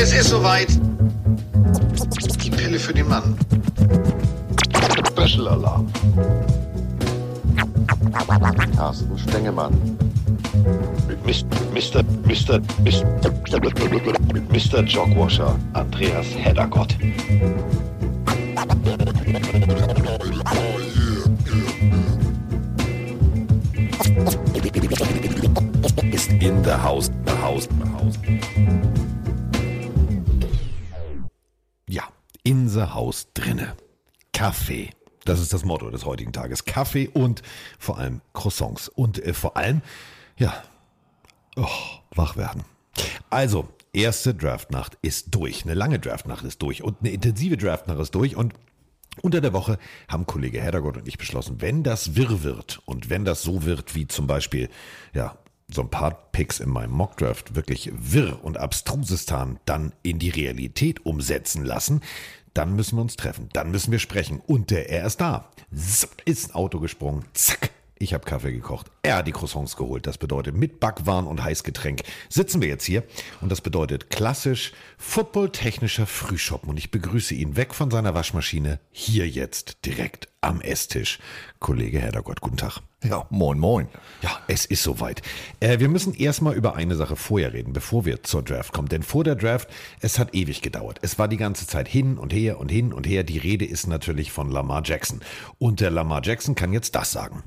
Es ist soweit. Die Pille für den Mann. Special Alarm. Carsten Stengemann. Mis- Mr. Mr. Mr. Mr. Jogwasher. Andreas Heddergott. ist in the house, the house, the house. The house drinne. Kaffee. Das ist das Motto des heutigen Tages. Kaffee und vor allem Croissants. Und äh, vor allem, ja, oh, wach werden. Also, erste Draftnacht ist durch. Eine lange Draftnacht ist durch. Und eine intensive Draftnacht ist durch. Und unter der Woche haben Kollege Heddergott und ich beschlossen, wenn das wirr wird und wenn das so wird wie zum Beispiel, ja, so ein paar Picks in meinem Mockdraft wirklich wirr und abstrusestan dann in die Realität umsetzen lassen, dann müssen wir uns treffen, dann müssen wir sprechen. Und der, er ist da. Zip, ist ein Auto gesprungen, zack. Ich habe Kaffee gekocht. Er hat die Croissants geholt. Das bedeutet mit Backwaren und Heißgetränk sitzen wir jetzt hier. Und das bedeutet klassisch footballtechnischer Frühschoppen. Und ich begrüße ihn weg von seiner Waschmaschine hier jetzt direkt am Esstisch. Kollege Heddergott, guten Tag. Ja, moin, moin. Ja, es ist soweit. Äh, wir müssen erstmal über eine Sache vorher reden, bevor wir zur Draft kommen. Denn vor der Draft, es hat ewig gedauert. Es war die ganze Zeit hin und her und hin und her. Die Rede ist natürlich von Lamar Jackson. Und der Lamar Jackson kann jetzt das sagen.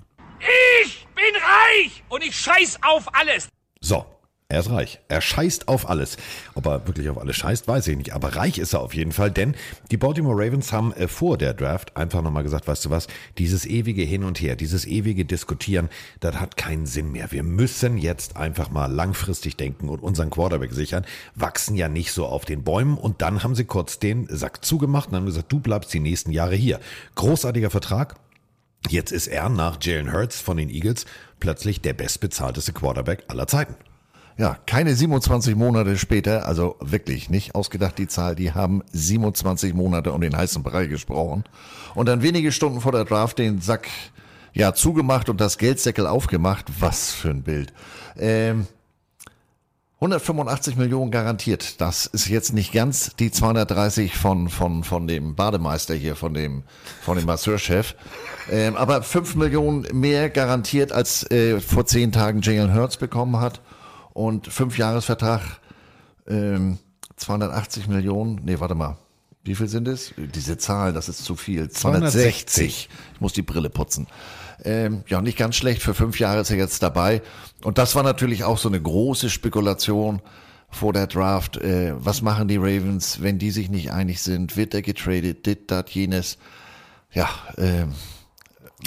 Ich bin reich und ich scheiß auf alles. So, er ist reich. Er scheißt auf alles. Ob er wirklich auf alles scheißt, weiß ich nicht. Aber reich ist er auf jeden Fall, denn die Baltimore Ravens haben äh, vor der Draft einfach nochmal gesagt, weißt du was, dieses ewige Hin und Her, dieses ewige Diskutieren, das hat keinen Sinn mehr. Wir müssen jetzt einfach mal langfristig denken und unseren Quarterback sichern, wachsen ja nicht so auf den Bäumen. Und dann haben sie kurz den Sack zugemacht und haben gesagt, du bleibst die nächsten Jahre hier. Großartiger Vertrag. Jetzt ist er nach Jalen Hurts von den Eagles plötzlich der bestbezahlteste Quarterback aller Zeiten. Ja, keine 27 Monate später, also wirklich nicht ausgedacht die Zahl, die haben 27 Monate um den heißen Brei gesprochen und dann wenige Stunden vor der Draft den Sack ja zugemacht und das Geldsäckel aufgemacht. Was für ein Bild. Ähm, 185 Millionen garantiert. Das ist jetzt nicht ganz die 230 von, von, von dem Bademeister hier, von dem, von dem Masseurchef. Ähm, aber 5 Millionen mehr garantiert, als äh, vor 10 Tagen Jalen Hurts bekommen hat. Und 5 Jahresvertrag, ähm, 280 Millionen. Nee, warte mal. Wie viel sind es? Diese Zahlen, das ist zu viel. 260. Ich muss die Brille putzen. Ähm, ja, nicht ganz schlecht. Für fünf Jahre ist er jetzt dabei. Und das war natürlich auch so eine große Spekulation vor der Draft. Äh, was machen die Ravens, wenn die sich nicht einig sind? Wird er getradet? Dit, dat, jenes? Ja, ähm,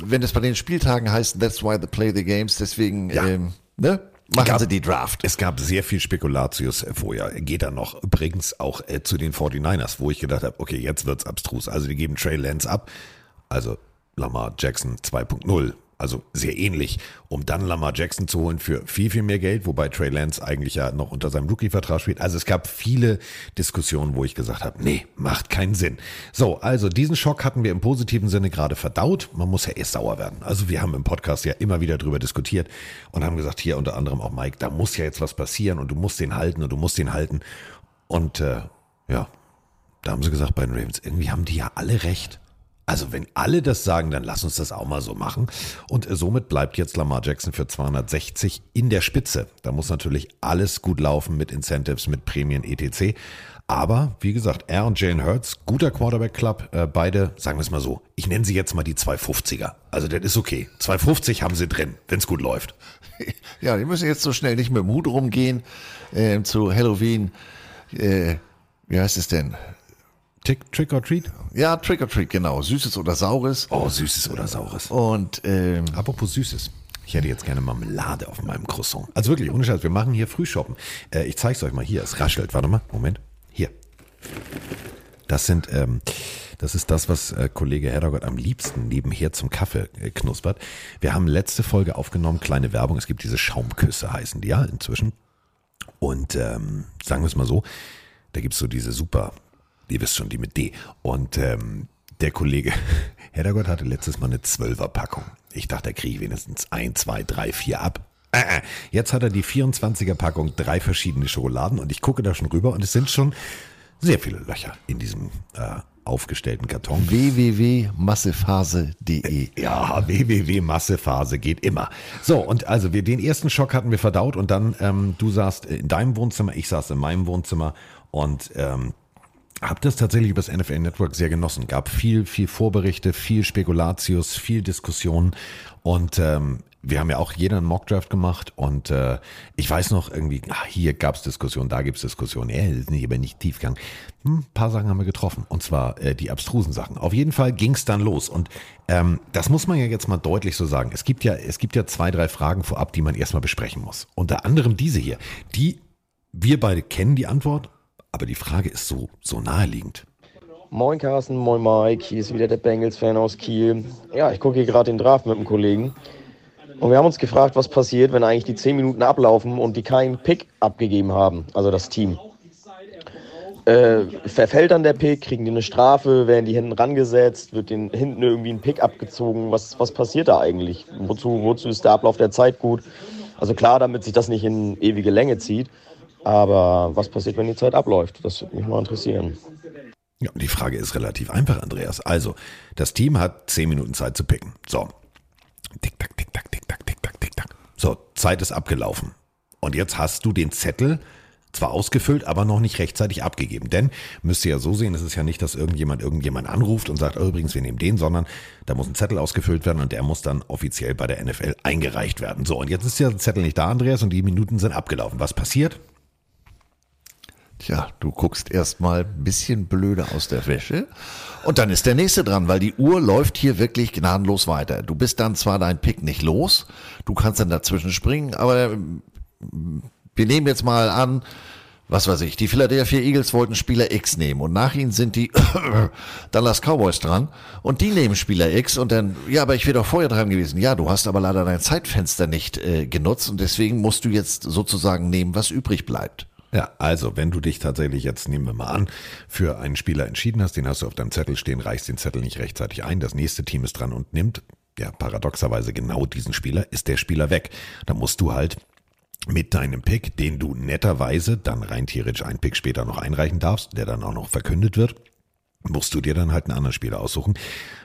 wenn es bei den Spieltagen heißt, that's why they play the games, deswegen, Ja. ähm, ne? Machen Gab- sie die Draft. Es gab sehr viel Spekulatius vorher. Geht dann noch übrigens auch äh, zu den 49ers, wo ich gedacht habe, okay, jetzt wird's abstrus. Also die geben Trey Lance ab. Also Lamar Jackson 2.0. Also sehr ähnlich, um dann Lamar Jackson zu holen für viel, viel mehr Geld, wobei Trey Lance eigentlich ja noch unter seinem Rookie-Vertrag spielt. Also es gab viele Diskussionen, wo ich gesagt habe, nee, macht keinen Sinn. So, also diesen Schock hatten wir im positiven Sinne gerade verdaut. Man muss ja erst sauer werden. Also wir haben im Podcast ja immer wieder drüber diskutiert und haben gesagt, hier unter anderem auch Mike, da muss ja jetzt was passieren und du musst den halten und du musst den halten. Und äh, ja, da haben sie gesagt bei den Ravens, irgendwie haben die ja alle recht. Also wenn alle das sagen, dann lass uns das auch mal so machen. Und äh, somit bleibt jetzt Lamar Jackson für 260 in der Spitze. Da muss natürlich alles gut laufen mit Incentives, mit Prämien, etc. Aber wie gesagt, er und Jalen Hurts, guter Quarterback-Club, äh, beide, sagen wir es mal so, ich nenne sie jetzt mal die 250er. Also das ist okay. 250 haben sie drin, wenn es gut läuft. Ja, die müssen jetzt so schnell nicht mit dem Hut rumgehen äh, zu Halloween. Äh, wie heißt es denn? Tick, Trick or Treat? Ja, Trick or Treat, genau. Süßes oder Saures. Oh, Süßes oder Saures. Und ähm, Apropos Süßes. Ich hätte jetzt gerne Marmelade auf meinem Croissant. Also wirklich, ohne Scheiß, wir machen hier Frühshoppen. Äh, ich zeig's euch mal hier. Es raschelt. Warte mal, Moment. Hier. Das sind, ähm, das ist das, was äh, Kollege Heddergott am liebsten nebenher zum Kaffee äh, knuspert. Wir haben letzte Folge aufgenommen, kleine Werbung. Es gibt diese Schaumküsse, heißen die ja inzwischen. Und ähm, sagen wir es mal so, da gibt's so diese super, ihr wisst schon, die mit D. Und ähm, der Kollege Heddergott hatte letztes Mal eine Zwölferpackung. Ich dachte, da kriege ich wenigstens ein, zwei, drei, vier ab. Äh, äh. Jetzt hat er die 24er Packung, drei verschiedene Schokoladen und ich gucke da schon rüber und es sind schon sehr viele Löcher in diesem äh, aufgestellten Karton. www.massephase.de Ja, www.massephase geht immer. So, und also wir den ersten Schock hatten wir verdaut und dann, ähm, du saßt in deinem Wohnzimmer, ich saß in meinem Wohnzimmer und ähm, habe das tatsächlich über das NFL Network sehr genossen. Gab viel, viel Vorberichte, viel Spekulatius, viel Diskussion und ähm, wir haben ja auch jeder einen Mockdraft gemacht und äh, ich weiß noch irgendwie, ach, hier gab's Diskussionen, da gibt's Diskussionen, ja, das ist nicht, aber nicht Tiefgang. Hm, ein paar Sachen haben wir getroffen und zwar äh, die abstrusen Sachen. Auf jeden Fall ging's dann los und ähm, das muss man ja jetzt mal deutlich so sagen. Es gibt ja, es gibt ja zwei, drei Fragen vorab, die man erstmal besprechen muss. Unter anderem diese hier, die wir beide kennen die Antwort, aber die Frage ist so, so naheliegend. Moin Carsten, moin Mike, hier ist wieder der Bengals-Fan aus Kiel. Ja, ich gucke hier gerade den Draft mit einem Kollegen. Und wir haben uns gefragt, was passiert, wenn eigentlich die 10 Minuten ablaufen und die keinen Pick abgegeben haben, also das Team. Äh, verfällt dann der Pick, kriegen die eine Strafe, werden die hinten rangesetzt, wird den hinten irgendwie ein Pick abgezogen. Was, was passiert da eigentlich? Wozu, wozu ist der Ablauf der Zeit gut? Also klar, damit sich das nicht in ewige Länge zieht. Aber was passiert, wenn die Zeit abläuft? Das würde mich mal interessieren. Ja, die Frage ist relativ einfach, Andreas. Also, das Team hat 10 Minuten Zeit zu picken. So. Tick, tack, tick, tack, tick, tack, tick, tack, tick, tack. So, Zeit ist abgelaufen. Und jetzt hast du den Zettel zwar ausgefüllt, aber noch nicht rechtzeitig abgegeben. Denn müsst ihr ja so sehen, es ist ja nicht, dass irgendjemand irgendjemand anruft und sagt, oh, übrigens, wir nehmen den, sondern da muss ein Zettel ausgefüllt werden und der muss dann offiziell bei der NFL eingereicht werden. So, und jetzt ist der Zettel nicht da, Andreas, und die Minuten sind abgelaufen. Was passiert? Tja, du guckst erstmal ein bisschen blöde aus der Wäsche und dann ist der nächste dran, weil die Uhr läuft hier wirklich gnadenlos weiter. Du bist dann zwar dein Pick nicht los, du kannst dann dazwischen springen, aber ähm, wir nehmen jetzt mal an, was weiß ich, die Philadelphia Eagles wollten Spieler X nehmen und nach ihnen sind die Dallas Cowboys dran und die nehmen Spieler X und dann, ja, aber ich wäre doch vorher dran gewesen. Ja, du hast aber leider dein Zeitfenster nicht äh, genutzt und deswegen musst du jetzt sozusagen nehmen, was übrig bleibt. Ja, also wenn du dich tatsächlich jetzt, nehmen wir mal an, für einen Spieler entschieden hast, den hast du auf deinem Zettel stehen, reichst den Zettel nicht rechtzeitig ein, das nächste Team ist dran und nimmt, ja, paradoxerweise genau diesen Spieler, ist der Spieler weg. Da musst du halt mit deinem Pick, den du netterweise dann rein theoretisch einen Pick später noch einreichen darfst, der dann auch noch verkündet wird, musst du dir dann halt einen anderen Spieler aussuchen.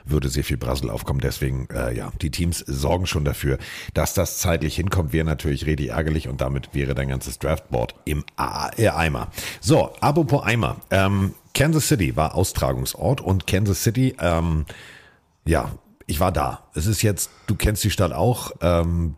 Würde sehr viel Brassel aufkommen. Deswegen, äh, ja, die Teams sorgen schon dafür, dass das zeitlich hinkommt. Wäre natürlich richtig ärgerlich und damit wäre dein ganzes Draftboard im A äh, Eimer. So, apropos Eimer. Ähm, Kansas City war Austragungsort und Kansas City, ähm, ja, ich war da. Es ist jetzt, du kennst die Stadt auch. Ähm,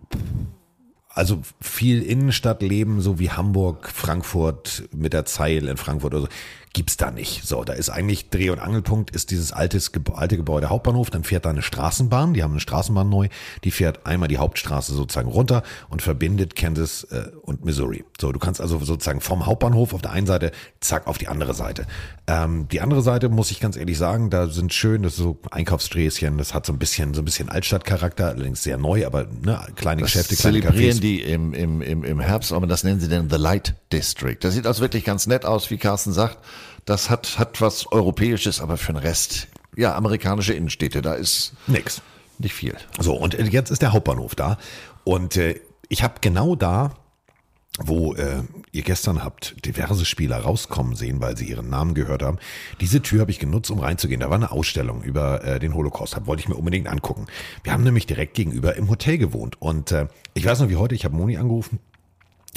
also viel Innenstadtleben, so wie Hamburg, Frankfurt mit der Zeil in Frankfurt oder so gibt's da nicht. So, da ist eigentlich Dreh- und Angelpunkt ist dieses altes, alte Gebäude Hauptbahnhof, dann fährt da eine Straßenbahn, die haben eine Straßenbahn neu, die fährt einmal die Hauptstraße sozusagen runter und verbindet Kansas äh, und Missouri. So, du kannst also sozusagen vom Hauptbahnhof auf der einen Seite, zack, auf die andere Seite. Ähm, die andere Seite, muss ich ganz ehrlich sagen, da sind schön, das ist so Einkaufssträßchen, das hat so ein bisschen, so ein bisschen Altstadtcharakter, allerdings sehr neu, aber ne, kleine Das Geschäfte, kleine zelebrieren Cafés. die im, im, im, im Herbst, aber das nennen sie dann The Light District. Das sieht also wirklich ganz nett aus, wie Carsten sagt. Das hat, hat was Europäisches, aber für den Rest, ja, amerikanische Innenstädte, da ist Nix. nicht viel. So, und jetzt ist der Hauptbahnhof da. Und äh, ich habe genau da, wo äh, ihr gestern habt diverse Spieler rauskommen sehen, weil sie ihren Namen gehört haben. Diese Tür habe ich genutzt, um reinzugehen. Da war eine Ausstellung über äh, den Holocaust. Hab, wollte ich mir unbedingt angucken. Wir haben nämlich direkt gegenüber im Hotel gewohnt. Und äh, ich weiß noch wie heute, ich habe Moni angerufen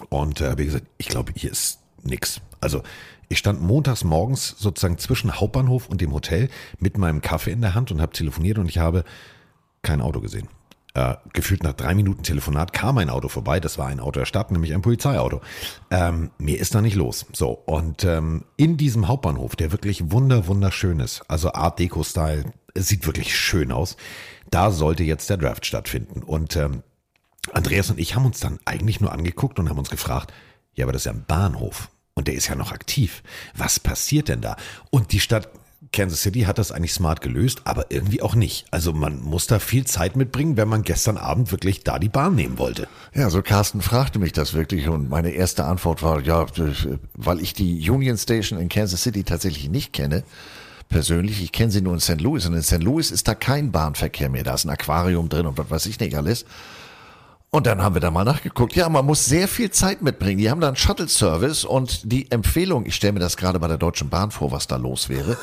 und äh, habe gesagt, ich glaube, hier ist nix. Also ich stand montags morgens sozusagen zwischen Hauptbahnhof und dem Hotel mit meinem Kaffee in der Hand und habe telefoniert und ich habe kein Auto gesehen. Äh, gefühlt nach drei Minuten Telefonat kam ein Auto vorbei. Das war ein Auto der Stadt, nämlich ein Polizeiauto. Ähm, mir ist da nicht los. So, und ähm, in diesem Hauptbahnhof, der wirklich wunder, wunderschön ist, also Art Deco-Style, es sieht wirklich schön aus, da sollte jetzt der Draft stattfinden. Und ähm, Andreas und ich haben uns dann eigentlich nur angeguckt und haben uns gefragt, ja, aber das ist ja ein Bahnhof und der ist ja noch aktiv. Was passiert denn da? Und die Stadt Kansas City hat das eigentlich smart gelöst, aber irgendwie auch nicht. Also man muss da viel Zeit mitbringen, wenn man gestern Abend wirklich da die Bahn nehmen wollte. Ja, so Carsten fragte mich das wirklich und meine erste Antwort war, ja, weil ich die Union Station in Kansas City tatsächlich nicht kenne, persönlich, ich kenne sie nur in St. Louis und in St. Louis ist da kein Bahnverkehr mehr, da ist ein Aquarium drin und was weiß ich nicht alles. Und dann haben wir da mal nachgeguckt. Ja, man muss sehr viel Zeit mitbringen. Die haben da einen Shuttle-Service und die Empfehlung, ich stelle mir das gerade bei der Deutschen Bahn vor, was da los wäre.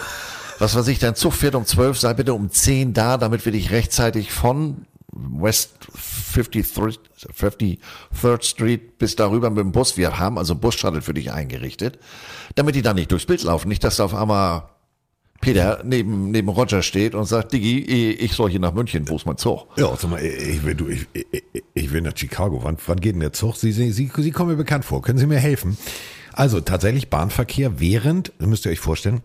Was weiß ich, dein Zug fährt um 12, sei bitte um 10 da, damit wir dich rechtzeitig von West 53rd, 53rd Street bis darüber mit dem Bus. Wir haben also Bus-Shuttle für dich eingerichtet, damit die da nicht durchs Bild laufen. Nicht, dass da auf einmal Peter neben, neben Roger steht und sagt, Diggi, ich soll hier nach München, wo ist mein Zug? Ja, sag mal, ich will, du, ich, ich, ich will nach Chicago. Wann, wann geht denn der Zug? Sie, Sie, Sie, Sie kommen mir bekannt vor. Können Sie mir helfen? Also tatsächlich Bahnverkehr während, müsst ihr euch vorstellen,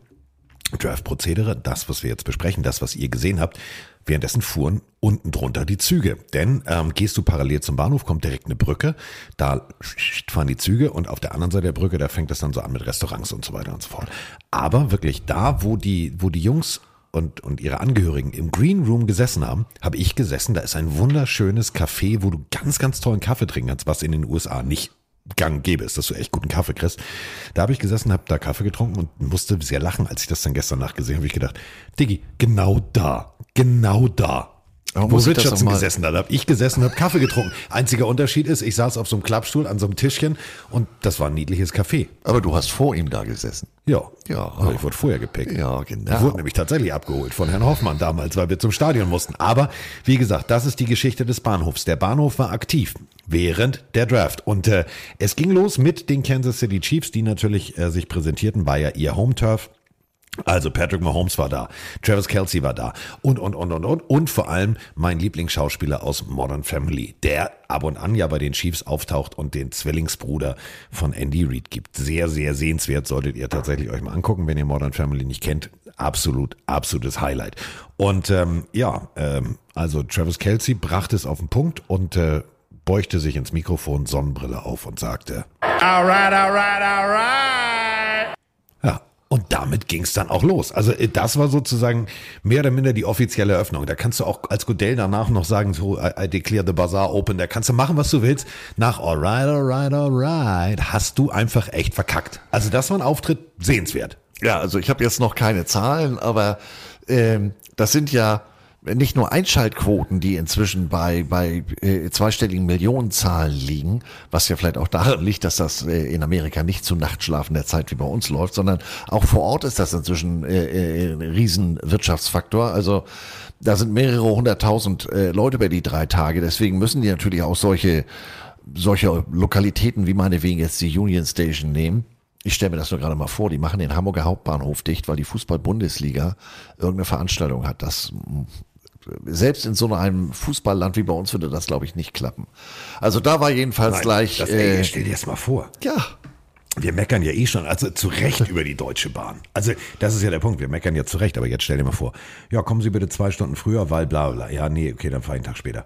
Draft-Prozedere, das, was wir jetzt besprechen, das, was ihr gesehen habt, währenddessen fuhren unten drunter die Züge. Denn ähm, gehst du parallel zum Bahnhof, kommt direkt eine Brücke, da fahren die Züge und auf der anderen Seite der Brücke, da fängt es dann so an mit Restaurants und so weiter und so fort. Aber wirklich da, wo die, wo die Jungs und, und ihre Angehörigen im Green Room gesessen haben, habe ich gesessen. Da ist ein wunderschönes Café, wo du ganz, ganz tollen Kaffee trinken kannst, was in den USA nicht gang gäbe ist, dass du echt guten Kaffee kriegst. Da habe ich gesessen, habe da Kaffee getrunken und musste sehr lachen, als ich das dann gestern Nacht gesehen habe. ich gedacht, Diggi, genau da, genau da. Warum Wo Richardson gesessen hat, habe ich gesessen, habe Kaffee getrunken. Einziger Unterschied ist, ich saß auf so einem Klappstuhl an so einem Tischchen und das war ein niedliches Café. Aber du hast vor ihm da gesessen. Ja, Ja. aber ich wurde vorher gepickt. Ja, genau. Ich wurde nämlich tatsächlich abgeholt von Herrn Hoffmann damals, weil wir zum Stadion mussten. Aber wie gesagt, das ist die Geschichte des Bahnhofs. Der Bahnhof war aktiv während der Draft. Und äh, es ging los mit den Kansas City Chiefs, die natürlich äh, sich präsentierten, war ja ihr Home Turf. Also Patrick Mahomes war da, Travis Kelsey war da und, und, und, und, und. Und vor allem mein Lieblingsschauspieler aus Modern Family, der ab und an ja bei den Chiefs auftaucht und den Zwillingsbruder von Andy Reid gibt. Sehr, sehr sehenswert, solltet ihr tatsächlich euch mal angucken, wenn ihr Modern Family nicht kennt. Absolut, absolutes Highlight. Und ähm, ja, ähm, also Travis Kelsey brachte es auf den Punkt und äh, beugte sich ins Mikrofon, Sonnenbrille auf und sagte, Alright, alright, alright. Ja, und damit ging es dann auch los. Also äh, das war sozusagen mehr oder minder die offizielle Eröffnung. Da kannst du auch als Godell danach noch sagen, so, I, I declare the bazaar open. Da kannst du machen, was du willst. Nach alright, alright, alright hast du einfach echt verkackt. Also das war ein Auftritt sehenswert. Ja, also ich habe jetzt noch keine Zahlen, aber ähm, das sind ja nicht nur Einschaltquoten, die inzwischen bei, bei äh, zweistelligen Millionenzahlen liegen, was ja vielleicht auch daran liegt, dass das äh, in Amerika nicht zu Nachtschlafen der Zeit wie bei uns läuft, sondern auch vor Ort ist das inzwischen äh, äh, ein Riesenwirtschaftsfaktor. Also da sind mehrere hunderttausend äh, Leute über die drei Tage. Deswegen müssen die natürlich auch solche, solche Lokalitäten wie meinetwegen jetzt die Union Station nehmen. Ich stelle mir das nur gerade mal vor, die machen den Hamburger Hauptbahnhof dicht, weil die Fußball-Bundesliga irgendeine Veranstaltung hat. Das selbst in so einem Fußballland wie bei uns würde das, glaube ich, nicht klappen. Also da war jedenfalls gleich. das, ey, äh, stell dir das mal vor. ja, Wir meckern ja eh schon, also zu Recht über die Deutsche Bahn. Also das ist ja der Punkt, wir meckern ja zu Recht, aber jetzt stell dir mal vor, ja, kommen Sie bitte zwei Stunden früher, weil bla bla. Ja, nee, okay, dann fahre ich einen Tag später.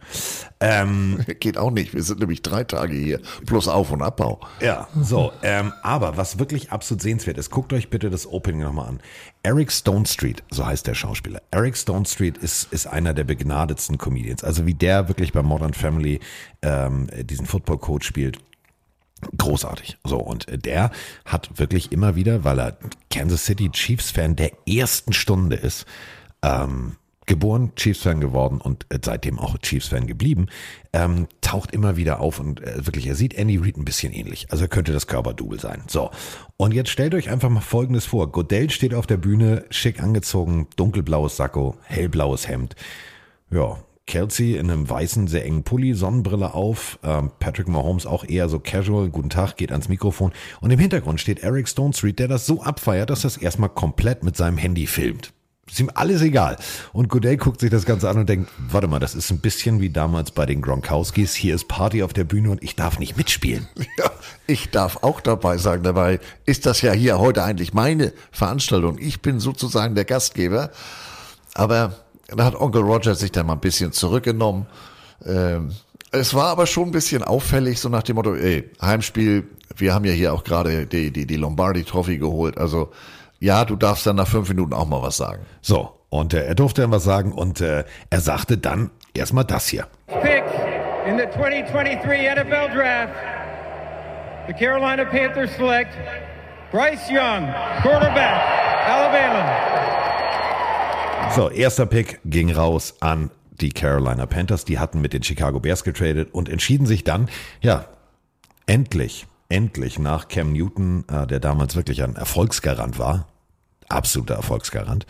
Ähm, geht auch nicht. Wir sind nämlich drei Tage hier. Plus Auf- und Abbau. ja, so, ähm, aber was wirklich absolut sehenswert ist, guckt euch bitte das Opening nochmal an. Eric Stone Street, so heißt der Schauspieler. Eric Stone Street ist, ist einer der begnadetsten Comedians. Also wie der wirklich bei Modern Family ähm, diesen Football Coach spielt, großartig. So, und äh, der hat wirklich immer wieder, weil er Kansas City Chiefs-Fan der ersten Stunde ist, ähm, geboren, Chiefs-Fan geworden und äh, seitdem auch Chiefs-Fan geblieben, ähm, taucht immer wieder auf und äh, wirklich, er sieht Andy Reid ein bisschen ähnlich. Also er könnte das Körperdouble sein. So, und jetzt stellt euch einfach mal Folgendes vor. Godell steht auf der Bühne, schick angezogen, dunkelblaues Sakko, hellblaues Hemd. Ja, Kelsey in einem weißen, sehr engen Pulli, Sonnenbrille auf, ähm, Patrick Mahomes auch eher so casual, guten Tag, geht ans Mikrofon. Und im Hintergrund steht Eric Stone Street, der das so abfeiert, dass er es erstmal komplett mit seinem Handy filmt. Ist ihm alles egal. Und Goodell guckt sich das Ganze an und denkt, warte mal, das ist ein bisschen wie damals bei den Gronkowskis. Hier ist Party auf der Bühne und ich darf nicht mitspielen. Ja, ich darf auch dabei sagen, dabei ist das ja hier heute eigentlich meine Veranstaltung. Ich bin sozusagen der Gastgeber. Aber da hat Onkel Roger sich dann mal ein bisschen zurückgenommen. Ähm, es war aber schon ein bisschen auffällig, so nach dem Motto, ey, Heimspiel, wir haben ja hier auch gerade die, die, die Lombardi Trophy geholt. Also ja, du darfst dann nach fünf Minuten auch mal was sagen. So, und äh, er durfte dann was sagen und äh, er sagte dann erstmal das hier. pick in the 2023 NFL Draft, the Carolina Panthers select Bryce Young, quarterback, Alabama. So, erster Pick ging raus an die Carolina Panthers. Die hatten mit den Chicago Bears getradet und entschieden sich dann, ja, endlich, endlich nach Cam Newton, äh, der damals wirklich ein Erfolgsgarant war, absoluter Erfolgsgarant,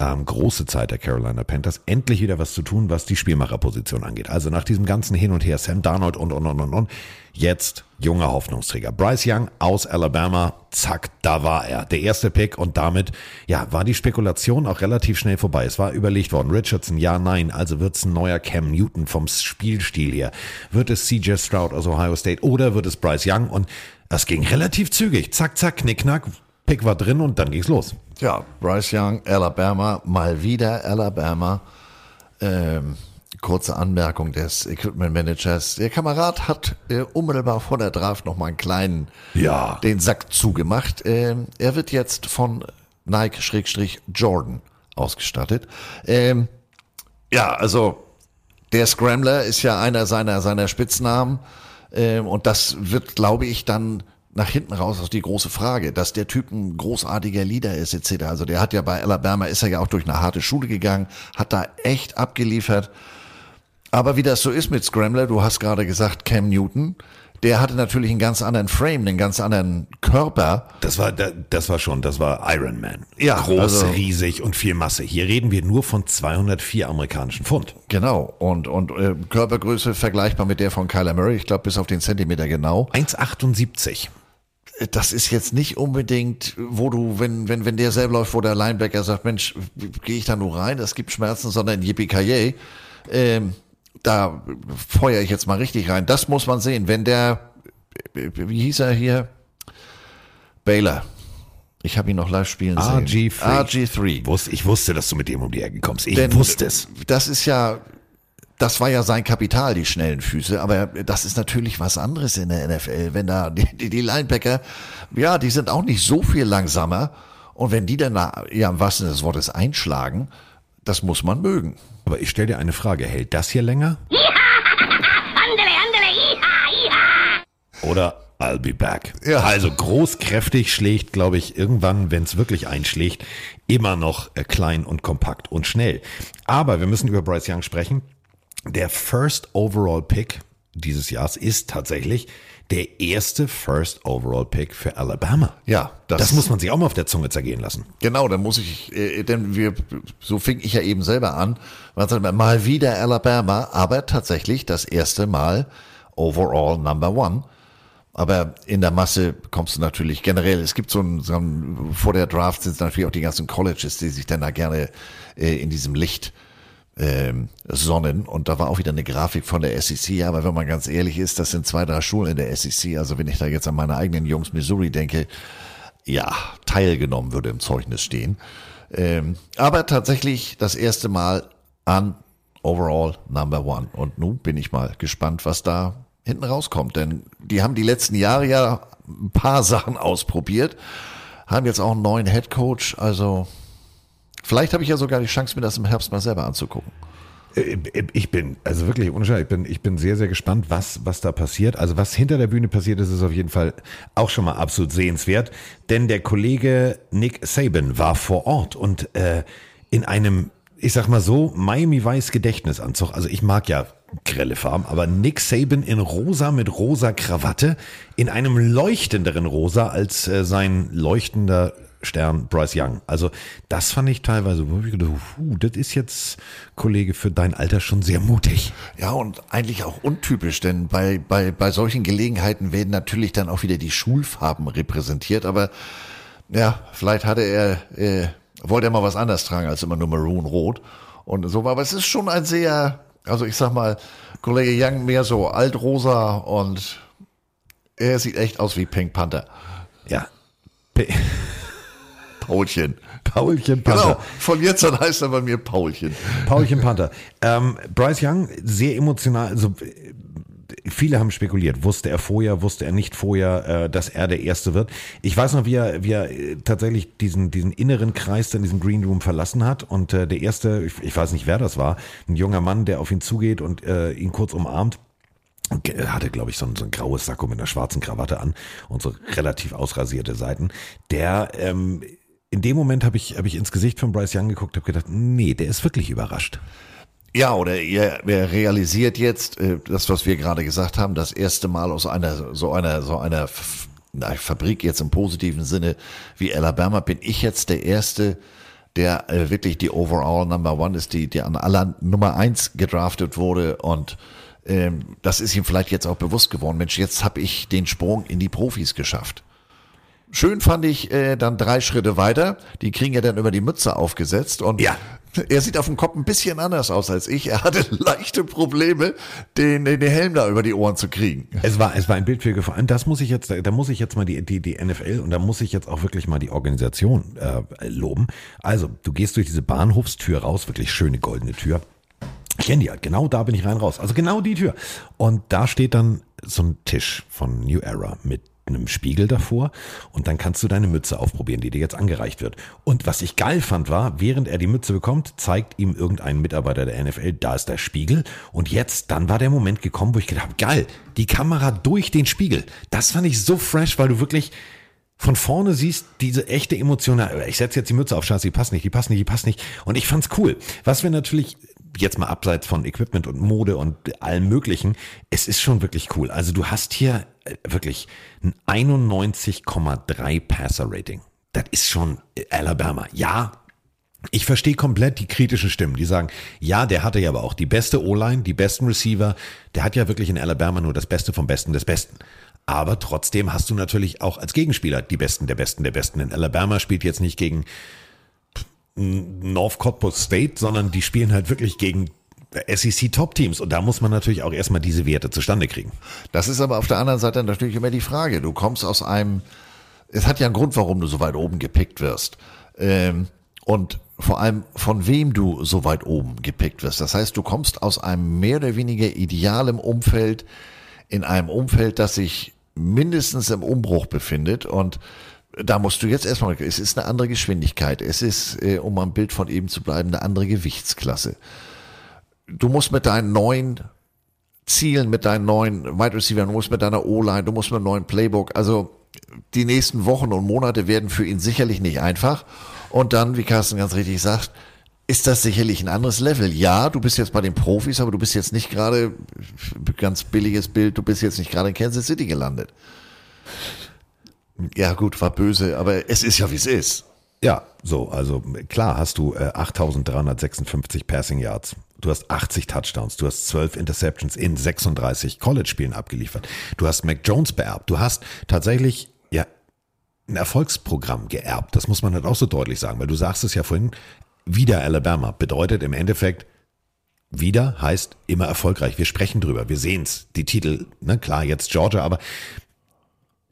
ähm, große Zeit der Carolina Panthers, endlich wieder was zu tun, was die Spielmacherposition angeht. Also nach diesem ganzen Hin und Her, Sam Darnold und, und, und, und, und, jetzt junger Hoffnungsträger. Bryce Young aus Alabama, zack, da war er. Der erste Pick und damit, ja, war die Spekulation auch relativ schnell vorbei. Es war überlegt worden, Richardson, ja, nein, also wird es ein neuer Cam Newton vom Spielstil her? Wird es CJ Stroud aus Ohio State oder wird es Bryce Young? Und das ging relativ zügig. Zack, zack, knick, knack. Pick war drin und dann ging's los. Ja, Bryce Young, Alabama, mal wieder Alabama. Ähm, kurze Anmerkung des Equipment Managers. Der Kamerad hat äh, unmittelbar vor der Draft noch mal einen kleinen, Ja. den Sack zugemacht. Ähm, er wird jetzt von Nike-Jordan ausgestattet. Ähm, ja, also der Scrambler ist ja einer seiner, seiner Spitznamen. Ähm, und das wird, glaube ich, dann nach hinten raus aus die große Frage, dass der Typ ein großartiger Leader ist, etc. Also der hat ja bei Alabama, ist er ja auch durch eine harte Schule gegangen, hat da echt abgeliefert. Aber wie das so ist mit Scrambler, du hast gerade gesagt, Cam Newton, der hatte natürlich einen ganz anderen Frame, einen ganz anderen Körper. Das war, da- das war schon, das war Iron Man. Ja, Groß, also- riesig und viel Masse. Hier reden wir nur von 204 amerikanischen Pfund. Genau. Und, und äh, Körpergröße vergleichbar mit der von Kyler Murray, ich glaube bis auf den Zentimeter genau. 1,78. Das ist jetzt nicht unbedingt, wo du, wenn, wenn, wenn der selber läuft, wo der Linebacker sagt, Mensch, gehe ich da nur rein, das gibt Schmerzen, sondern yippie ähm, da feuere ich jetzt mal richtig rein. Das muss man sehen. Wenn der, wie hieß er hier? Baylor. Ich habe ihn noch live spielen sehen. RG3. RG3. Wusste, ich wusste, dass du mit dem um die Ecke kommst. Ich Denn wusste es. Das ist ja, das war ja sein Kapital, die schnellen Füße. Aber das ist natürlich was anderes in der NFL. Wenn da die, die, die Linebacker, ja, die sind auch nicht so viel langsamer. Und wenn die dann, ja, im wahrsten Sinne des Wortes einschlagen, das muss man mögen. Aber ich stelle dir eine Frage. Hält das hier länger? Andele, andele, iha, iha. Oder I'll be back. Ja. Also groß, kräftig schlägt, glaube ich, irgendwann, wenn es wirklich einschlägt, immer noch äh, klein und kompakt und schnell. Aber wir müssen über Bryce Young sprechen. Der First Overall Pick dieses Jahres ist tatsächlich der erste First Overall Pick für Alabama. Ja, das- das muss man sich auch mal auf der Zunge zergehen lassen. Genau, dann muss ich, äh, denn wir, so fing ich ja eben selber an, mal wieder Alabama, aber tatsächlich das erste Mal overall number one. Aber in der Masse kommst du natürlich generell, es gibt so ein, so ein vor der Draft sind natürlich auch die ganzen Colleges, die sich dann da gerne äh, in diesem Licht ähm, sonnen. Und da war auch wieder eine Grafik von der SEC. Aber wenn man ganz ehrlich ist, das sind zwei, drei Schulen in der SEC. Also wenn ich da jetzt an meine eigenen Jungs Missouri denke, ja, teilgenommen würde im Zeugnis stehen. Ähm, aber tatsächlich das erste Mal an Overall Number One. Und nun bin ich mal gespannt, was da hinten rauskommt. Denn die haben die letzten Jahre ja ein paar Sachen ausprobiert, haben jetzt auch einen neuen Head Coach. Also vielleicht habe ich ja sogar die Chance, mir das im Herbst mal selber anzugucken. Äh, Ich bin, also wirklich unscheinbar, ich bin, ich bin sehr, sehr gespannt, was, was da passiert. Also was hinter der Bühne passiert ist, ist auf jeden Fall auch schon mal absolut sehenswert. Denn der Kollege Nick Saban war vor Ort und äh, in einem, ich sag mal so, Miami Weiß Gedächtnisanzug. Also ich mag ja grelle Farben, aber Nick Saban in rosa mit rosa Krawatte, in einem leuchtenderen rosa als äh, sein leuchtender Stern Bryce Young. Also das fand ich teilweise, wo ich gedacht, puh, das ist jetzt, Kollege, für dein Alter schon sehr mutig. Ja, und eigentlich auch untypisch, denn bei, bei, bei solchen Gelegenheiten werden natürlich dann auch wieder die Schulfarben repräsentiert, aber ja, vielleicht hatte er, äh, wollte er mal was anderes tragen als immer nur Maroon-Rot und so, aber es ist schon ein sehr, also ich sag mal, Kollege Young mehr so altrosa und er sieht echt aus wie Pink Panther. Ja. P Paulchen. Paulchen Panther. Genau, von jetzt an heißt er bei mir Paulchen. Paulchen Panther. Ähm, Bryce Young, sehr emotional, also viele haben spekuliert, wusste er vorher, wusste er nicht vorher, äh, dass er der Erste wird. Ich weiß noch, wie er, wie er äh, tatsächlich diesen, diesen inneren Kreis in diesem Green Room verlassen hat und äh, der Erste, ich, ich weiß nicht, wer das war, ein junger Mann, der auf ihn zugeht und äh, ihn kurz umarmt. Er hatte, glaube ich, so ein, so ein graues Sakko mit einer schwarzen Krawatte an und so relativ ausrasierte Seiten. Der, ähm, in dem Moment habe ich, habe ich ins Gesicht von Bryce Young geguckt, habe gedacht, nee, der ist wirklich überrascht. Ja, oder er, er realisiert jetzt äh, das, was wir gerade gesagt haben, das erste Mal aus einer so einer so einer na, Fabrik jetzt im positiven Sinne wie Alabama bin ich jetzt der erste, der äh, wirklich die Overall Number One ist, die die an aller Nummer eins gedraftet wurde und ähm, das ist ihm vielleicht jetzt auch bewusst geworden. Mensch, jetzt habe ich den Sprung in die Profis geschafft. Schön fand ich äh, dann drei Schritte weiter. Die kriegen ja dann über die Mütze aufgesetzt und Ja. er sieht auf dem Kopf ein bisschen anders aus als ich. Er hatte leichte Probleme, den, den Helm da über die Ohren zu kriegen. Es war, es war ein Bild für vor allem das muss ich jetzt, da muss ich jetzt mal die, die, die NFL und da muss ich jetzt auch wirklich mal die Organisation äh, loben. Also, du gehst durch diese Bahnhofstür raus, wirklich schöne goldene Tür. Ich kenne die halt, genau da bin ich rein raus. Also genau die Tür. Und da steht dann so ein Tisch von New Era mit einem Spiegel davor und dann kannst du deine Mütze aufprobieren, die dir jetzt angereicht wird. Und was ich geil fand war, während er die Mütze bekommt, zeigt ihm irgendein Mitarbeiter der NFL, da ist der Spiegel und jetzt, dann war der Moment gekommen, wo ich gedacht habe, geil, die Kamera durch den Spiegel. Das fand ich so fresh, weil du wirklich von vorne siehst diese echte Emotion, ich setze jetzt die Mütze auf, scheiße, die passt nicht, die passt nicht, die passt nicht. Und ich fand's cool. Was wir natürlich jetzt mal abseits von Equipment und Mode und allem möglichen, es ist schon wirklich cool. Also du hast hier wirklich ein 91,3 Passer Rating. Das ist schon äh, Alabama. Ja, ich verstehe komplett die kritischen Stimmen, die sagen, ja, der hatte ja aber auch die beste O-Line, die besten Receiver. Der hat ja wirklich in Alabama nur das Beste vom Besten des Besten. Aber trotzdem hast du natürlich auch als Gegenspieler die Besten der Besten der Besten. In Alabama spielt jetzt nicht gegen North Cottbus State, sondern die spielen halt wirklich gegen SEC Top Teams. Und da muss man natürlich auch erstmal diese Werte zustande kriegen. Das ist aber auf der anderen Seite natürlich immer die Frage. Du kommst aus einem, es hat ja einen Grund, warum du so weit oben gepickt wirst. Ähm, und vor allem von wem du so weit oben gepickt wirst. Das heißt, du kommst aus einem mehr oder weniger idealen Umfeld in einem Umfeld, das sich mindestens im Umbruch befindet und da musst du jetzt erstmal, es ist eine andere Geschwindigkeit, es ist, äh, um am Bild von eben zu bleiben, eine andere Gewichtsklasse. Du musst mit deinen neuen Zielen, mit deinen neuen Wide Receiver, du musst mit deiner O-Line, du musst mit einem neuen Playbook, also die nächsten Wochen und Monate werden für ihn sicherlich nicht einfach. Und dann, wie Carsten ganz richtig sagt, ist das sicherlich ein anderes Level. Ja, du bist jetzt bei den Profis, aber du bist jetzt nicht gerade, ganz billiges Bild, du bist jetzt nicht gerade in Kansas City gelandet. Ja, gut, war böse, aber es ist ja, wie es ist. Ja, so, also klar hast du äh, 8356 Passing Yards. Du hast 80 Touchdowns, du hast 12 Interceptions in 36 College-Spielen abgeliefert. Du hast Mac Jones beerbt. Du hast tatsächlich, ja, ein Erfolgsprogramm geerbt. Das muss man halt auch so deutlich sagen, weil du sagst es ja vorhin, wieder Alabama bedeutet im Endeffekt, wieder heißt immer erfolgreich. Wir sprechen drüber, wir sehen's. Die Titel, ne, klar, jetzt Georgia, aber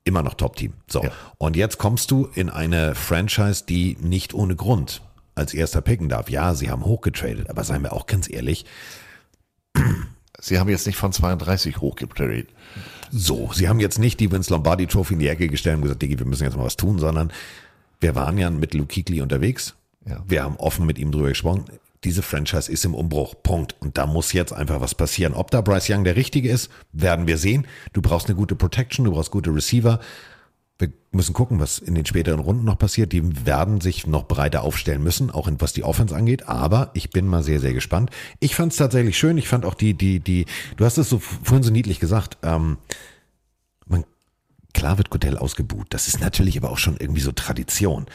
immer noch Top-Team. So. Ja. Und jetzt kommst du in eine Franchise, die nicht ohne Grund als erster picken darf. Ja, sie haben hochgetradet, aber seien wir auch ganz ehrlich, Sie haben jetzt nicht von 32 hochgetradet. so, sie haben jetzt nicht die Vince Lombardi Trophy in die Ecke gestellt und gesagt, Diggi, wir müssen jetzt mal was tun, sondern wir waren ja mit Luke Kuechly unterwegs. Ja. Wir haben offen mit ihm drüber gesprochen. Diese Franchise ist im Umbruch. Punkt. Und da muss jetzt einfach was passieren. Ob da Bryce Young der Richtige ist, werden wir sehen. Du brauchst eine gute Protection, du brauchst gute Receiver. Wir müssen gucken, was in den späteren Runden noch passiert. Die werden sich noch breiter aufstellen müssen, auch in, was die Offense angeht. Aber ich bin mal sehr, sehr gespannt. Ich fand es tatsächlich schön. Ich fand auch die, die, die, du hast es so vorhin so niedlich gesagt, ähm, man, klar wird Godell ausgebuht. Das ist natürlich aber auch schon irgendwie so Tradition.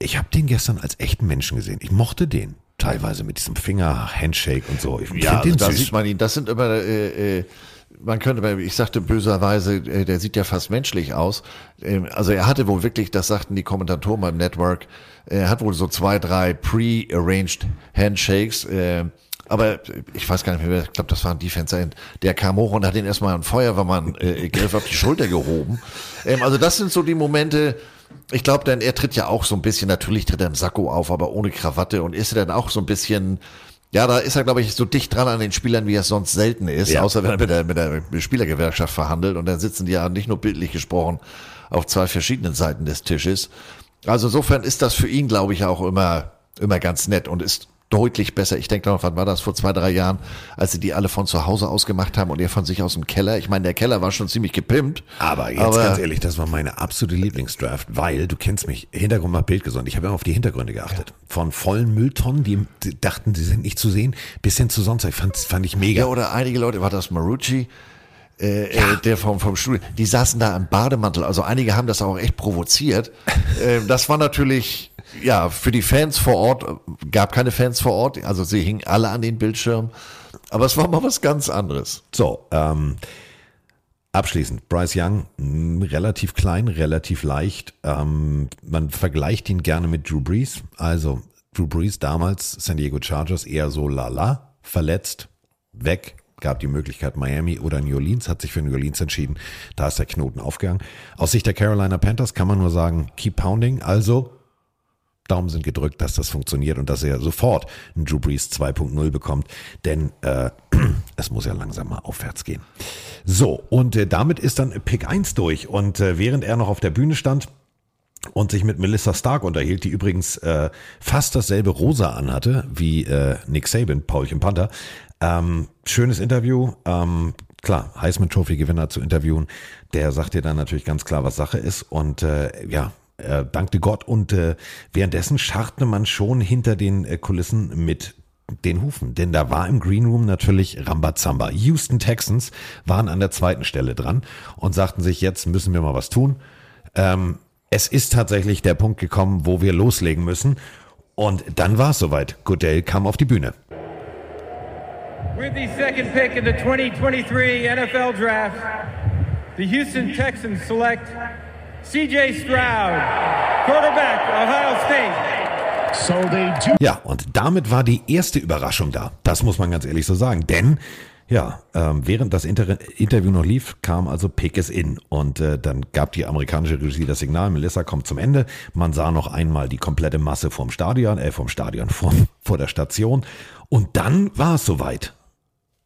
Ich habe den gestern als echten Menschen gesehen. Ich mochte den. Teilweise mit diesem Finger-Handshake und so. Ich Ja, also da süß. sieht man ihn. Das sind immer, äh, äh, man könnte, ich sagte böserweise, äh, der sieht ja fast menschlich aus. Ähm, also er hatte wohl wirklich, das sagten die Kommentatoren beim Network, er hat wohl so zwei, drei pre-arranged Handshakes. Äh, aber ich weiß gar nicht mehr, ich glaube, das war ein Defense End. Der kam hoch und hat ihn erstmal einen Feuerwehrmann äh, Griff auf die Schulter gehoben. Ähm, also das sind so die Momente, ich glaube, denn er tritt ja auch so ein bisschen, natürlich tritt er im Sakko auf, aber ohne Krawatte und ist er dann auch so ein bisschen, ja, da ist er, glaube ich, so dicht dran an den Spielern, wie er sonst selten ist, Ja. außer wenn er mit der, mit der Spielergewerkschaft verhandelt und dann sitzen die ja nicht nur bildlich gesprochen auf zwei verschiedenen Seiten des Tisches. Also insofern ist das für ihn, glaube ich, auch immer, immer ganz nett und ist deutlich besser. Ich denke noch, wann war das vor zwei, drei Jahren, als sie die alle von zu Hause aus gemacht haben und er von sich aus dem Keller. Ich meine, der Keller war schon ziemlich gepimpt. Aber jetzt Aber- ganz ehrlich, das war meine absolute Lieblingsdraft, weil du kennst mich, Hintergrund mal bildgesund. Ich habe immer auf die Hintergründe geachtet. Von vollen Mülltonnen, die, dachten, sie sind nicht zu sehen, bis hin zu sonst. Ich fand, fand ich mega. Ja, oder einige Leute, war das Marucci, äh, äh, der vom, vom Studio, die saßen da im Bademantel. Also einige haben das auch echt provoziert. äh, das war natürlich, ja, für die Fans vor Ort, gab keine Fans vor Ort, also sie hingen alle an den Bildschirmen. Aber es war mal was ganz anderes. So, ähm, abschließend, Bryce Young, mh, relativ klein, relativ leicht. Ähm, man vergleicht ihn gerne mit Drew Brees. Also Drew Brees damals, San Diego Chargers, eher so lala, verletzt, weg, gab die Möglichkeit Miami oder New Orleans, hat sich für New Orleans entschieden. Da ist der Knoten aufgegangen. Aus Sicht der Carolina Panthers kann man nur sagen, keep pounding. Also Daumen sind gedrückt, dass das funktioniert und dass er sofort einen Drew Brees 2.0 bekommt, denn äh, es muss ja langsam mal aufwärts gehen. So, und äh, damit ist dann Pick 1 durch und äh, während er noch auf der Bühne stand, und sich mit Melissa Stark unterhielt, die übrigens äh, fast dasselbe Rosa anhatte wie äh, Nick Saban, Paulchen Panther. Ähm, schönes Interview. Ähm, klar, Heisman Trophy Gewinner zu interviewen. Der sagt dir dann natürlich ganz klar, was Sache ist. Und äh, ja, er dankte Gott. Und äh, währenddessen scharrte man schon hinter den äh, Kulissen mit den Hufen, denn da war im Green Room natürlich Rambazamba. Houston Texans waren an der zweiten Stelle dran und sagten sich, jetzt müssen wir mal was tun. Ähm, es ist tatsächlich der Punkt gekommen, wo wir loslegen müssen. Und dann war es soweit. Goodell kam auf die Bühne. With the second pick in the 2023 NFL Draft, the Houston Texans select CJ Stroud, quarterback, Ohio State. So they do. Ja, und damit war die erste Überraschung da. Das muss man ganz ehrlich so sagen. Denn, ja, ähm, während das Inter Interview noch lief, kam also Pick is in. Und äh, dann gab die amerikanische Regie das Signal, Melissa kommt zum Ende. Man sah noch einmal die komplette Masse vom Stadion, äh, vom Stadion, vom, vor der Station. Und dann war es soweit.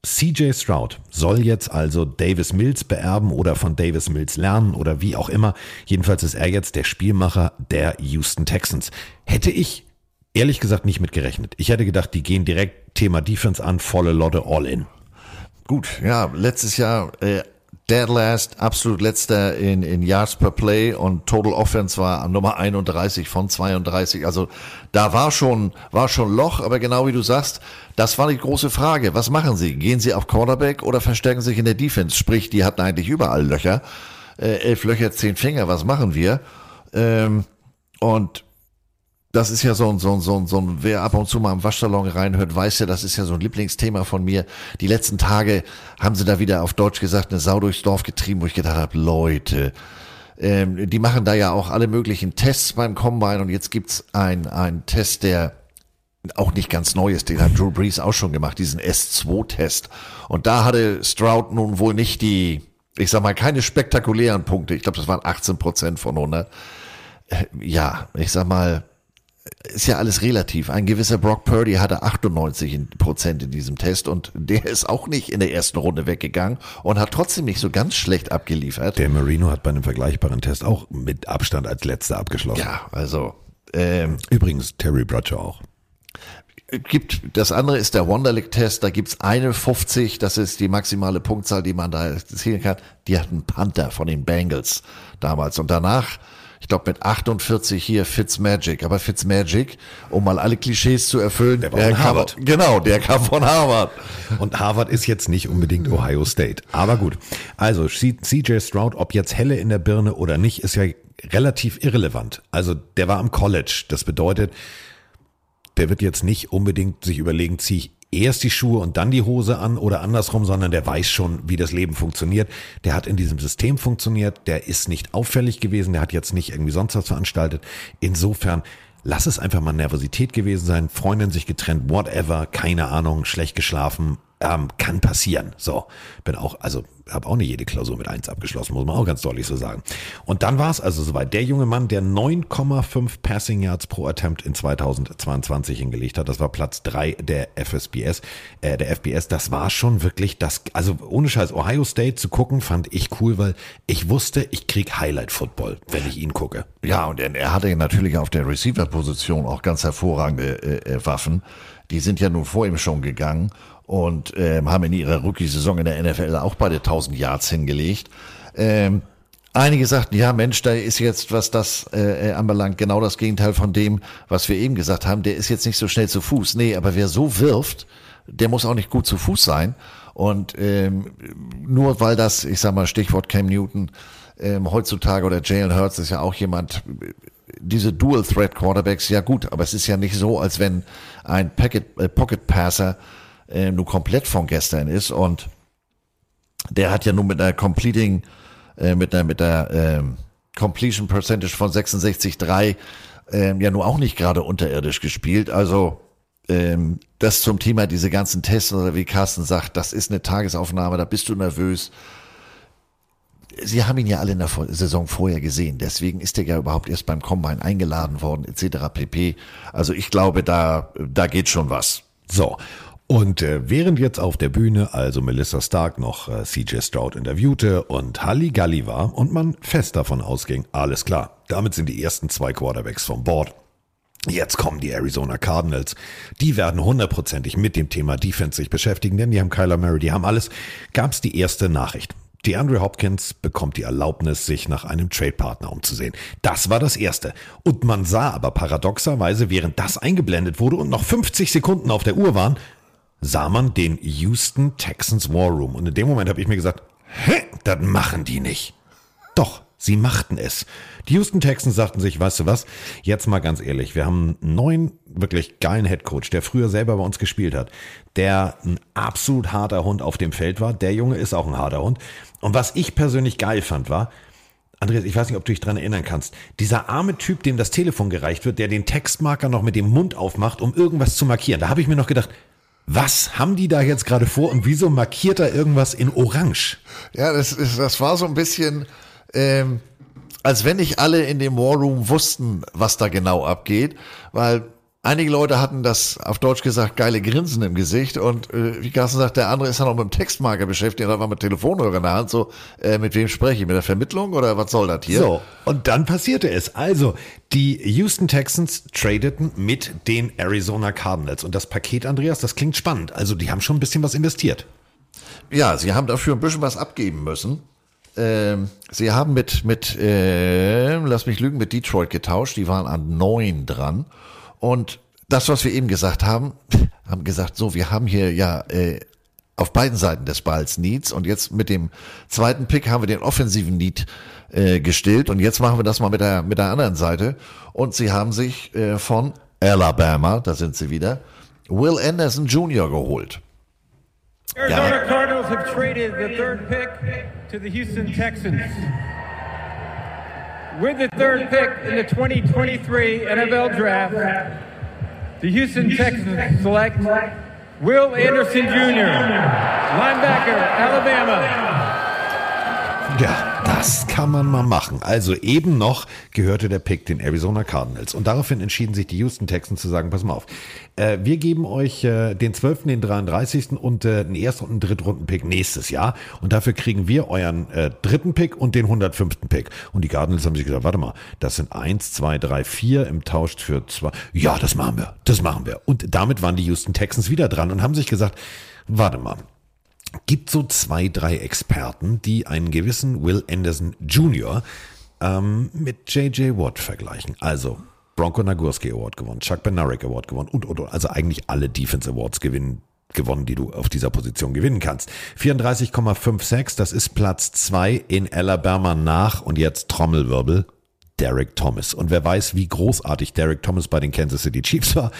CJ Stroud soll jetzt also Davis Mills beerben oder von Davis Mills lernen oder wie auch immer. Jedenfalls ist er jetzt der Spielmacher der Houston Texans. Hätte ich ehrlich gesagt nicht mit gerechnet. Ich hätte gedacht, die gehen direkt Thema Defense an, volle Lotte, all in. Gut, ja, letztes Jahr äh, dead last, absolut letzter in, in Yards per Play und Total Offense war Nummer 31 von 32. Also da war schon, war schon Loch, aber genau wie du sagst, das war die große Frage. Was machen sie? Gehen sie auf Quarterback oder verstärken sich in der Defense? Sprich, die hatten eigentlich überall Löcher. Äh, elf Löcher, zehn Finger, was machen wir? Ähm, und das ist ja so ein, so ein, so ein, so ein, wer ab und zu mal im Waschsalon reinhört, weiß ja, das ist ja so ein Lieblingsthema von mir. Die letzten Tage haben sie da wieder auf Deutsch gesagt, eine Sau durchs Dorf getrieben, wo ich gedacht habe, Leute, ähm, die machen da ja auch alle möglichen Tests beim Combine und jetzt gibt's ein, ein Test, der auch nicht ganz neu ist, den hat Drew Brees auch schon gemacht, diesen S2-Test. Und da hatte Stroud nun wohl nicht die, ich sag mal, keine spektakulären Punkte. Ich glaube, das waren 18 Prozent von 100. Äh, Ja, ich sag mal, ist ja alles relativ. Ein gewisser Brock Purdy hatte 98 Prozent in diesem Test und der ist auch nicht in der ersten Runde weggegangen und hat trotzdem nicht so ganz schlecht abgeliefert. Der Marino hat bei einem vergleichbaren Test auch mit Abstand als letzter abgeschlossen. Ja, also ähm, Übrigens Terry Bradshaw auch. gibt das andere ist der Wonderlic-Test, da gibt's eine 50, das ist die maximale Punktzahl, die man da erzielen kann. Die hatten Panther von den Bengals damals und danach, ich glaube mit 48 hier Fitzmagic, aber Fitzmagic, um mal alle Klischees zu erfüllen, Der war von kam, Harvard. genau, der kam von Harvard. Und Harvard ist jetzt nicht unbedingt Ohio State. Aber gut. Also CJ Stroud, ob jetzt helle in der Birne oder nicht, ist ja relativ irrelevant. Also der war am College. Das bedeutet, der wird jetzt nicht unbedingt sich überlegen, ziehe ich erst die Schuhe und dann die Hose an oder andersrum, sondern der weiß schon, wie das Leben funktioniert. Der hat in diesem System funktioniert, der ist nicht auffällig gewesen, der hat jetzt nicht irgendwie sonst was veranstaltet. Insofern, lass es einfach mal Nervosität gewesen sein, Freundin sich getrennt, whatever, keine Ahnung, schlecht geschlafen, Ähm, kann passieren. So, bin auch, also habe auch nicht jede Klausur mit eins abgeschlossen, muss man auch ganz deutlich so sagen. Und dann war es also soweit. Der junge Mann, der 9,5 Passing Yards pro Attempt in 2022 hingelegt hat, das war Platz drei der FSBS, äh, der FBS. Das war schon wirklich das, also ohne Scheiß, Ohio State zu gucken, fand ich cool, weil ich wusste, ich krieg Highlight Football, wenn ich ihn gucke. Ja, und er, er hatte natürlich auf der Receiver-Position auch ganz hervorragende äh, äh, Waffen. Die sind ja nun vor ihm schon gegangen und ähm, haben in ihrer Rookie-Saison in der NFL auch beide 1000 Yards hingelegt. Ähm, einige sagten, ja Mensch, da ist jetzt, was das äh, anbelangt, genau das Gegenteil von dem, was wir eben gesagt haben. Der ist jetzt nicht so schnell zu Fuß. Nee, aber wer so wirft, der muss auch nicht gut zu Fuß sein. Und ähm, nur weil das, ich sag mal, Stichwort Cam Newton, ähm, heutzutage oder Jalen Hurts ist ja auch jemand, diese Dual Threat Quarterbacks, ja gut, aber es ist ja nicht so, als wenn ein Packet, äh, Pocket Passer äh, nur komplett von gestern ist und der hat ja nun mit einer Completing, äh, mit einer, mit der ähm, Completion Percentage von 66,3 ähm, ja nur auch nicht gerade unterirdisch gespielt. Also ähm, das zum Thema diese ganzen Tests oder wie Carsten sagt, das ist eine Tagesaufnahme, da bist du nervös. Sie haben ihn ja alle in der Saison vorher gesehen, deswegen ist er ja überhaupt erst beim Combine eingeladen worden, etc. pp. Also ich glaube, da, da geht schon was. So. Und äh, während jetzt auf der Bühne also Melissa Stark noch äh, CJ Stroud interviewte und Halligalli war und man fest davon ausging, alles klar, damit sind die ersten zwei Quarterbacks vom Board. Jetzt kommen die Arizona Cardinals. Die werden hundertprozentig mit dem Thema Defense sich beschäftigen, denn die haben Kyler Murray, die haben alles. Gab's die erste Nachricht. Die Andrew Hopkins bekommt die Erlaubnis, sich nach einem Trade-Partner umzusehen. Das war das Erste. Und man sah aber paradoxerweise, während das eingeblendet wurde und noch 50 Sekunden auf der Uhr waren, sah man den Houston Texans War Room. Und in dem Moment habe ich mir gesagt, hä, das machen die nicht. Doch, sie machten es. Die Houston Texans sagten sich, weißt du was, jetzt mal ganz ehrlich, wir haben einen neuen, wirklich geilen Headcoach, der früher selber bei uns gespielt hat, der ein absolut harter Hund auf dem Feld war. Der Junge ist auch ein harter Hund. Und was ich persönlich geil fand, war, Andreas, ich weiß nicht, ob du dich dran erinnern kannst. Dieser arme Typ, dem das Telefon gereicht wird, der den Textmarker noch mit dem Mund aufmacht, um irgendwas zu markieren. Da habe ich mir noch gedacht, was haben die da jetzt gerade vor und wieso markiert er irgendwas in Orange? Ja, das, ist, das war so ein bisschen, ähm, als wenn nicht alle in dem War Room wussten, was da genau abgeht, weil Einige Leute hatten das auf Deutsch gesagt geile Grinsen im Gesicht und äh, wie Carsten sagt, der andere ist dann auch mit dem Textmarker beschäftigt, da war mit Telefonhörer in der Hand, so, äh, mit wem spreche ich, mit der Vermittlung oder was soll das hier? So, und dann passierte es. Also, die Houston Texans tradeten mit den Arizona Cardinals und das Paket, Andreas, das klingt spannend. Also, die haben schon ein bisschen was investiert. Ja, sie haben dafür ein bisschen was abgeben müssen. Ähm, sie haben mit, mit äh, lass mich lügen, mit Detroit getauscht, die waren an neun dran und das, was wir eben gesagt haben, haben gesagt, so, wir haben hier ja äh, auf beiden Seiten des Balls Needs und jetzt mit dem zweiten Pick haben wir den offensiven Need äh, gestillt und jetzt machen wir das mal mit der mit der anderen Seite und sie haben sich äh, von Alabama, da sind sie wieder, Will Anderson Jr. geholt. Arizona ja. Cardinals have traded the third pick to the Houston Texans. With the third pick in the 2023 NFL Draft, the Houston Texans select Will Anderson Jr., linebacker, Alabama. Ja, das kann man mal machen. Also eben noch gehörte der Pick den Arizona Cardinals. Und daraufhin entschieden sich die Houston Texans zu sagen, pass mal auf, äh, wir geben euch äh, den 12., den 33. und äh, einen Erst- und einen Drittrunden-Pick nächstes Jahr. Und dafür kriegen wir euren äh, dritten Pick und den 105. Pick. Und die Cardinals haben sich gesagt, warte mal, das sind eins, zwei, drei, vier im Tausch für zwei. Ja, das machen wir, das machen wir. Und damit waren die Houston Texans wieder dran und haben sich gesagt, warte mal, gibt so zwei, drei Experten, die einen gewissen Will Anderson Jr. Ähm, mit J.J. Watt vergleichen. Also Bronco Nagurski Award gewonnen, Chuck Benaric Award gewonnen und, und, und. Also eigentlich alle Defense Awards gewinnen, gewonnen, die du auf dieser Position gewinnen kannst. 34,56, das ist Platz zwei in Alabama nach und jetzt Trommelwirbel. Derek Thomas. Und wer weiß, wie großartig Derek Thomas bei den Kansas City Chiefs war,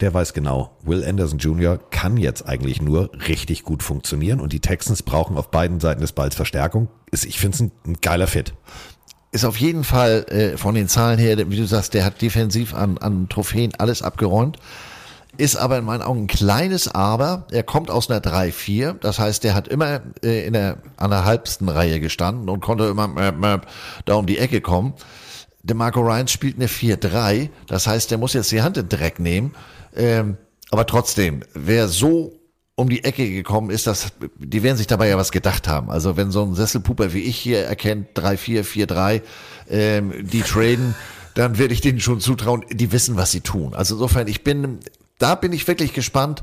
der weiß genau, Will Anderson Jr. kann jetzt eigentlich nur richtig gut funktionieren und die Texans brauchen auf beiden Seiten des Balls Verstärkung. Ich finde es ein, geiler Fit. Ist auf jeden Fall äh, von den Zahlen her, wie du sagst, der hat defensiv an, an Trophäen alles abgeräumt. ist aber in meinen Augen ein kleines Aber. Er kommt aus einer 3-4, das heißt, der hat immer äh, in der, an der halbsten Reihe gestanden und konnte immer mäp, mäp, da um die Ecke kommen. Der Marco Ryan spielt eine 4-3, das heißt, der muss jetzt die Hand in Dreck nehmen. Ähm, aber trotzdem, wer so um die Ecke gekommen ist, das, die werden sich dabei ja was gedacht haben. Also wenn so ein Sesselpuper wie ich hier erkennt, 3-4, 4-3, ähm, die traden, dann werde ich denen schon zutrauen, die wissen, was sie tun. Also insofern, ich bin, da bin ich wirklich gespannt.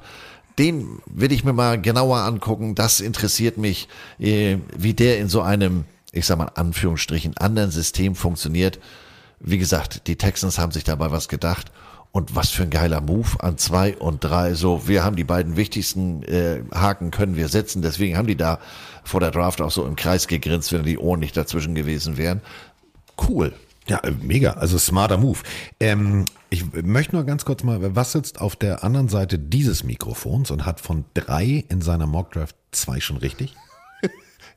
Den will ich mir mal genauer angucken. Das interessiert mich, äh, wie der in so einem, ich sag mal, Anführungsstrichen, anderen System funktioniert. Wie gesagt, die Texans haben sich dabei was gedacht. Und was für ein geiler Move an zwei und drei. So, wir haben die beiden wichtigsten äh, Haken können wir setzen. Deswegen haben die da vor der Draft auch so im Kreis gegrinst, wenn die Ohren nicht dazwischen gewesen wären. Cool. Ja, äh, mega. Also smarter Move. Ähm, ich möchte nur ganz kurz mal, was sitzt auf der anderen Seite dieses Mikrofons und hat von drei in seiner Mockdraft zwei schon richtig?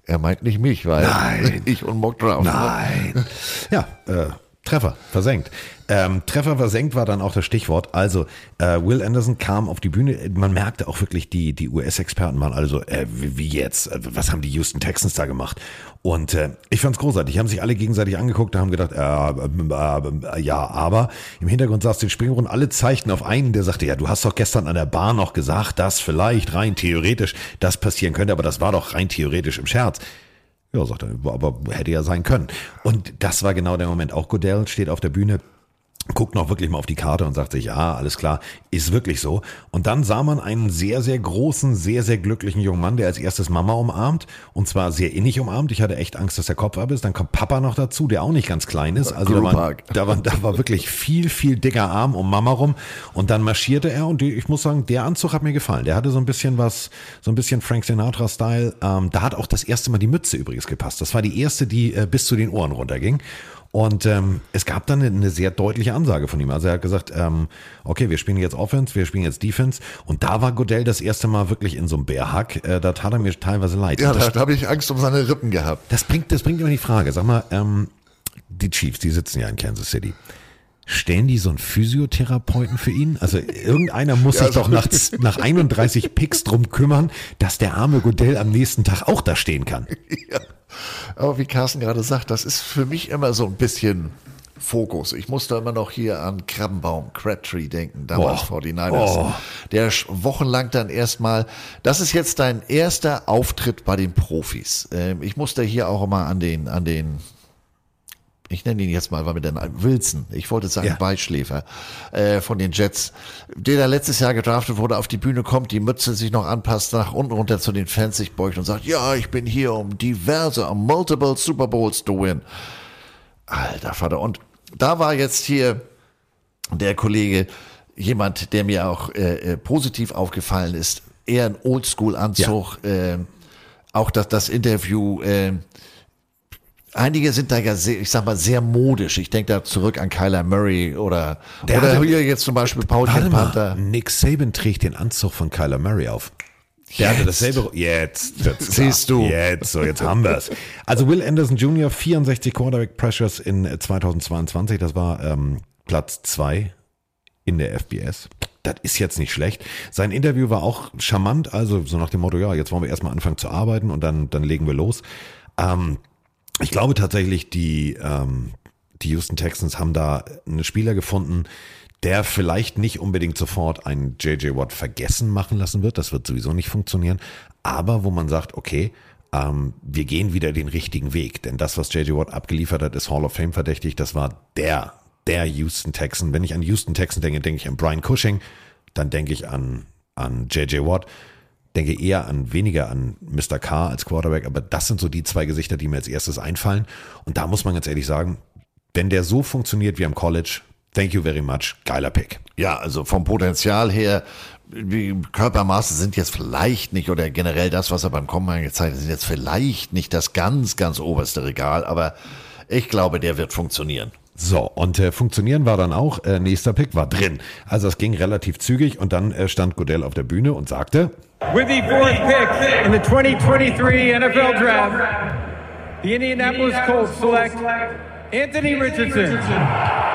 Er meint nicht mich, weil Nein. ich und Mock Draft. ne? Nein. Ja, äh, Treffer versenkt. Ähm, Treffer versenkt war dann auch das Stichwort. Also äh, Will Anderson kam auf die Bühne. Man merkte auch wirklich, die, die US-Experten waren also, äh, wie, wie jetzt? Äh, Was haben die Houston Texans da gemacht? Und äh, ich fand's großartig. Haben sich alle gegenseitig angeguckt, haben gedacht, äh, äh, äh, ja, aber im Hintergrund saß den Springbrunnen, alle zeigten auf einen, der sagte, ja, du hast doch gestern an der Bar noch gesagt, dass vielleicht rein theoretisch das passieren könnte, aber das war doch rein theoretisch im Scherz. Ja, sagt er, aber hätte ja sein können. Und das war genau der Moment. Auch Godell steht auf der Bühne, guckt noch wirklich mal auf die Karte und sagt sich, ja, alles klar, ist wirklich so. Und dann sah man einen sehr, sehr großen, sehr, sehr glücklichen jungen Mann, der als erstes Mama umarmt und zwar sehr innig umarmt. Ich hatte echt Angst, dass der Kopf ab ist. Dann kommt Papa noch dazu, der auch nicht ganz klein ist. Also da war, da war, da war wirklich viel, viel dicker Arm um Mama rum. Und dann marschierte er und ich muss sagen, der Anzug hat mir gefallen. Der hatte so ein bisschen was, so ein bisschen Frank Sinatra-Style. Ähm, da hat auch das erste Mal die Mütze übrigens gepasst. Das war die erste, die äh, bis zu den Ohren runterging. Und ähm, es gab dann eine, eine sehr deutliche Ansage von ihm. Also er hat gesagt, ähm, okay, wir spielen jetzt Offense, wir spielen jetzt Defense. Und da war Godell das erste Mal wirklich in so einem Bärhack. Äh, da tat er mir teilweise leid. Ja, das, da, habe ich Angst um seine Rippen gehabt. das bringt, das bringt immer die Frage. Sag mal, ähm, die Chiefs, die sitzen ja in Kansas City. Stellen die so einen Physiotherapeuten für ihn? Also irgendeiner muss sich doch nach, nach 31 Picks drum kümmern, dass der arme Godell am nächsten Tag auch da stehen kann. Ja. Aber wie Carsten gerade sagt, das ist für mich immer so ein bisschen Fokus. Ich musste immer noch hier an Krabbenbaum, Crabtree denken, damals Oh. 49ers. Oh. Der wochenlang dann erstmal, das ist jetzt dein erster Auftritt bei den Profis. Ähm, ich musste hier auch immer an den, an den, ich nenne ihn jetzt mal, war mit der Wilson, ich wollte sagen Ja. Beischläfer, äh, von den Jets, der da letztes Jahr gedraftet wurde, auf die Bühne kommt, die Mütze sich noch anpasst, nach unten runter zu den Fans sich beugt und sagt, ja, ich bin hier, um diverse, um multiple Super Bowls to win. Alter Vater. Und da war jetzt hier der Kollege jemand, der mir auch äh, äh, positiv aufgefallen ist. Eher ein Oldschool-Anzug. ähm, auch das, das Interview. ähm, einige sind da ja sehr, ich sag mal, sehr modisch. Ich denke da zurück an Kyler Murray oder, Der oder hatte- hier jetzt zum Beispiel Paul Warte Panther. mal, Nick Saban trägt den Anzug von Kyler Murray auf. Der hatte Jetzt. dasselbe. Jetzt klar. Siehst du. Jetzt, so, jetzt haben wir's. Also Will Anderson Jr., 64 Quarterback Pressures in äh, 2022. Das war ähm, Platz zwei in der FBS. Das ist jetzt nicht schlecht. Sein Interview war auch charmant, also so nach dem Motto, ja, jetzt wollen wir erstmal anfangen zu arbeiten und dann, dann legen wir los. Ähm, ich glaube tatsächlich, die, ähm, die Houston Texans haben da einen Spieler gefunden, der vielleicht nicht unbedingt sofort einen JJ Watt vergessen machen lassen wird. Das wird sowieso nicht funktionieren. Aber wo man sagt, okay, ähm, wir gehen wieder den richtigen Weg. Denn das, was JJ Watt abgeliefert hat, ist Hall of Fame verdächtig. Das war der, der Houston Texan. Wenn ich an Houston Texan denke, denke ich an Brian Cushing. Dann denke ich an, an JJ Watt denke eher an weniger an Mr. Carr als Quarterback, aber das sind so die zwei Gesichter, die mir als erstes einfallen. Und da muss man ganz ehrlich sagen, wenn der so funktioniert wie am College, thank you very much, geiler Pick. Ja, also vom Potenzial her, die Körpermaße sind jetzt vielleicht nicht, oder generell das, was er beim Combine gezeigt hat, sind jetzt vielleicht nicht das ganz, ganz oberste Regal, aber ich glaube, der wird funktionieren. So, und äh, funktionieren war dann auch, äh, nächster Pick war drin. Also es ging relativ zügig und dann äh, stand Godell auf der Bühne und sagte, With the fourth pick in the 2023 NFL Draft, the Indianapolis Colts select Anthony Richardson,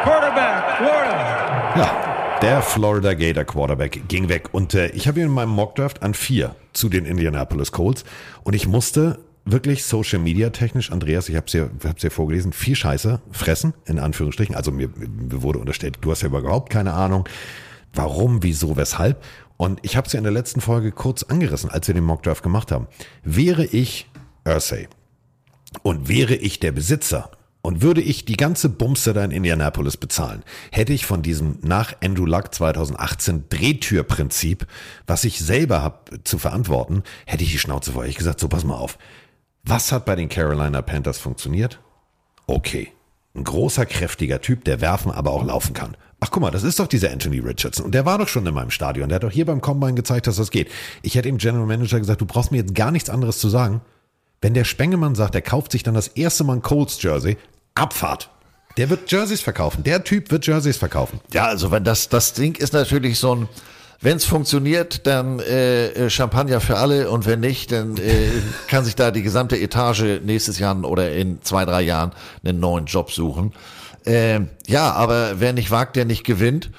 quarterback, Florida. ja, Der Florida Gator Quarterback ging weg. Und äh, ich habe ihn in meinem Mockdraft an vier zu den Indianapolis Colts. Und ich musste wirklich Social Media technisch, Andreas, ich habe es ja, hab's ja vorgelesen, viel Scheiße fressen, in Anführungsstrichen. Also mir, mir wurde unterstellt, du hast ja überhaupt keine Ahnung, warum, wieso, weshalb. Und ich habe es ja in der letzten Folge kurz angerissen, als wir den Mockdraft gemacht haben. Wäre ich Ursay und wäre ich der Besitzer und würde ich die ganze Bumste da in Indianapolis bezahlen, hätte ich von diesem nach Andrew Luck 2018 Drehtürprinzip, was ich selber habe zu verantworten, hätte ich die Schnauze vor. Ich gesagt, so pass mal auf. Was hat bei den Carolina Panthers funktioniert? Okay. Ein großer, kräftiger Typ, der werfen, aber auch laufen kann. Ach guck mal, das ist doch dieser Anthony Richardson. Und der war doch schon in meinem Stadion. Der hat doch hier beim Combine gezeigt, dass das geht. Ich hätte dem General Manager gesagt, du brauchst mir jetzt gar nichts anderes zu sagen. Wenn der Spengemann sagt, er kauft sich dann das erste Mal ein Colts Jersey, Abfahrt. Der wird Jerseys verkaufen. Der Typ wird Jerseys verkaufen. Ja, also wenn das, das Ding ist natürlich so ein, wenn es funktioniert, dann äh, Champagner für alle und wenn nicht, dann äh, kann sich da die gesamte Etage nächstes Jahr oder in zwei, drei Jahren einen neuen Job suchen. Äh, ja, aber wer nicht wagt, der nicht gewinnt.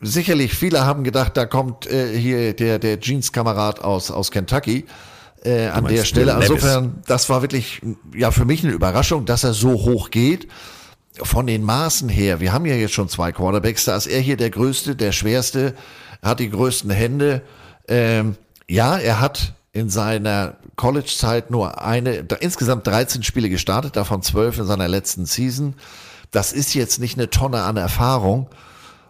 Sicherlich, viele haben gedacht, da kommt äh, hier der, der Jeans-Kamerad aus, aus Kentucky äh, an der Stelle. Insofern, das war wirklich ja für mich eine Überraschung, dass er so hoch geht. Von den Maßen her, wir haben ja jetzt schon zwei Quarterbacks, da ist er hier der größte, der schwerste, hat die größten Hände. Ähm, ja, er hat in seiner College-Zeit nur eine, insgesamt 13 Spiele gestartet, davon 12 in seiner letzten Season. Das ist jetzt nicht eine Tonne an Erfahrung.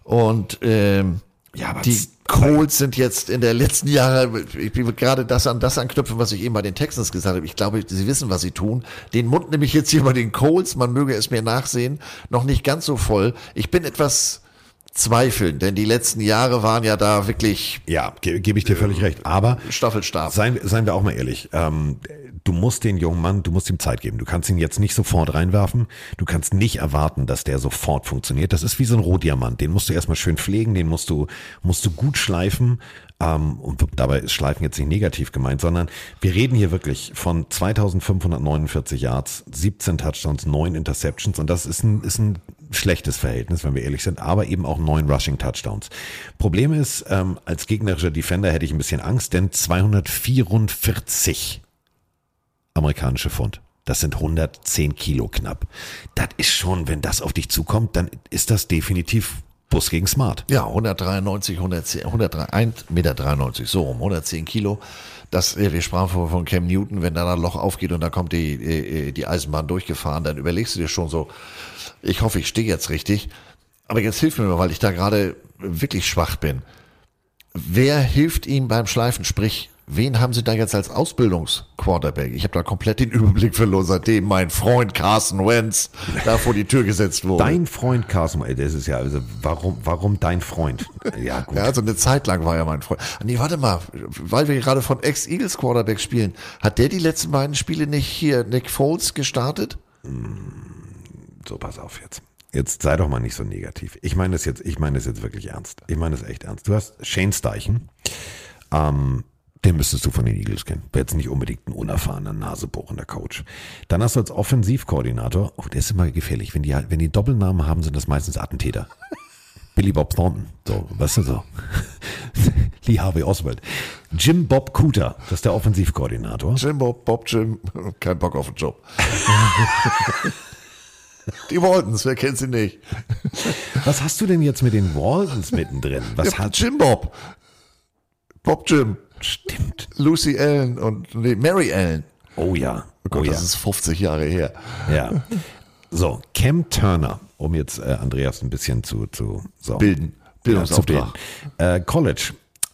Und ähm, Ja, die Colts sind jetzt in der letzten Jahre, ich will gerade das an das anknüpfen, was ich eben bei den Texans gesagt habe. Ich glaube, sie wissen, was sie tun. Den Mund nehme ich jetzt hier bei den Colts, man möge es mir nachsehen, noch nicht ganz so voll. Ich bin etwas zweifelnd, denn die letzten Jahre waren ja da wirklich Ja, ge gebe ich dir völlig recht. Aber Staffelstab. Seien, seien wir auch mal ehrlich. Ähm, du musst den jungen Mann, du musst ihm Zeit geben. Du kannst ihn jetzt nicht sofort reinwerfen. Du kannst nicht erwarten, dass der sofort funktioniert. Das ist wie so ein Rohdiamant. Den musst du erstmal schön pflegen, den musst du, musst du gut schleifen. Ähm, und dabei ist Schleifen jetzt nicht negativ gemeint, sondern wir reden hier wirklich von 2549 Yards, 17 Touchdowns, 9 Interceptions. Und das ist ein, ist ein schlechtes Verhältnis, wenn wir ehrlich sind, aber eben auch 9 Rushing Touchdowns. Problem ist, ähm, als gegnerischer Defender hätte ich ein bisschen Angst, denn 244 amerikanische Pfund. Das sind 110 Kilo knapp. Das ist schon, wenn das auf dich zukommt, dann ist das definitiv Bus gegen Smart. Ja, 193, 110, 103, 1,93 Meter, so um 110 Kilo. Das, äh, wir sprachen vorher von Cam Newton, wenn da ein Loch aufgeht und da kommt die, äh, die Eisenbahn durchgefahren, dann überlegst du dir schon so, ich hoffe, ich stehe jetzt richtig. Aber jetzt hilf mir mal, weil ich da gerade wirklich schwach bin. Wer hilft ihm beim Schleifen? Sprich, wen haben Sie da jetzt als Ausbildungsquarterback? Ich habe da komplett den Überblick verloren, seitdem mein Freund Carson Wentz da vor die Tür gesetzt wurde. Dein Freund Carson, ey, das ist ja, also warum, warum dein Freund? Ja, gut. Ja, also eine Zeit lang war er mein Freund. Nee, warte mal, weil wir gerade von Ex-Eagles Quarterback spielen. Hat der die letzten beiden Spiele nicht hier Nick Foles gestartet? So, pass auf jetzt. Jetzt sei doch mal nicht so negativ. Ich meine das jetzt, ich meine das jetzt wirklich ernst. Ich meine das echt ernst. Du hast Shane Steichen, ähm, den müsstest du von den Eagles kennen. Wäre jetzt nicht unbedingt ein unerfahrener, nasebohrender Coach. Dann hast du als Offensivkoordinator, oh, der ist immer gefährlich. Wenn die, wenn die Doppelnamen haben, sind das meistens Attentäter. Billy Bob Thornton, so, weißt du so. Lee Harvey Oswald. Jim Bob Cooter, das ist der Offensivkoordinator. Jim Bob, Bob Jim, kein Bock auf den Job. die Waltons, wer kennt sie nicht? Was hast du denn jetzt mit den Waltons mittendrin? Was Ja, hat, Jim Bob. Bob Jim. Stimmt. Lucy Allen und nee, Mary Allen. Oh ja. Oh Gott, oh ja. das ist 50 Jahre her. Ja. So, Cam Turner, um jetzt äh, Andreas ein bisschen zu, zu so, Bilden. Bildungsauftrag. Äh, College,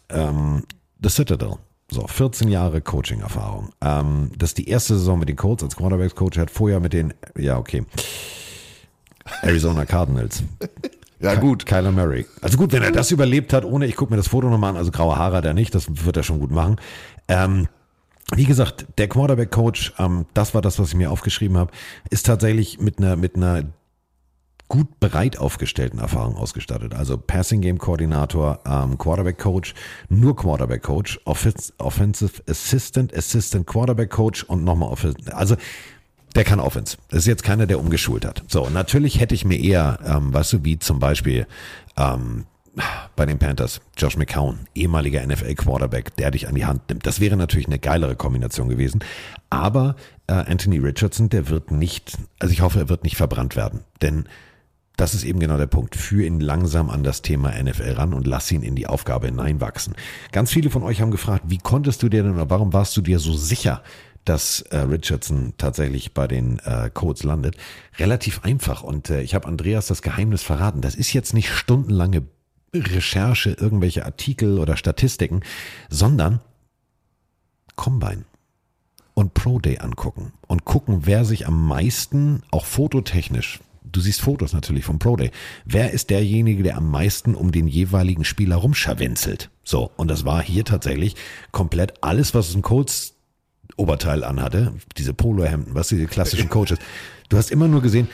ähm, The Citadel. So, 14 Jahre Coaching-Erfahrung. Ähm, das ist die erste Saison mit den Colts als Quarterbacks-Coach. Er hat vorher mit den, ja, okay, Arizona Cardinals. Ja, gut. Kyler Murray. Also gut, wenn er das überlebt hat, ohne, ich gucke mir das Foto nochmal an, also graue Haare hat er nicht, das wird er schon gut machen. Ähm, wie gesagt, der Quarterback-Coach, ähm, das war das, was ich mir aufgeschrieben habe, ist tatsächlich mit einer, mit einer gut breit aufgestellten Erfahrung ausgestattet. Also Passing Game Koordinator, ähm, Quarterback Coach, nur Quarterback Coach, Offens Offensive Assistant, Assistant Quarterback Coach und nochmal Offensive. Also der kann Offense. Das ist jetzt keiner, der umgeschult hat. So, natürlich hätte ich mir eher, ähm, weißt du, wie zum Beispiel ähm, bei den Panthers, Josh McCown, ehemaliger NFL-Quarterback, der dich an die Hand nimmt. Das wäre natürlich eine geilere Kombination gewesen. Aber äh, Anthony Richardson, der wird nicht, also ich hoffe, er wird nicht verbrannt werden. Denn das ist eben genau der Punkt. Führ ihn langsam an das Thema NFL ran und lass ihn in die Aufgabe hineinwachsen. Ganz viele von euch haben gefragt, wie konntest du dir denn oder warum warst du dir so sicher, dass äh, Richardson tatsächlich bei den äh, Codes landet. Relativ einfach. Und äh, ich habe Andreas das Geheimnis verraten. Das ist jetzt nicht stundenlange Recherche, irgendwelche Artikel oder Statistiken, sondern Combine und Pro Day angucken und gucken, wer sich am meisten, auch fototechnisch, du siehst Fotos natürlich vom Pro Day, wer ist derjenige, der am meisten um den jeweiligen Spieler rumscharwenzelt. So, und das war hier tatsächlich komplett alles, was ein Colts Oberteil anhatte, diese Polohemden, was diese klassischen Coaches. Du hast immer nur gesehen,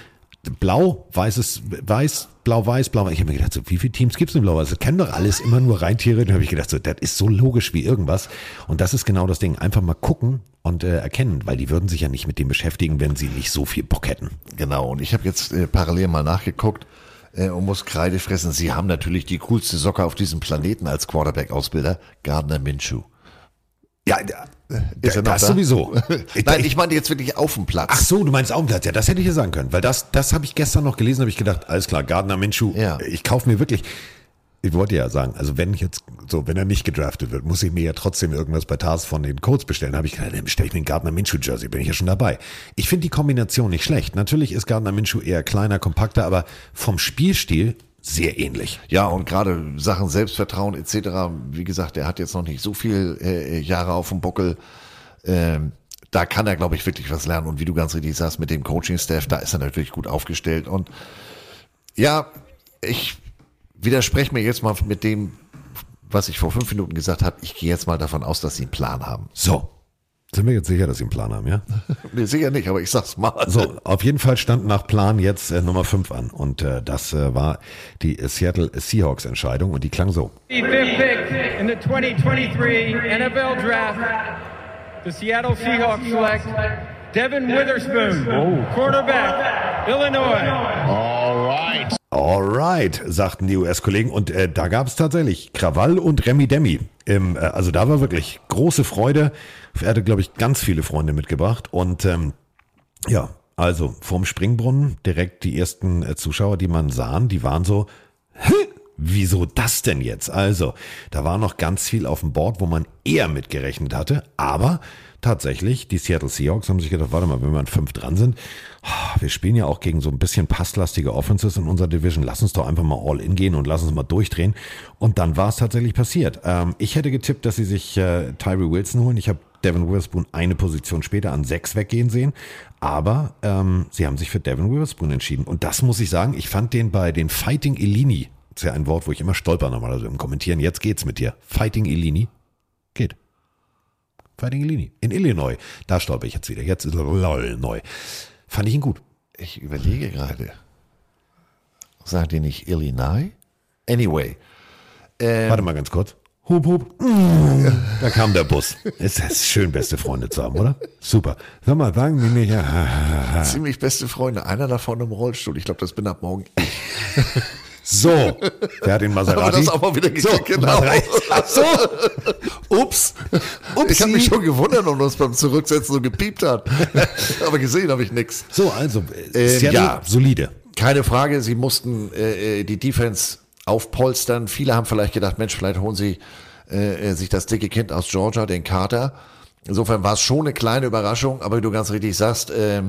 blau, weißes, weiß, blau, weiß, blau. Ich habe mir gedacht, so, wie viele Teams gibt es denn blau? Also kennen doch alles immer nur Reintiere. Da habe ich gedacht, so, das ist so logisch wie irgendwas. Und das ist genau das Ding. Einfach mal gucken und äh, erkennen, weil die würden sich ja nicht mit dem beschäftigen, wenn sie nicht so viel Bock hätten. Genau, und ich habe jetzt äh, parallel mal nachgeguckt äh, und muss Kreide fressen. Sie haben natürlich die coolste Socke auf diesem Planeten als Quarterback-Ausbilder, Gardner Minshew. Ja, ist er das da? sowieso. Nein, ich meine jetzt wirklich auf dem Platz. Ach so, du meinst auf dem Platz. Ja, das hätte ich ja sagen können, weil das, das habe ich gestern noch gelesen, habe ich gedacht, alles klar, Gardner Minshew, ja. ich kaufe mir wirklich, ich wollte ja sagen, also wenn ich jetzt so, wenn er nicht gedraftet wird, muss ich mir ja trotzdem irgendwas bei Tars von den Codes bestellen. Habe ich gedacht, dann bestelle ich mir einen Gardner Minshew Jersey, bin ich ja schon dabei. Ich finde die Kombination nicht schlecht. Natürlich ist Gardner Minshew eher kleiner, kompakter, aber vom Spielstil sehr ähnlich. Ja, und gerade Sachen Selbstvertrauen etc., wie gesagt, er hat jetzt noch nicht so viel äh, Jahre auf dem Buckel. Ähm, da kann er, glaube ich, wirklich was lernen. Und wie du ganz richtig sagst, mit dem Coaching-Staff, da ist er natürlich gut aufgestellt. Und ja, ich widerspreche mir jetzt mal mit dem, was ich vor fünf Minuten gesagt habe. Ich gehe jetzt mal davon aus, dass sie einen Plan haben. So. Sind wir jetzt sicher, dass Sie einen Plan haben, ja? nee, sicher nicht, aber ich sag's mal. So, auf jeden Fall stand nach Plan jetzt äh, Nummer 5 an. Und äh, das äh, war die Seattle Seahawks Entscheidung und die klang so. The fifth pick in the 2023 NFL Draft, the Seattle Seahawks select Devin Witherspoon, Cornerback, Illinois. All right. Alright, sagten die US-Kollegen. Und äh, da gab es tatsächlich Krawall und Remi Demi. Im, äh, also da war wirklich große Freude. Er hatte, glaube ich, ganz viele Freunde mitgebracht. Und ähm, ja, also vorm Springbrunnen direkt die ersten äh, Zuschauer, die man sahen, die waren so, Hä? wieso das denn jetzt? Also, da war noch ganz viel auf dem Board, wo man eher mitgerechnet hatte. Aber tatsächlich, die Seattle Seahawks haben sich gedacht, warte mal, wenn wir an fünf dran sind, ah, wir spielen ja auch gegen so ein bisschen passlastige Offenses in unserer Division, lass uns doch einfach mal all in gehen und lass uns mal durchdrehen. Und dann war es tatsächlich passiert. Ähm, ich hätte getippt, dass sie sich äh, Tyree Wilson holen. Ich habe Devin Witherspoon eine Position später an sechs weggehen sehen. Aber ähm, sie haben sich für Devin Witherspoon entschieden. Und das muss ich sagen, ich fand den bei den Fighting Elini, ist ja ein Wort, wo ich immer stolper normalerweise im Kommentieren, jetzt geht's mit dir. Fighting Elini, geht. Fighting Illini in Illinois. Da stolper ich jetzt wieder. Jetzt ist lol neu. Fand ich ihn gut. Ich überlege gerade. Sagt ihr nicht Illinois? Anyway. Ähm, Warte mal ganz kurz. Hup, hup. Da kam der Bus. Ist das schön, beste Freunde zu haben, oder? Super. Sag mal, sagen Sie mir ja. Ziemlich beste Freunde. Einer davon im Rollstuhl. Ich glaube, das bin ab morgen ich. So, wer hat den Maserati? Aber das auch mal wieder so, genau. Ach so. Ups. Ups. Ich habe mich schon gewundert, ob das beim Zurücksetzen so gepiept hat. Aber gesehen habe ich nichts. So, also, äh, ja, solide. Keine Frage, sie mussten äh, äh, die Defense aufpolstern. Viele haben vielleicht gedacht, Mensch, vielleicht holen sie äh, äh sich das dicke Kind aus Georgia, den Carter. Insofern war es schon eine kleine Überraschung, aber wie du ganz richtig sagst, äh,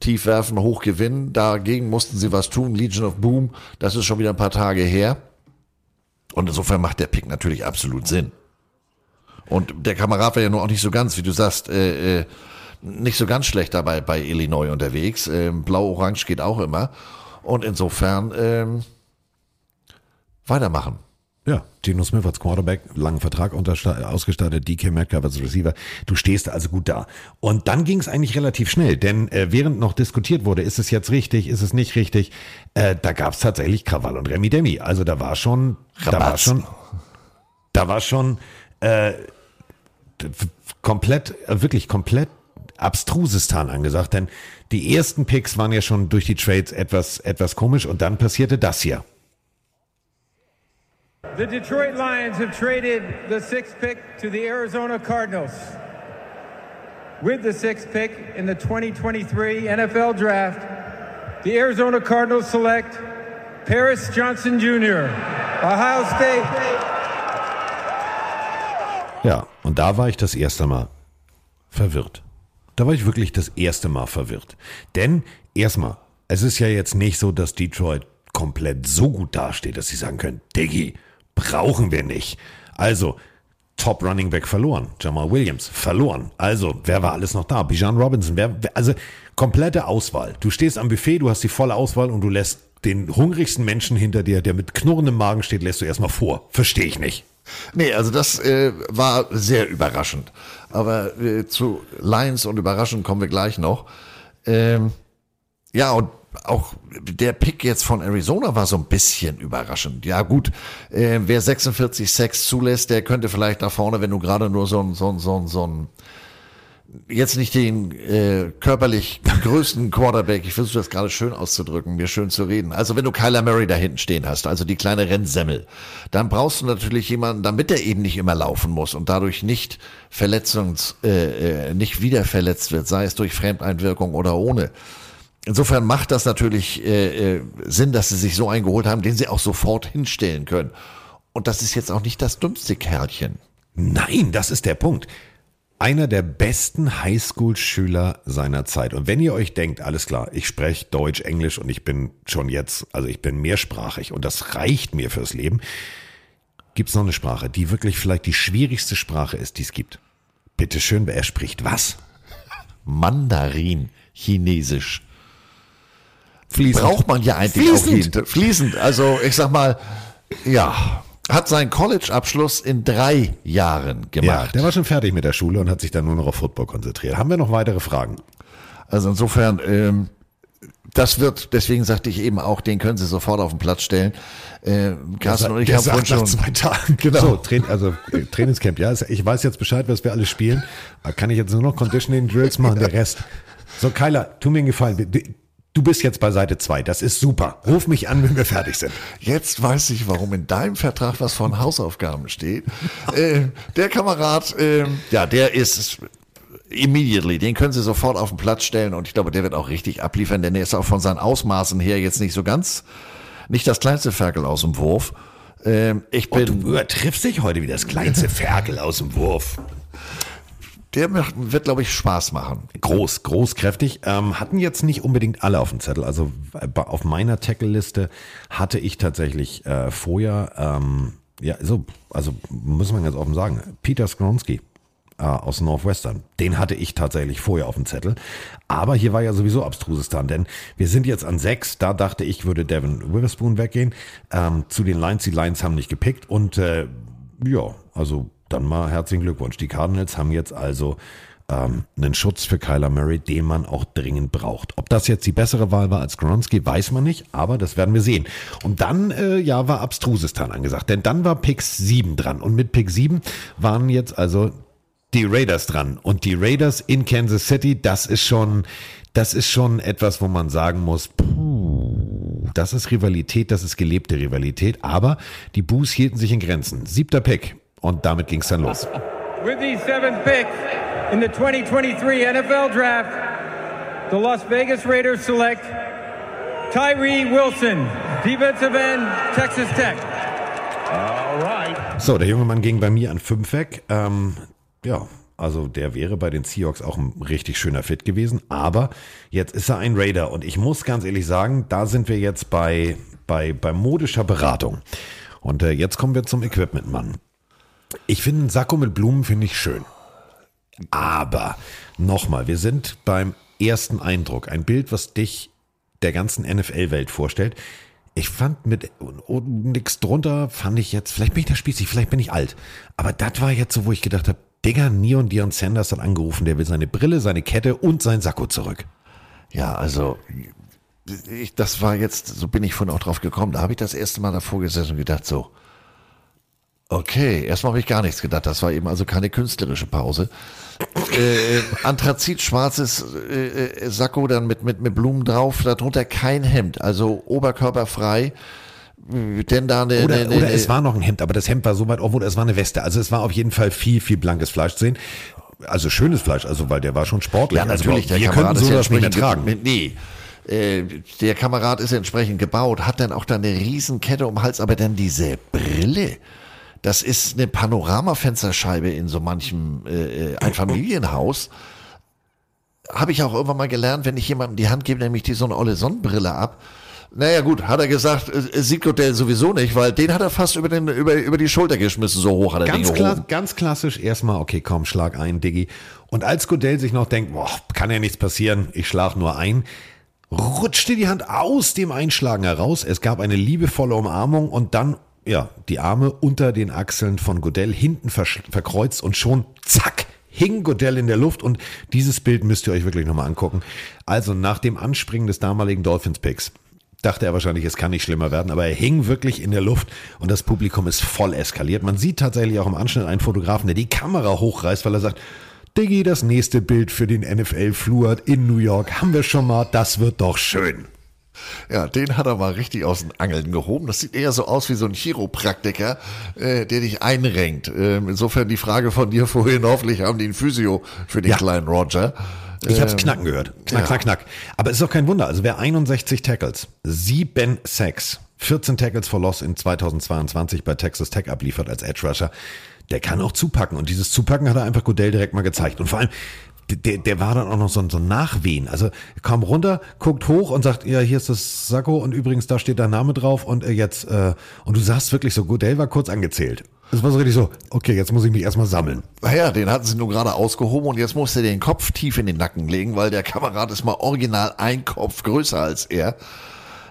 tief werfen, hoch gewinnen. Dagegen mussten sie was tun. Legion of Boom, das ist schon wieder ein paar Tage her. Und insofern macht der Pick natürlich absolut Sinn. Und der Kamerad war ja nur auch nicht so ganz, wie du sagst, äh, äh, nicht so ganz schlecht dabei bei Illinois unterwegs. Ähm, Blau-Orange geht auch immer. Und insofern ähm, weitermachen. Ja, Geno Smith als Quarterback, langen Vertrag ausgestattet, DK Metcalf als Receiver. Du stehst also gut da. Und dann ging es eigentlich relativ schnell, denn äh, während noch diskutiert wurde, ist es jetzt richtig, ist es nicht richtig, äh, da gab es tatsächlich Krawall und Remi Demi. Also da war schon, Rabatz. da war schon, da war schon äh, komplett, äh, wirklich komplett abstrusistan angesagt, denn die ersten Picks waren ja schon durch die Trades etwas, etwas komisch und dann passierte das hier. The Detroit Lions have traded the sixth pick to the Arizona Cardinals. With the sixth pick in the 2023 NFL Draft, the Arizona Cardinals select Paris Johnson Jr., Ohio State. Ja, und da war ich das erste Mal verwirrt. Da war ich wirklich das erste Mal verwirrt. Denn erstmal, es ist ja jetzt nicht so, dass Detroit komplett so gut dasteht, dass sie sagen können, Diggi, brauchen wir nicht. Also, Top Running Back verloren. Jamal Williams verloren. Also, wer war alles noch da? Bijan Robinson. Wer, wer, also, komplette Auswahl. Du stehst am Buffet, du hast die volle Auswahl und du lässt den hungrigsten Menschen hinter dir, der mit knurrendem Magen steht, lässt du erstmal vor. Verstehe ich nicht. Nee, also das äh, war sehr überraschend. Aber äh, zu Lions und überraschend kommen wir gleich noch. Ähm, ja, und auch der Pick jetzt von Arizona war so ein bisschen überraschend. Ja gut, äh, wer 46 Sex zulässt, der könnte vielleicht nach vorne, wenn du gerade nur so ein, so ein, so ein, so ein jetzt nicht den äh, körperlich größten Quarterback, ich versuche das gerade schön auszudrücken, mir schön zu reden. Also wenn du Kyler Murray da hinten stehen hast, also die kleine Rennsemmel, dann brauchst du natürlich jemanden, damit er eben nicht immer laufen muss und dadurch nicht verletzungs, äh, äh, nicht wieder verletzt wird, sei es durch Fremdeinwirkung oder ohne. Insofern macht das natürlich äh, äh, Sinn, dass sie sich so einen geholt haben, den sie auch sofort hinstellen können. Und das ist jetzt auch nicht das dümmste Kerlchen. Nein, das ist der Punkt. Einer der besten Highschool-Schüler seiner Zeit. Und wenn ihr euch denkt, alles klar, ich spreche Deutsch, Englisch und ich bin schon jetzt, also ich bin mehrsprachig und das reicht mir fürs Leben, gibt es noch eine Sprache, die wirklich vielleicht die schwierigste Sprache ist, die es gibt. Bitte schön, wer spricht was? Mandarin, Chinesisch. Fließend. Braucht man ja eigentlich Fließend. auch. Fließend. Also ich sag mal, ja, hat seinen College-Abschluss in drei Jahren Ja, gemacht. der war schon fertig mit der Schule und hat sich dann nur noch auf Football konzentriert. Haben wir noch weitere Fragen? Also insofern, ähm, das wird, deswegen sagte ich eben auch, den können Sie sofort auf den Platz stellen. Äh, Carsten und ich haben vorhin sagt nach schon, zwei Tagen. Genau. So, Train, also äh, Trainingscamp, ja. Ich weiß jetzt Bescheid, was wir alles spielen. Kann ich jetzt nur noch Conditioning Drills machen, der Rest. So, Kyler, tu mir einen Gefallen. Du- bist jetzt bei Seite zwei. Das ist super. Ruf mich an, wenn wir fertig sind. jetzt weiß ich, warum in deinem Vertrag was von Hausaufgaben steht. äh, der Kamerad, ähm, ja, der ist immediately, den können Sie sofort auf den Platz stellen und ich glaube, der wird auch richtig abliefern, denn er ist auch von seinen Ausmaßen her jetzt nicht so ganz, nicht das kleinste Ferkel aus dem Wurf. Ähm, ich bin, Du übertriffst dich heute wie das kleinste Ferkel aus dem Wurf. Der wird, glaube ich, Spaß machen. Groß, groß, kräftig. Ähm, hatten jetzt nicht unbedingt alle auf dem Zettel. Also auf meiner Tackle-Liste hatte ich tatsächlich äh, vorher, ähm, ja, so, also muss man ganz offen sagen, Peter Skronski äh, aus Northwestern, den hatte ich tatsächlich vorher auf dem Zettel. Aber hier war ja sowieso abstruses dran, denn wir sind jetzt an sechs. Da dachte ich, würde Devin Witherspoon weggehen. Ähm, zu den Lions, die Lions haben nicht gepickt und äh, ja, also dann mal herzlichen Glückwunsch. Die Cardinals haben jetzt also ähm, einen Schutz für Kyler Murray, den man auch dringend braucht. Ob das jetzt die bessere Wahl war als Gronski, weiß man nicht, aber das werden wir sehen. Und dann, äh, ja, war Abstruses dran angesagt, denn dann war Pick 7 dran und mit Pick 7 waren jetzt also die Raiders dran und die Raiders in Kansas City, das ist schon, das ist schon etwas, wo man sagen muss, puh, das ist Rivalität, das ist gelebte Rivalität, aber die Boos hielten sich in Grenzen. Siebter Pick und damit ging es dann los. With the seventh pick in the 2023 NFL Draft, the Las Vegas Raiders select Tyree Wilson, defensive end, Texas Tech. So, der junge Mann ging bei mir an fünf weg. Ähm, ja, also der wäre bei den Seahawks auch ein richtig schöner Fit gewesen. Aber jetzt ist er ein Raider. Und ich muss ganz ehrlich sagen, da sind wir jetzt bei, bei, bei modischer Beratung. Und äh, jetzt kommen wir zum Equipment-Mann. Ich finde einen Sakko mit Blumen finde ich schön. Aber nochmal, wir sind beim ersten Eindruck. Ein Bild, was dich der ganzen NFL-Welt vorstellt. Ich fand mit nichts drunter, fand ich jetzt, vielleicht bin ich da spießig, vielleicht bin ich alt. Aber das war jetzt so, wo ich gedacht habe, Digga, Neon Dion Sanders hat angerufen, der will seine Brille, seine Kette und sein Sakko zurück. Ja, also ich, das war jetzt, so bin ich vorhin auch drauf gekommen. Da habe ich das erste Mal davor gesessen und gedacht, so, okay, erstmal habe ich gar nichts gedacht. Das war eben also keine künstlerische Pause. äh, Anthrazit-schwarzes äh, äh, Sakko dann mit, mit, mit Blumen drauf, darunter kein Hemd, also oberkörperfrei. denn da eine, Oder, eine, oder eine, es war noch ein Hemd, aber das Hemd war so weit, obwohl es war eine Weste. Also es war auf jeden Fall viel, viel blankes Fleisch zu sehen. Also schönes Fleisch, also weil der war schon sportlich. Ja, natürlich, also, der wir Kamerad könnten so ja das nicht mehr tragen. ge- Nee. Äh, der Kamerad ist entsprechend gebaut, hat dann auch dann eine Riesenkette um den Hals, aber dann diese Brille. Das ist eine Panoramafensterscheibe in so manchem äh, äh, Einfamilienhaus. Habe ich auch irgendwann mal gelernt, wenn ich jemandem die Hand gebe, nämlich die so eine olle Sonnenbrille ab. Naja gut, hat er gesagt, äh, sieht Godell sowieso nicht, weil den hat er fast über, den, über, über die Schulter geschmissen, so hoch hat er Ganz, den gehoben. ganz klassisch erstmal, okay, komm, schlag ein, Diggi. Und als Godell sich noch denkt, boah, kann ja nichts passieren, ich schlag nur ein, rutschte die Hand aus dem Einschlagen heraus. Es gab eine liebevolle Umarmung und dann, ja, die Arme unter den Achseln von Godell hinten verkreuzt und schon, zack, hing Godell in der Luft und dieses Bild müsst ihr euch wirklich nochmal angucken. Also nach dem Anspringen des damaligen Dolphins-Picks dachte er wahrscheinlich, es kann nicht schlimmer werden, aber er hing wirklich in der Luft und das Publikum ist voll eskaliert. Man sieht tatsächlich auch im Anschnitt einen Fotografen, der die Kamera hochreißt, weil er sagt, Diggi, das nächste Bild für den NFL-Flur in New York haben wir schon mal, das wird doch schön. Ja, den hat er mal richtig aus den Angeln gehoben. Das sieht eher so aus wie so ein Chiropraktiker, äh, der dich einrenkt. Ähm, insofern die Frage von dir vorhin, hoffentlich haben die einen Physio für den Ja. kleinen Roger. Ich hab's Ähm, knacken gehört. Knack, ja. knack, knack. Aber es ist auch kein Wunder. Also wer 61 Tackles, 7 Sacks, 14 Tackles for Loss in 2022 bei Texas Tech abliefert als Edge Rusher, der kann auch zupacken. Und dieses Zupacken hat er einfach Godell direkt mal gezeigt. Und vor allem, der, der war dann auch noch so, ein- so ein Nachwehen. Also kam runter, guckt hoch und sagt, ja, hier ist das Sakko und übrigens, da steht dein Name drauf und äh, jetzt, äh, und du sahst wirklich so, Godell war kurz angezählt. Es war so richtig so, okay, jetzt muss ich mich erstmal sammeln. Naja, den hatten sie nur gerade ausgehoben und jetzt musste er den Kopf tief in den Nacken legen, weil der Kamerad ist mal original ein Kopf größer als er.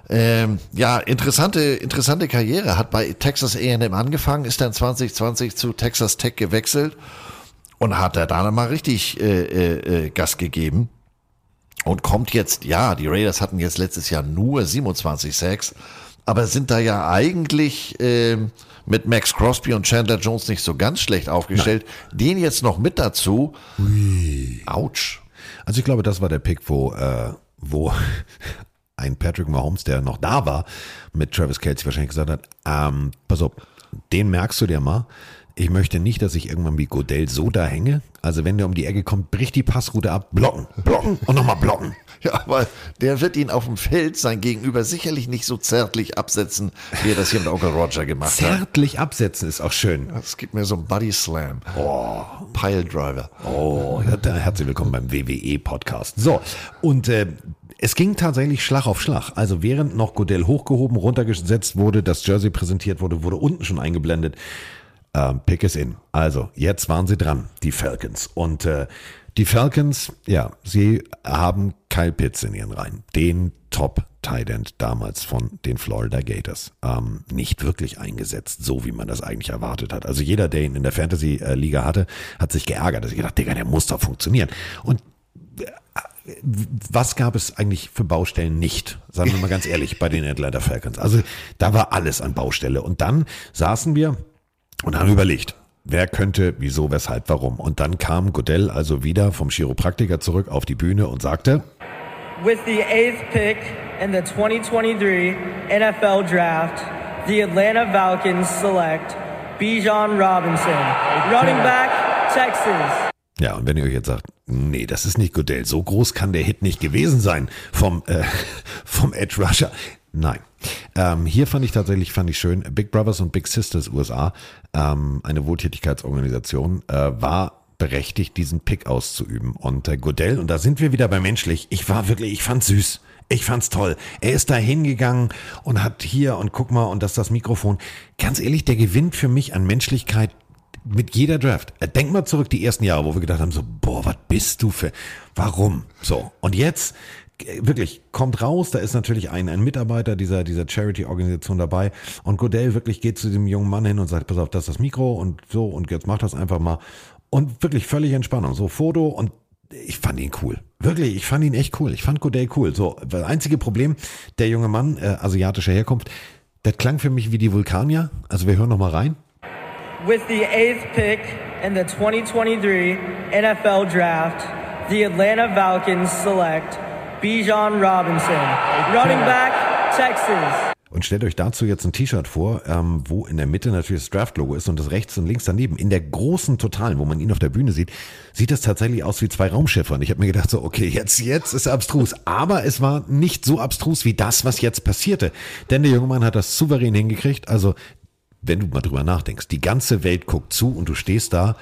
Ähm, ja, interessante, interessante Karriere. Hat bei Texas A&M angefangen, ist dann 2020 zu Texas Tech gewechselt und hat er da mal richtig äh, äh, äh, Gas gegeben. Und kommt jetzt, ja, die Raiders hatten jetzt letztes Jahr nur 27 Sacks, aber sind da ja eigentlich ähm, mit Max Crosby und Chandler Jones nicht so ganz schlecht aufgestellt. Den jetzt noch mit dazu. Autsch. Also ich glaube, das war der Pick, wo, äh, wo ein Patrick Mahomes, der noch da war, mit Travis Kelsey wahrscheinlich gesagt hat, ähm, pass auf, den merkst du dir mal. Ich möchte nicht, dass ich irgendwann wie Godell so da hänge. Also wenn der um die Ecke kommt, bricht die Passroute ab, blocken, blocken und nochmal blocken. Ja, aber der wird ihn auf dem Feld sein Gegenüber sicherlich nicht so zärtlich absetzen, wie er das hier mit Onkel Roger gemacht hat. Zärtlich absetzen ist auch schön. Es gibt mir so einen Body Slam. Oh. Pile Driver. Oh, herzlich willkommen beim WWE-Podcast. So, und äh, es ging tatsächlich Schlag auf Schlag. Also während noch Godell hochgehoben, runtergesetzt wurde, das Jersey präsentiert wurde, wurde unten schon eingeblendet. Ähm, Pick is in. Also, jetzt waren sie dran, die Falcons. Und äh, die Falcons, ja, sie haben Kyle Pitts in ihren Reihen. Den top End damals von den Florida Gators. Ähm, nicht wirklich eingesetzt, so wie man das eigentlich erwartet hat. Also jeder, der ihn in der Fantasy-Liga hatte, hat sich geärgert. Also gedacht, Digga, der muss doch funktionieren. Und was gab es eigentlich für Baustellen nicht? Sagen wir mal ganz ehrlich, bei den Atlanta Falcons. Also da war alles an Baustelle. Und dann saßen wir und haben überlegt, wer könnte, wieso, weshalb, warum. Und dann kam Godell also wieder vom Chiropraktiker zurück auf die Bühne und sagte, With the eighth pick in the 2023 NFL Draft, the Atlanta Falcons select Bijan Robinson, running back, Texas. ja, und wenn ihr euch jetzt sagt, nee, das ist nicht Godell, so groß kann der Hit nicht gewesen sein vom, äh, vom Edge Rusher. Nein. Ähm, hier fand ich tatsächlich, fand ich schön, Big Brothers und Big Sisters USA, ähm, eine Wohltätigkeitsorganisation, äh, war berechtigt, diesen Pick auszuüben. Und äh, Godell, und da sind wir wieder bei menschlich, ich war wirklich, ich fand's süß. Ich fand's toll. Er ist da hingegangen und hat hier und guck mal und das das Mikrofon. Ganz ehrlich, der gewinnt für mich an Menschlichkeit mit jeder Draft. Äh, Denk mal zurück die ersten Jahre, wo wir gedacht haben, so, boah, was bist du für, warum? So. Und jetzt, wirklich, kommt raus, da ist natürlich ein, ein Mitarbeiter dieser, dieser Charity-Organisation dabei und Godell wirklich geht zu dem jungen Mann hin und sagt, pass auf, das ist das Mikro und so und jetzt mach das einfach mal. Und wirklich völlig Entspannung. So Foto und ich fand ihn cool. Wirklich, ich fand ihn echt cool. Ich fand Godell cool. So, das einzige Problem, der junge Mann, äh, asiatischer Herkunft, das klang für mich wie die Vulkanier. Also wir hören noch mal rein. With the eighth pick in the 2023 NFL Draft, the Atlanta Falcons select Bijan Robinson, running back, Texas. Und stellt euch dazu jetzt ein T-Shirt vor, ähm, wo in der Mitte natürlich das Draft-Logo ist und das rechts und links daneben. In der großen Totalen, wo man ihn auf der Bühne sieht, sieht das tatsächlich aus wie zwei Raumschiffe. Und ich habe mir gedacht, so, okay, jetzt, jetzt ist er abstrus. Aber es war nicht so abstrus wie das, was jetzt passierte. Denn der junge Mann hat das souverän hingekriegt. Also, wenn du mal drüber nachdenkst, die ganze Welt guckt zu und du stehst da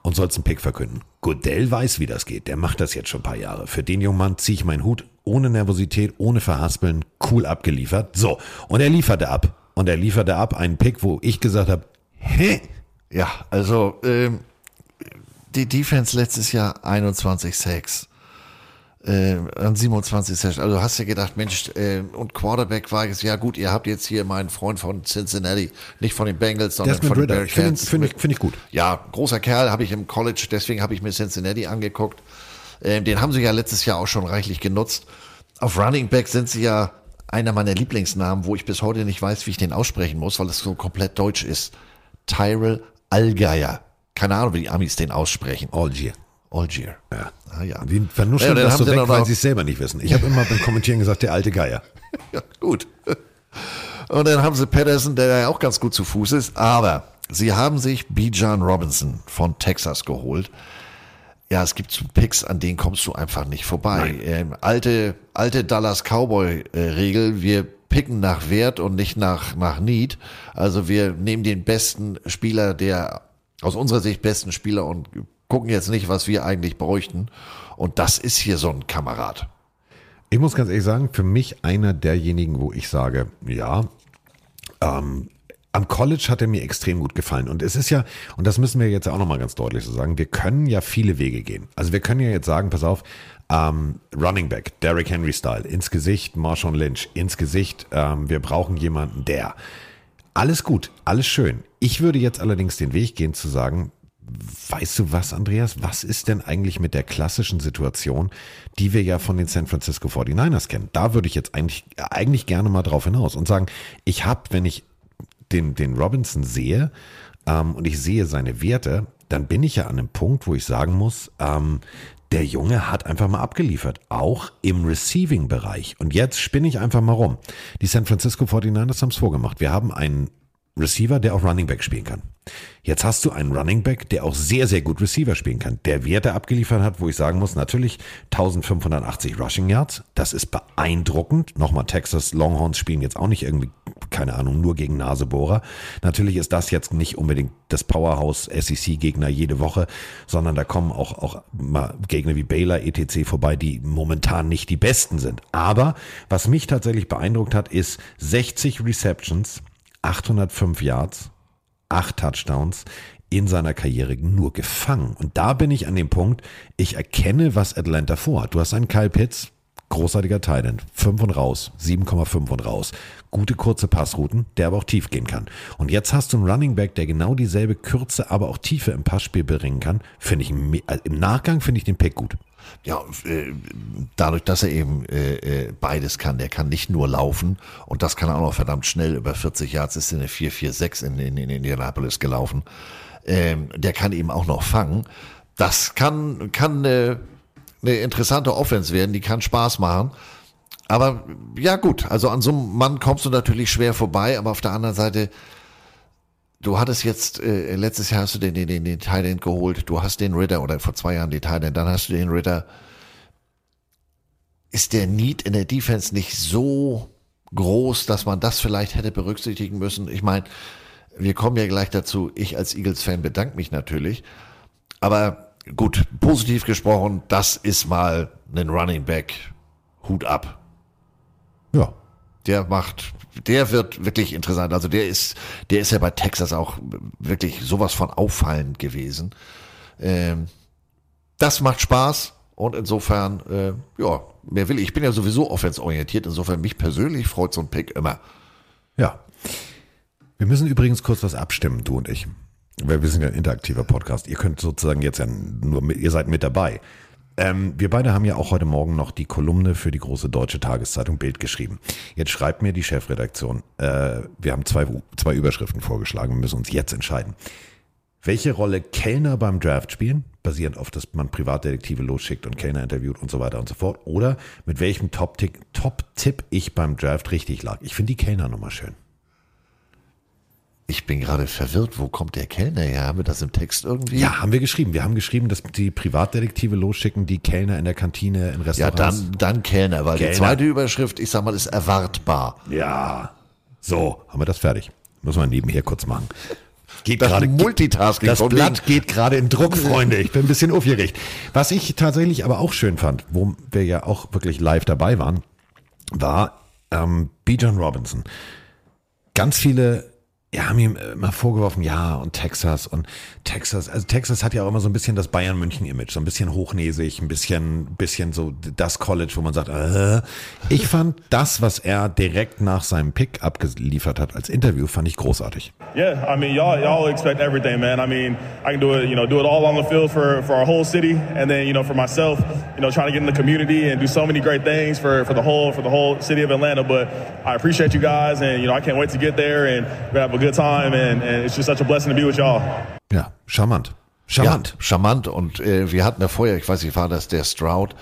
und sollst einen Pick verkünden. Godell weiß, wie das geht. Der macht das jetzt schon ein paar Jahre. Für den jungen Mann ziehe ich meinen Hut ohne Nervosität, ohne Verhaspeln, cool abgeliefert. So, und er lieferte ab. Und er lieferte ab einen Pick, wo ich gesagt habe, hä? Ja, also ähm, die Defense letztes Jahr 21 Sacks. Äh, an 27 Sacks. Also du hast ja gedacht, Mensch, äh, und Quarterback war jetzt, ja gut, ihr habt jetzt hier meinen Freund von Cincinnati, nicht von den Bengals, sondern Desmond von den Ritter. Finde Bearcats. find ich, find ich gut. Ja, großer Kerl, habe ich im College, deswegen habe ich mir Cincinnati angeguckt. Ähm, den haben sie ja letztes Jahr auch schon reichlich genutzt. Auf Running Back sind sie ja einer meiner Lieblingsnamen, wo ich bis heute nicht weiß, wie ich den aussprechen muss, weil es so komplett deutsch ist. Tyrell Allgeier. Keine Ahnung, wie die Amis den aussprechen. Algier. Algier. Ja. Ah, ja. Die vernuscheln Ja, das haben so weg, noch- weil sie es selber nicht wissen. Ich habe immer beim Kommentieren gesagt, der alte Geier. Ja, gut. Und dann haben sie Patterson, der ja auch ganz gut zu Fuß ist, aber sie haben sich Bijan Robinson von Texas geholt. Ja, es gibt so Picks, an denen kommst du einfach nicht vorbei. Ähm, alte, alte Dallas Cowboy-Regel, wir picken nach Wert und nicht nach, nach Need. Also wir nehmen den besten Spieler, der aus unserer Sicht besten Spieler und gucken jetzt nicht, was wir eigentlich bräuchten. Und das ist hier so ein Kamerad. Ich muss ganz ehrlich sagen, für mich einer derjenigen, wo ich sage, ja, ähm, am College hat er mir extrem gut gefallen. Und es ist ja, und das müssen wir jetzt auch nochmal ganz deutlich so sagen, wir können ja viele Wege gehen. Also wir können ja jetzt sagen, pass auf, ähm, Running Back, Derrick Henry Style, ins Gesicht, Marshawn Lynch, ins Gesicht, ähm, wir brauchen jemanden, der. Alles gut, alles schön. Ich würde jetzt allerdings den Weg gehen zu sagen, Weißt du was, Andreas? Was ist denn eigentlich mit der klassischen Situation, die wir ja von den San Francisco 49ers kennen? Da würde ich jetzt eigentlich, eigentlich gerne mal drauf hinaus und sagen, ich habe, wenn ich den, den Robinson sehe ähm, und ich sehe seine Werte, dann bin ich ja an einem Punkt, wo ich sagen muss, ähm, der Junge hat einfach mal abgeliefert, auch im Receiving-Bereich. Und jetzt spinne ich einfach mal rum. Die San Francisco 49ers haben es vorgemacht. Wir haben einen Receiver, der auch Running Back spielen kann. Jetzt hast du einen Running Back, der auch sehr, sehr gut Receiver spielen kann. Der Werte abgeliefert hat, wo ich sagen muss, natürlich 1580 Rushing Yards. Das ist beeindruckend. Nochmal, Texas Longhorns spielen jetzt auch nicht irgendwie, keine Ahnung, nur gegen Nasebohrer. Natürlich ist das jetzt nicht unbedingt das Powerhouse SEC-Gegner jede Woche, sondern da kommen auch, auch mal Gegner wie Baylor etc. vorbei, die momentan nicht die besten sind. Aber was mich tatsächlich beeindruckt hat, ist 60 Receptions, 805 Yards, 8 Touchdowns in seiner Karriere nur gefangen. Und da bin ich an dem Punkt, ich erkenne, was Atlanta vorhat. Du hast einen Kyle Pitts, großartiger Thailand, 5 und raus, 7,5 und raus. Gute kurze Passrouten, der aber auch tief gehen kann. Und jetzt hast du einen Running Back, der genau dieselbe Kürze, aber auch Tiefe im Passspiel bringen kann. Finde ich, also im Nachgang finde ich den Pick gut. Ja, äh, dadurch, dass er eben äh, äh, beides kann, der kann nicht nur laufen und das kann er auch noch verdammt schnell, über 40 Yards ist in eine 446 in, in, in Indianapolis gelaufen. Ähm, der kann eben auch noch fangen. Das kann, kann eine, interessante Offense werden, die kann Spaß machen. Aber ja gut, also an so einem Mann kommst du natürlich schwer vorbei, aber auf der anderen Seite, du hattest jetzt, äh, letztes Jahr hast du den, den, den, den Thailand geholt, du hast den Ritter oder vor zwei Jahren den Thailand, dann hast du den Ritter. Ist der Need in der Defense nicht so groß, dass man das vielleicht hätte berücksichtigen müssen? Ich meine, wir kommen ja gleich dazu. Ich als Eagles-Fan bedanke mich natürlich. Aber gut, positiv gesprochen, das ist mal ein Running Back. Hut ab. Ja. Der macht, der wird wirklich interessant. Also der ist, der ist ja bei Texas auch wirklich sowas von auffallend gewesen. Ähm, das macht Spaß und insofern, äh, ja, mehr will ich. Ich bin ja sowieso offensorientiert. Insofern mich persönlich freut so ein Pick immer. Ja. Wir müssen übrigens kurz was abstimmen, du und ich. Weil wir sind ja ein interaktiver Podcast. Ihr könnt sozusagen jetzt ja nur mit, ihr seid mit dabei. Ähm, wir beide haben ja auch heute Morgen noch die Kolumne für die große deutsche Tageszeitung Bild geschrieben. Jetzt schreibt mir die Chefredaktion, äh, wir haben zwei, zwei Überschriften vorgeschlagen, wir müssen uns jetzt entscheiden. welche Rolle Kellner beim Draft spielen, basierend auf, dass man Privatdetektive losschickt und Kellner interviewt und so weiter und so fort, oder mit welchem Top-Tipp Top ich beim Draft richtig lag. Ich finde die Kellner-Nummer schön. Ich bin gerade verwirrt. Wo kommt der Kellner her? Haben wir das im Text irgendwie? Ja, haben wir geschrieben. Wir haben geschrieben, dass die Privatdetektive losschicken, die Kellner in der Kantine, in Ja, Restaurants. dann, dann Kellner, weil Kellner. die zweite Überschrift, ich sag mal, ist erwartbar. Ja. So, haben wir das fertig. Muss man nebenher kurz machen. Geht gerade Multitasking Das Blatt geht gerade in Druck, Freunde. Ich bin ein bisschen aufgeregt. Was ich tatsächlich aber auch schön fand, wo wir ja auch wirklich live dabei waren, war ähm, Bijan Robinson. Ganz viele ja, haben ihm immer vorgeworfen, ja, und Texas und Texas, also Texas hat ja auch immer so ein bisschen das Bayern München Image, so ein bisschen hochnäsig, ein bisschen, bisschen so das College, wo man sagt, äh. ich fand das, was er direkt nach seinem Pick abgeliefert hat als Interview, fand ich großartig. Yeah, I mean, y'all y'all expect everything, man. I mean, I can do it, you know, do it all on the field for, for our whole city, and then you know, for myself, you know, trying to get in the community and do so many great things for, for the whole for the whole city of Atlanta. But I appreciate you guys, and you know, I can't wait to get there and gonna have a good time, and, and it's just such a blessing to be with y'all. Ja, charmant. Charmant. Ja, charmant. Und äh, wir hatten ja vorher, ich weiß nicht, war das der Stroud?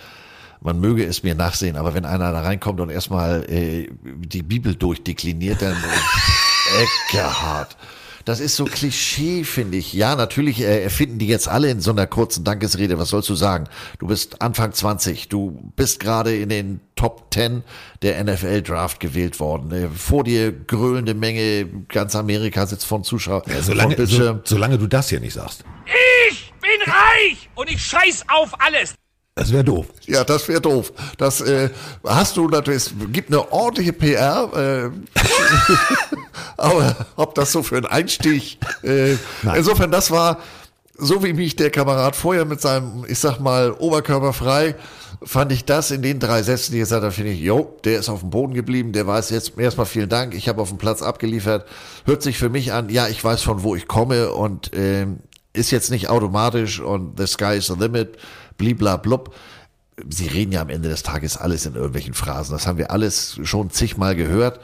Man möge es mir nachsehen, aber wenn einer da reinkommt und erstmal äh, die Bibel durchdekliniert, dann äh, Eckehard. Das ist so Klischee, finde ich. Ja, natürlich äh, erfinden die jetzt alle in so einer kurzen Dankesrede. Was sollst du sagen? Du bist Anfang 20. Du bist gerade in den Top 10 der NFL Draft gewählt worden. Äh, vor dir gröhlende Menge. Ganz Amerika sitzt von Zuschauern. Ja, solange, so, solange du das hier nicht sagst. Ich bin reich und ich scheiß auf alles. Das wäre doof. Ja, das wäre doof. Das äh, hast du natürlich, es gibt eine ordentliche PR, äh, aber ob das so für einen Einstieg, äh, insofern, das war, so wie mich der Kamerad vorher mit seinem, ich sag mal, Oberkörper frei, fand ich das in den drei Sätzen, die er gesagt hat, finde ich, jo, der ist auf dem Boden geblieben, der weiß jetzt erstmal vielen Dank, ich habe auf dem Platz abgeliefert, hört sich für mich an, ja, ich weiß von wo ich komme und ähm, ist jetzt nicht automatisch und the sky is the limit, bliblablub. Sie reden ja am Ende des Tages alles in irgendwelchen Phrasen. Das haben wir alles schon zigmal gehört.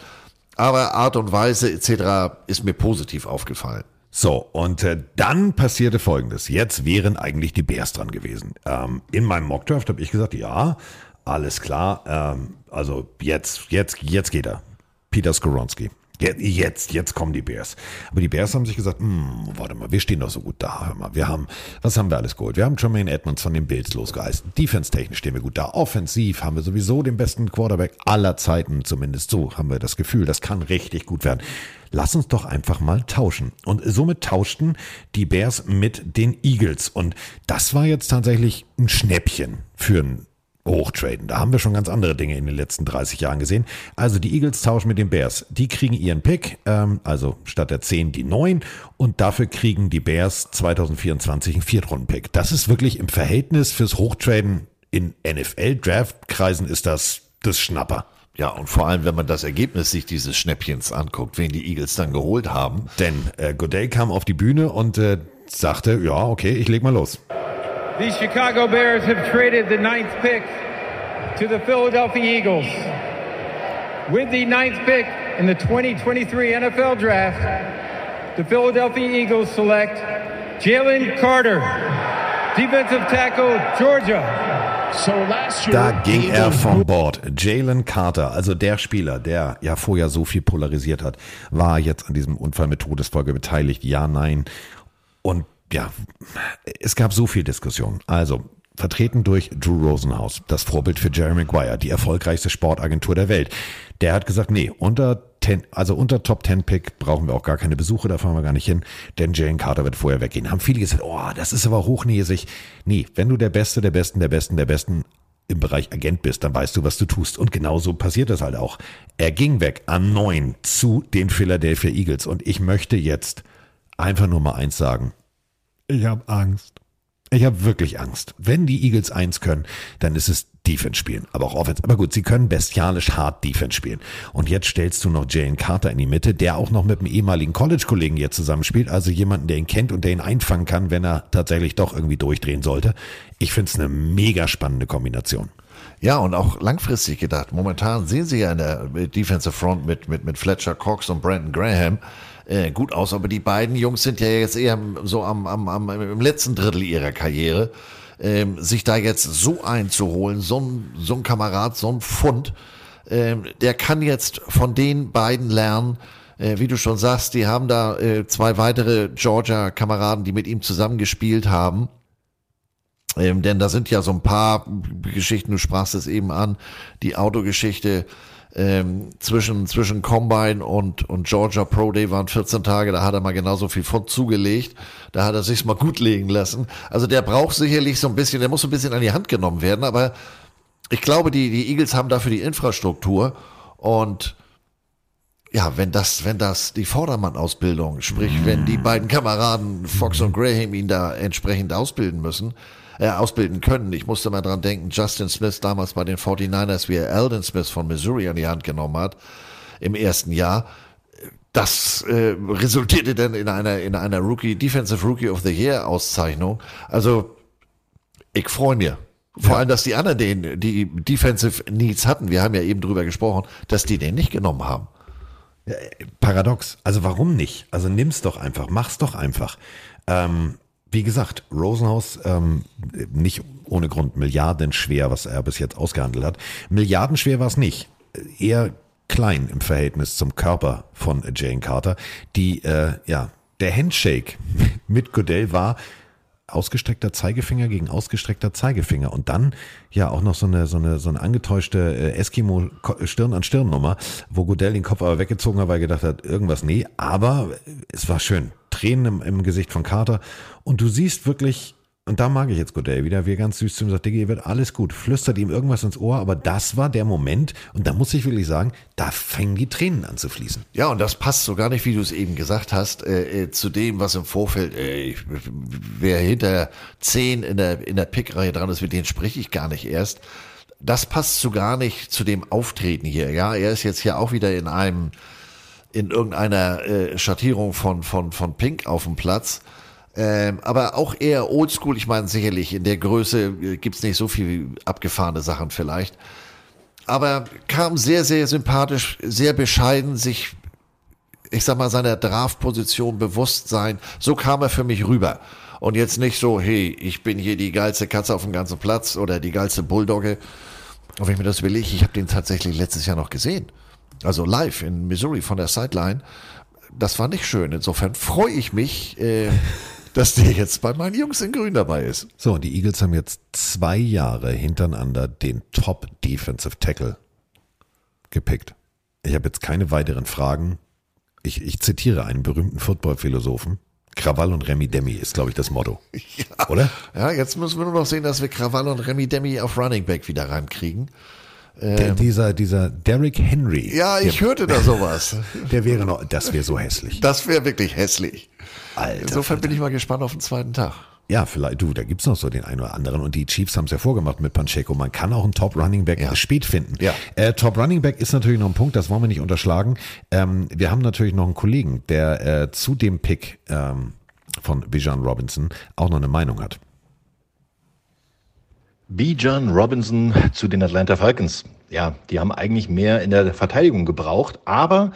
Aber Art und Weise etc. ist mir positiv aufgefallen. So, und äh, dann passierte Folgendes. Jetzt wären eigentlich die Bears dran gewesen. Ähm, in meinem Mockdraft habe ich gesagt, ja, alles klar. Ähm, also jetzt, jetzt, jetzt geht er. Peter Skoronski. Jetzt, jetzt, kommen die Bears. Aber die Bears haben sich gesagt, hm, warte mal, wir stehen doch so gut da. Hör mal, wir haben, was haben wir alles geholt? Wir haben Jermaine Edmonds von den Bills losgeheißen. Defense-technisch stehen wir gut da. Offensiv haben wir sowieso den besten Quarterback aller Zeiten, zumindest so haben wir das Gefühl. Das kann richtig gut werden. Lass uns doch einfach mal tauschen. Und somit tauschten die Bears mit den Eagles. Und das war jetzt tatsächlich ein Schnäppchen für einen Hochtraden. Da haben wir schon ganz andere Dinge in den letzten 30 Jahren gesehen. Also die Eagles tauschen mit den Bears. Die kriegen ihren Pick, ähm, also statt der 10 die 9 und dafür kriegen die Bears 2024 einen Viertrunden-Pick. Das ist wirklich im Verhältnis fürs Hochtraden in NFL-Draft-Kreisen ist das das Schnapper. Ja, und vor allem, wenn man das Ergebnis sich dieses Schnäppchens anguckt, wen die Eagles dann geholt haben. Denn äh, Goday kam auf die Bühne und äh, sagte, ja, okay, ich leg mal los. The Chicago Bears have traded the ninth pick to the Philadelphia Eagles. With the ninth pick in the 2023 NFL Draft, the Philadelphia Eagles select Jalen Carter, defensive tackle, Georgia. Da ging er vom Bord. Jalen Carter, also der Spieler, der ja vorher so viel polarisiert hat, war jetzt an diesem Unfall mit Todesfolge beteiligt. Ja, nein. Und ja, es gab so viel Diskussion. Also, vertreten durch Drew Rosenhaus, das Vorbild für Jerry Maguire, die erfolgreichste Sportagentur der Welt. Der hat gesagt, nee, unter 10, also unter Top 10 Pick brauchen wir auch gar keine Besuche, da fahren wir gar nicht hin, denn Jalen Carter wird vorher weggehen. Haben viele gesagt, oh, das ist aber hochnäsig. Nee, wenn du der Beste, der Besten, der Besten, der Besten im Bereich Agent bist, dann weißt du, was du tust. Und genauso passiert das halt auch. Er ging weg an neun zu den Philadelphia Eagles. Und ich möchte jetzt einfach nur mal eins sagen. Ich habe Angst. Ich habe wirklich Angst. Wenn die Eagles eins können, dann ist es Defense spielen, aber auch Offense. Aber gut, sie können bestialisch hart Defense spielen. Und jetzt stellst du noch Jalen Carter in die Mitte, der auch noch mit einem ehemaligen College-Kollegen jetzt zusammenspielt, also jemanden, der ihn kennt und der ihn einfangen kann, wenn er tatsächlich doch irgendwie durchdrehen sollte. Ich finde es eine mega spannende Kombination. Ja, und auch langfristig gedacht. Momentan sehen sie ja in der Defensive Front mit, mit, mit Fletcher Cox und Brandon Graham äh, gut aus, aber die beiden Jungs sind ja jetzt eher so am, am, am im letzten Drittel ihrer Karriere. Ähm, sich da jetzt so einzuholen, so ein, so ein Kamerad, so ein Fund, ähm, der kann jetzt von den beiden lernen, äh, wie du schon sagst, die haben da äh, zwei weitere Georgia-Kameraden, die mit ihm zusammengespielt haben. Ähm, denn da sind ja so ein paar Geschichten, du sprachst es eben an, die Autogeschichte ähm, zwischen, zwischen Combine und, und Georgia Pro Day waren 14 Tage, da hat er mal genauso viel Pfund zugelegt, da hat er sich's mal gut legen lassen. Also der braucht sicherlich so ein bisschen, der muss so ein bisschen an die Hand genommen werden, aber ich glaube, die, die Eagles haben dafür die Infrastruktur und ja, wenn das, wenn das die Vordermann-Ausbildung, sprich, wenn die beiden Kameraden Fox und Graham ihn da entsprechend ausbilden müssen, äh, ausbilden können. Ich musste mal dran denken, Justin Smith damals bei den 49ers, wie er Alden Smith von Missouri an die Hand genommen hat, im ersten Jahr. Das äh, resultierte dann in einer, in einer Rookie, Defensive Rookie of the Year Auszeichnung. Also, ich freue mich. Vor Ja. allem, dass die anderen den, die Defensive Needs hatten, wir haben ja eben drüber gesprochen, dass die den nicht genommen haben. Paradox. Also warum nicht? Also nimm's doch einfach, mach's doch einfach. Ähm, wie gesagt, Rosenhaus ähm, nicht ohne Grund milliardenschwer, was er bis jetzt ausgehandelt hat. Milliardenschwer war es nicht. Eher klein im Verhältnis zum Körper von Jane Carter. Die, äh, ja, der Handshake mit Goodell war ausgestreckter Zeigefinger gegen ausgestreckter Zeigefinger und dann ja auch noch so eine so eine so eine angetäuschte äh, Eskimo Stirn an Stirn Nummer, wo Godell den Kopf aber weggezogen hat, weil er gedacht hat, irgendwas nee, aber es war schön. Tränen im, im Gesicht von Carter und du siehst wirklich und da mag ich jetzt Godell wieder, wie er ganz süß zu ihm sagt, Digga, wird alles gut, flüstert ihm irgendwas ins Ohr, aber das war der Moment und da muss ich wirklich sagen, da fängen die Tränen an zu fließen. Ja, und das passt so gar nicht, wie du es eben gesagt hast, äh, äh, zu dem, was im Vorfeld, äh, wer hinter zehn in der, in der Pickreihe dran ist, mit denen spreche ich gar nicht erst. Das passt so gar nicht zu dem Auftreten hier. Ja, er ist jetzt hier auch wieder in einem, in irgendeiner äh, Schattierung von, von, von Pink auf dem Platz. Ähm, aber auch eher oldschool. Ich meine, sicherlich in der Größe äh, gibt's nicht so viel abgefahrene Sachen vielleicht. Aber kam sehr, sehr sympathisch, sehr bescheiden, sich, ich sag mal, seiner Draftposition bewusst sein. So kam er für mich rüber. Und jetzt nicht so, hey, ich bin hier die geilste Katze auf dem ganzen Platz oder die geilste Bulldogge. Und wenn ich mir das überlege, ich habe den tatsächlich letztes Jahr noch gesehen. Also live in Missouri von der Sideline. Das war nicht schön. Insofern freue ich mich, äh, dass der jetzt bei meinen Jungs in Grün dabei ist. So, und die Eagles haben jetzt zwei Jahre hintereinander den Top Defensive Tackle gepickt. Ich habe jetzt keine weiteren Fragen. Ich, ich zitiere einen berühmten Football-Philosophen. Krawall und Remi Demi ist, glaube ich, das Motto. Oder? Ja, jetzt müssen wir nur noch sehen, dass wir Krawall und Remy Demi auf Running Back wieder reinkriegen. Der, dieser, dieser Derrick Henry. Ähm. Ja, ich der, hörte da sowas. Der wäre noch, das wäre so hässlich. Das wäre wirklich hässlich. Alter, Insofern bin ich mal gespannt auf den zweiten Tag. Ja, vielleicht, du, da gibt's noch so den einen oder anderen. Und die Chiefs haben es ja vorgemacht mit Pacheco. Man kann auch einen Top Running Back Ja. spät finden. Ja. Äh, Top Running Back ist natürlich noch ein Punkt, das wollen wir nicht unterschlagen. Ähm, wir haben natürlich noch einen Kollegen, der äh, zu dem Pick ähm, von Bijan Robinson auch noch eine Meinung hat. Bijan Robinson zu den Atlanta Falcons. Ja, die haben eigentlich mehr in der Verteidigung gebraucht, aber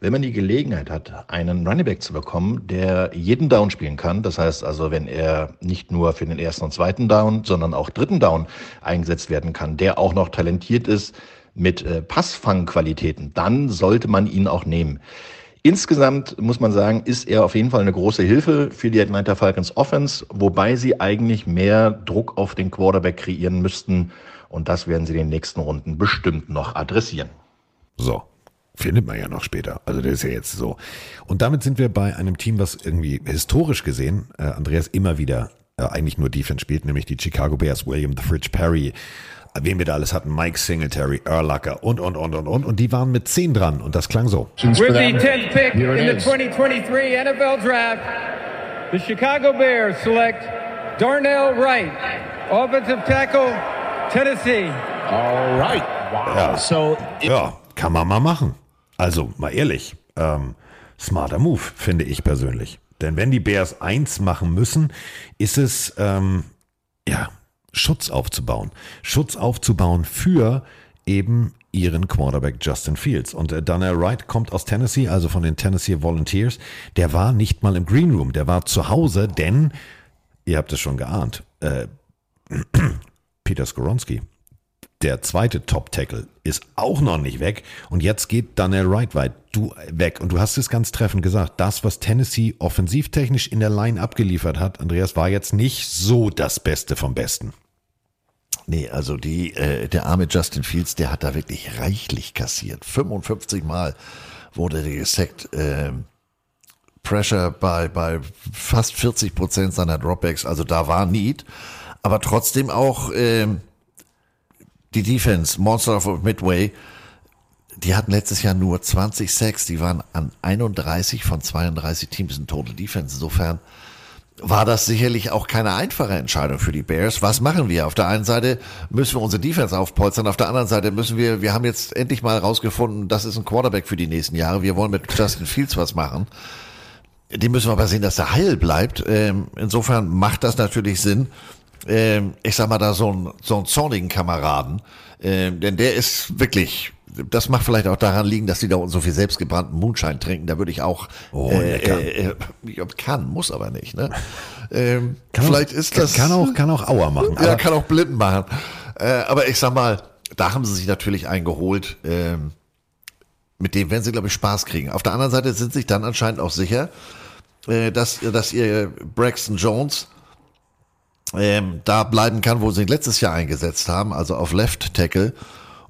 wenn man die Gelegenheit hat, einen Running Back zu bekommen, der jeden Down spielen kann, das heißt also, wenn er nicht nur für den ersten und zweiten Down, sondern auch dritten Down eingesetzt werden kann, der auch noch talentiert ist mit äh, Passfangqualitäten, dann sollte man ihn auch nehmen. Insgesamt muss man sagen, ist er auf jeden Fall eine große Hilfe für die Atlanta Falcons Offense, wobei sie eigentlich mehr Druck auf den Quarterback kreieren müssten. Und das werden sie in den nächsten Runden bestimmt noch adressieren. So. Findet man ja noch später. Also das ist ja jetzt so. Und damit sind wir bei einem Team, was irgendwie historisch gesehen, äh, Andreas immer wieder äh, eigentlich nur Defense spielt, nämlich die Chicago Bears, William the Fridge Perry, wen wir da alles hatten, Mike Singletary, Erlacher und, und, und, und, und. Und die waren mit 10 dran und das klang so. With the 10th pick in the 2023 NFL Draft, the Chicago Bears select Darnell Wright, offensive tackle, Tennessee. All right. Wow. Ja. So Ja, kann man mal machen. Also, mal ehrlich, ähm, smarter Move, finde ich persönlich. Denn wenn die Bears eins machen müssen, ist es, ähm, ja, Schutz aufzubauen. Schutz aufzubauen für eben ihren Quarterback Justin Fields. Und äh, Daniel Wright kommt aus Tennessee, also von den Tennessee Volunteers. Der war nicht mal im Green Room, der war zu Hause, denn, ihr habt es schon geahnt, äh, Peter Skoronski, der zweite Top-Tackle, ist auch noch nicht weg. Und jetzt geht Daniel Wright weit du weg. Und du hast es ganz treffend gesagt. Das, was Tennessee offensivtechnisch in der Line abgeliefert hat, Andreas, war jetzt nicht so das Beste vom Besten. Nee, also die, äh, der arme Justin Fields, der hat da wirklich reichlich kassiert. 55 Mal wurde der gesackt. Ähm, Pressure bei, bei fast 40 Prozent seiner Dropbacks, also da war Need. Aber trotzdem auch ähm, die Defense, Monster of Midway, die hatten letztes Jahr nur 20 Sacks, die waren an 31 von 32 Teams in Total Defense. Insofern war das sicherlich auch keine einfache Entscheidung für die Bears. Was machen wir? Auf der einen Seite müssen wir unsere Defense aufpolstern, auf der anderen Seite müssen wir, wir haben jetzt endlich mal rausgefunden, das ist ein Quarterback für die nächsten Jahre. Wir wollen mit Justin Fields was machen. Die müssen wir aber sehen, dass er heil bleibt. Ähm, insofern macht das natürlich Sinn. Ähm, ich sag mal da so ein, so einen zornigen Kameraden, ähm, denn der ist wirklich das macht vielleicht auch daran liegen, dass die da so viel selbstgebrannten Moonshine trinken. Da würde ich auch oh, äh, äh, äh, kann, muss aber nicht. Ne? Ähm, kann vielleicht auch, ist das kann auch kann auch Auer machen. Ja, kann auch blind machen. Äh, aber ich sag mal, da haben sie sich natürlich eingeholt. Ähm, mit dem werden sie glaube ich Spaß kriegen. Auf der anderen Seite sind sich dann anscheinend auch sicher, äh, dass dass ihr Braxton Jones ähm, da bleiben kann, wo sie ihn letztes Jahr eingesetzt haben, also auf Left Tackle.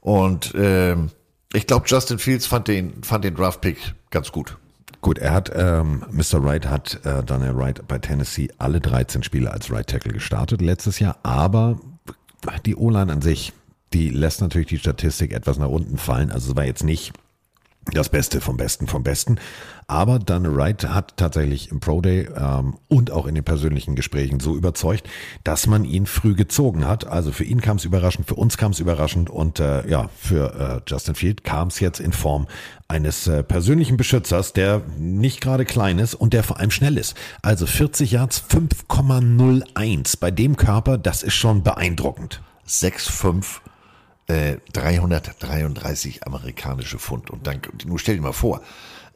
Und ähm, ich glaube, Justin Fields fand den, fand den Draft-Pick ganz gut. Gut, er hat, ähm, Mr. Wright hat äh, Daniel Wright bei Tennessee alle 13 Spiele als Right Tackle gestartet letztes Jahr, aber die O-Line an sich, die lässt natürlich die Statistik etwas nach unten fallen. Also es war jetzt nicht das Beste vom Besten vom Besten. Aber Daniel Wright hat tatsächlich im Pro Day ähm, und auch in den persönlichen Gesprächen so überzeugt, dass man ihn früh gezogen hat. Also für ihn kam es überraschend, für uns kam es überraschend und äh, ja, für äh, Justin Field kam es jetzt in Form eines äh, persönlichen Beschützers, der nicht gerade klein ist und der vor allem schnell ist. Also 40 Yards 5,01 bei dem Körper, das ist schon beeindruckend. 6,5 äh, 333 amerikanische Pfund. Und dann, nur stell dir mal vor,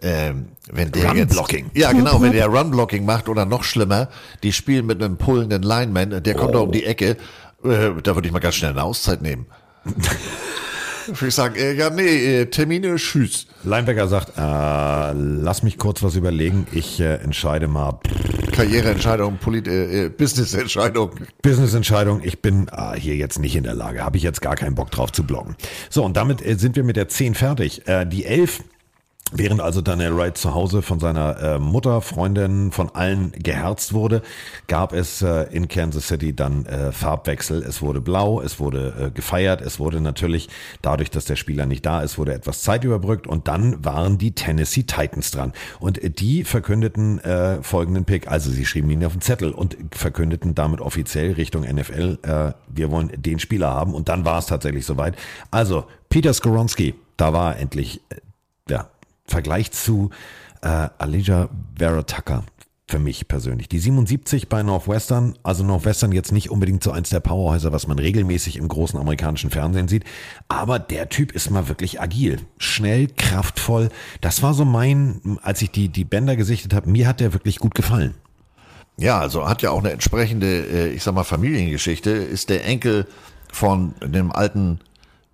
ähm, wenn der Run-Blocking. Ja, genau, wenn der Run-Blocking macht oder noch schlimmer, die spielen mit einem pullenden Lineman, der kommt Oh. da um die Ecke, äh, da würde ich mal ganz schnell eine Auszeit nehmen. würde ich sagen, äh, ja, nee, äh, Termine, tschüss. Linebacker sagt, äh, lass mich kurz was überlegen, ich äh, entscheide mal. Karriereentscheidung, Polit äh, äh, Businessentscheidung. Business-Entscheidung, ich bin ah, hier jetzt nicht in der Lage, habe ich jetzt gar keinen Bock drauf zu blocken. So, und damit äh, sind wir mit der 10 fertig. Äh, die 11 Während also Daniel Wright zu Hause von seiner äh, Mutter, Freundin, von allen geherzt wurde, gab es äh, in Kansas City dann äh, Farbwechsel. Es wurde blau, es wurde äh, gefeiert, es wurde natürlich dadurch, dass der Spieler nicht da ist, wurde etwas Zeit überbrückt und dann waren die Tennessee Titans dran. Und die verkündeten äh, folgenden Pick, also sie schrieben ihn auf den Zettel und verkündeten damit offiziell Richtung NFL, äh, wir wollen den Spieler haben und dann war es tatsächlich soweit. Also Peter Skoronski, da war endlich, äh, ja, Vergleich zu äh, Elijah Vera Tucker für mich persönlich. Die 77 bei Northwestern, also Northwestern jetzt nicht unbedingt so eins der Powerhäuser, was man regelmäßig im großen amerikanischen Fernsehen sieht, aber der Typ ist mal wirklich agil, schnell, kraftvoll. Das war so mein, als ich die, die Bänder gesichtet habe, mir hat der wirklich gut gefallen. Ja, also hat ja auch eine entsprechende, äh, ich sag mal, Familiengeschichte. Ist der Enkel von dem alten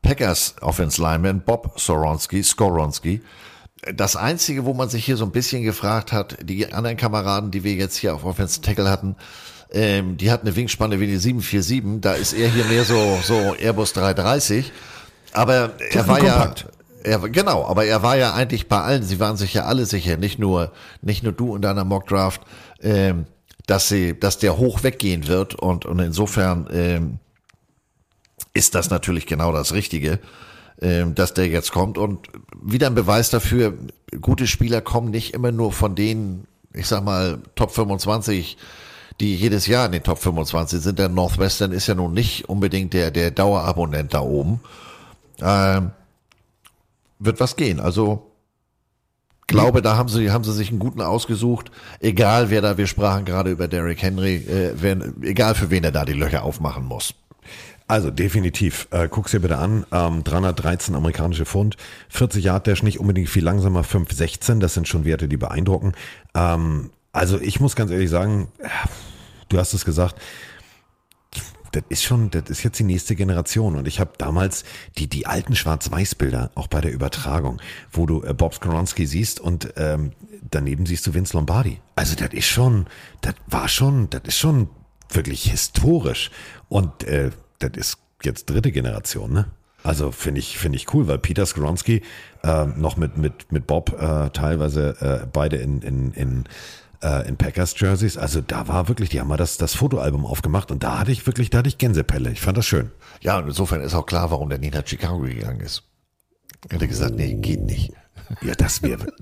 Packers Offense Lineman Bob Soronski, Skoronski. Das einzige, wo man sich hier so ein bisschen gefragt hat, die anderen Kameraden, die wir jetzt hier auf Offense Tackle hatten, ähm, die hatten eine Wingspanne wie die 747. Da ist er hier mehr so, so Airbus 330. Aber er war ja, kompakt. er, genau, aber er war ja eigentlich bei allen, sie waren sich ja alle sicher, nicht nur, nicht nur du in deiner Mockdraft, ähm, dass sie, dass der hoch weggehen wird und, und insofern ähm, ist das natürlich genau das Richtige, dass der jetzt kommt und wieder ein Beweis dafür, gute Spieler kommen nicht immer nur von denen, ich sag mal, Top 25, die jedes Jahr in den Top 25 sind. Der Northwestern ist ja nun nicht unbedingt der, der Dauerabonnent da oben. Ähm, wird was gehen. Also glaube, da haben sie, haben sie sich einen guten ausgesucht. Egal wer da, wir sprachen gerade über Derrick Henry, äh, wer, egal für wen er da die Löcher aufmachen muss. Also definitiv. Äh, guck's dir bitte an. Ähm, 313 amerikanische Pfund, 40 Yard Dash nicht unbedingt viel langsamer, 516. Das sind schon Werte, die beeindrucken. Ähm, also ich muss ganz ehrlich sagen, äh, du hast es gesagt. Das ist schon, das ist jetzt die nächste Generation. Und ich habe damals die, die alten Schwarz-Weiß-Bilder, auch bei der Übertragung, wo du äh, Bob Skoronski siehst und ähm, daneben siehst du Vince Lombardi. Also das ist schon, das war schon, das ist schon wirklich historisch. Und äh, das ist jetzt dritte Generation, ne? Also finde ich, finde ich cool, weil Peter Skoronski äh, noch mit, mit, mit Bob äh, teilweise äh, beide in, in, in, äh, in Packers Jerseys. Also da war wirklich, die haben mal das, das Fotoalbum aufgemacht und da hatte ich wirklich, da hatte ich Gänsepelle. Ich fand das schön. Ja, und insofern ist auch klar, warum der nie nach Chicago gegangen ist. Er hätte gesagt, nee, geht nicht. Ja, das wäre.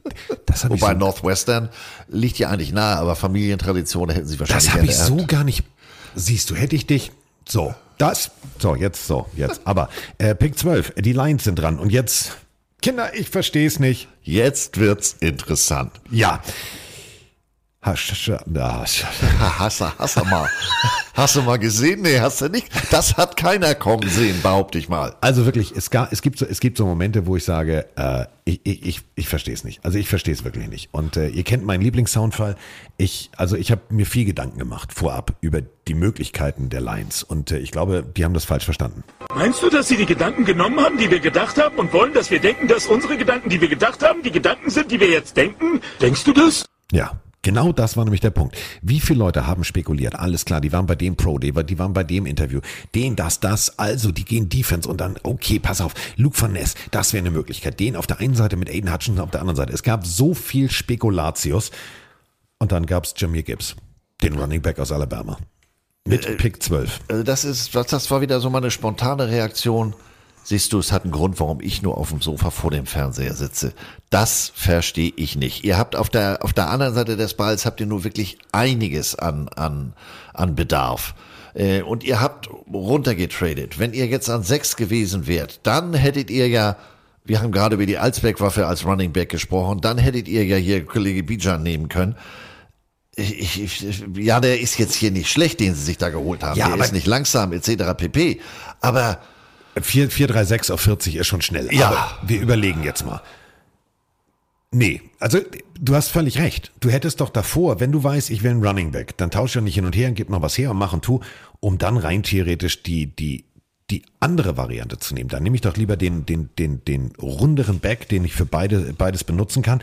Das ich Wobei so, Northwestern liegt ja eigentlich nahe, aber Familientradition hätten sie wahrscheinlich das habe ich so gar nicht. Siehst du, hätte ich dich. So, das. So, jetzt, so, jetzt. Aber äh, Pick 12, die Lions sind dran. Und jetzt, Kinder, ich verstehe es nicht. Jetzt wird's interessant. Ja. Hasch, Hast du, hast du mal. Hast du mal gesehen? Nee, hast du nicht. Das hat keiner kommen sehen, behaupte ich mal. Also wirklich, es, ga, es, gibt so, es gibt so Momente, wo ich sage, äh, ich, ich, ich, ich verstehe es nicht. Also ich verstehe es wirklich nicht. Und äh, ihr kennt meinen Lieblingssoundfall. Ich, also ich habe mir viel Gedanken gemacht vorab über die Möglichkeiten der Lines. Und äh, ich glaube, die haben das falsch verstanden. Meinst du, dass sie die Gedanken genommen haben, die wir gedacht haben und wollen, dass wir denken, dass unsere Gedanken, die wir gedacht haben, die Gedanken sind, die wir jetzt denken? Denkst du das? Ja. Genau das war nämlich der Punkt. Wie viele Leute haben spekuliert? Alles klar, die waren bei dem Pro, die, war- die waren bei dem Interview. Den, das, das, also, die gehen Defense und dann, okay, pass auf, Luke Van Ness, das wäre eine Möglichkeit. Den auf der einen Seite mit Aiden Hutchinson auf der anderen Seite. Es gab so viel Spekulatius. Und dann gab's Jameer Gibbs, den Running Back aus Alabama. Mit Pick 12. Also das ist, das, das war wieder so meine spontane Reaktion. Siehst du, es hat einen Grund, warum ich nur auf dem Sofa vor dem Fernseher sitze. Das verstehe ich nicht. Ihr habt auf der, auf der anderen Seite des Balls habt ihr nur wirklich einiges an, an, an Bedarf. Äh, Und ihr habt runtergetradet. Wenn ihr jetzt an sechs gewesen wärt, dann hättet ihr ja, wir haben gerade über die Alsbeck-Waffe als Running Back gesprochen, dann hättet ihr ja hier Kollege Bijan nehmen können. Ich, ich, ja, der ist jetzt hier nicht schlecht, den sie sich da geholt haben. Ja, der ist nicht langsam, etc. pp. Aber 4, 436 auf 40 ist schon schnell. Ja. Aber wir überlegen jetzt mal. Nee, also du hast völlig recht. Du hättest doch davor, wenn du weißt, ich will einen Running Back, dann tausch ja nicht hin und her und gib noch was her und mach und tu, um dann rein theoretisch die, die, die andere Variante zu nehmen. Dann nehme ich doch lieber den, den, den, den runderen Back, den ich für beide, beides benutzen kann.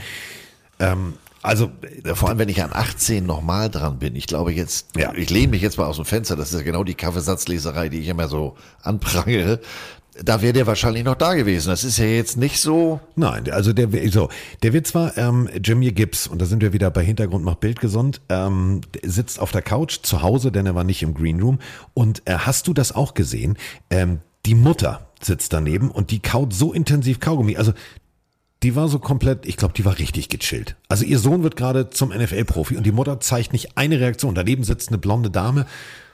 Ähm, also, äh, vor allem, wenn ich an 18 nochmal dran bin, ich glaube jetzt, Ja. ich lehne mich jetzt mal aus dem Fenster, das ist ja genau die Kaffeesatzleserei, die ich immer so anprangere. Da wäre der wahrscheinlich noch da gewesen. Das ist ja jetzt nicht so. Nein, also der, so, der wird zwar ähm, Jimmy Gibbs, und da sind wir wieder bei Hintergrund macht Bild gesund, ähm, sitzt auf der Couch zu Hause, denn er war nicht im Green Room. Und äh, hast du das auch gesehen? Ähm, die Mutter sitzt daneben und die kaut so intensiv Kaugummi. Also die war so komplett, ich glaube, die war richtig gechillt. Also ihr Sohn wird gerade zum NFL-Profi und die Mutter zeigt nicht eine Reaktion. Daneben sitzt eine blonde Dame.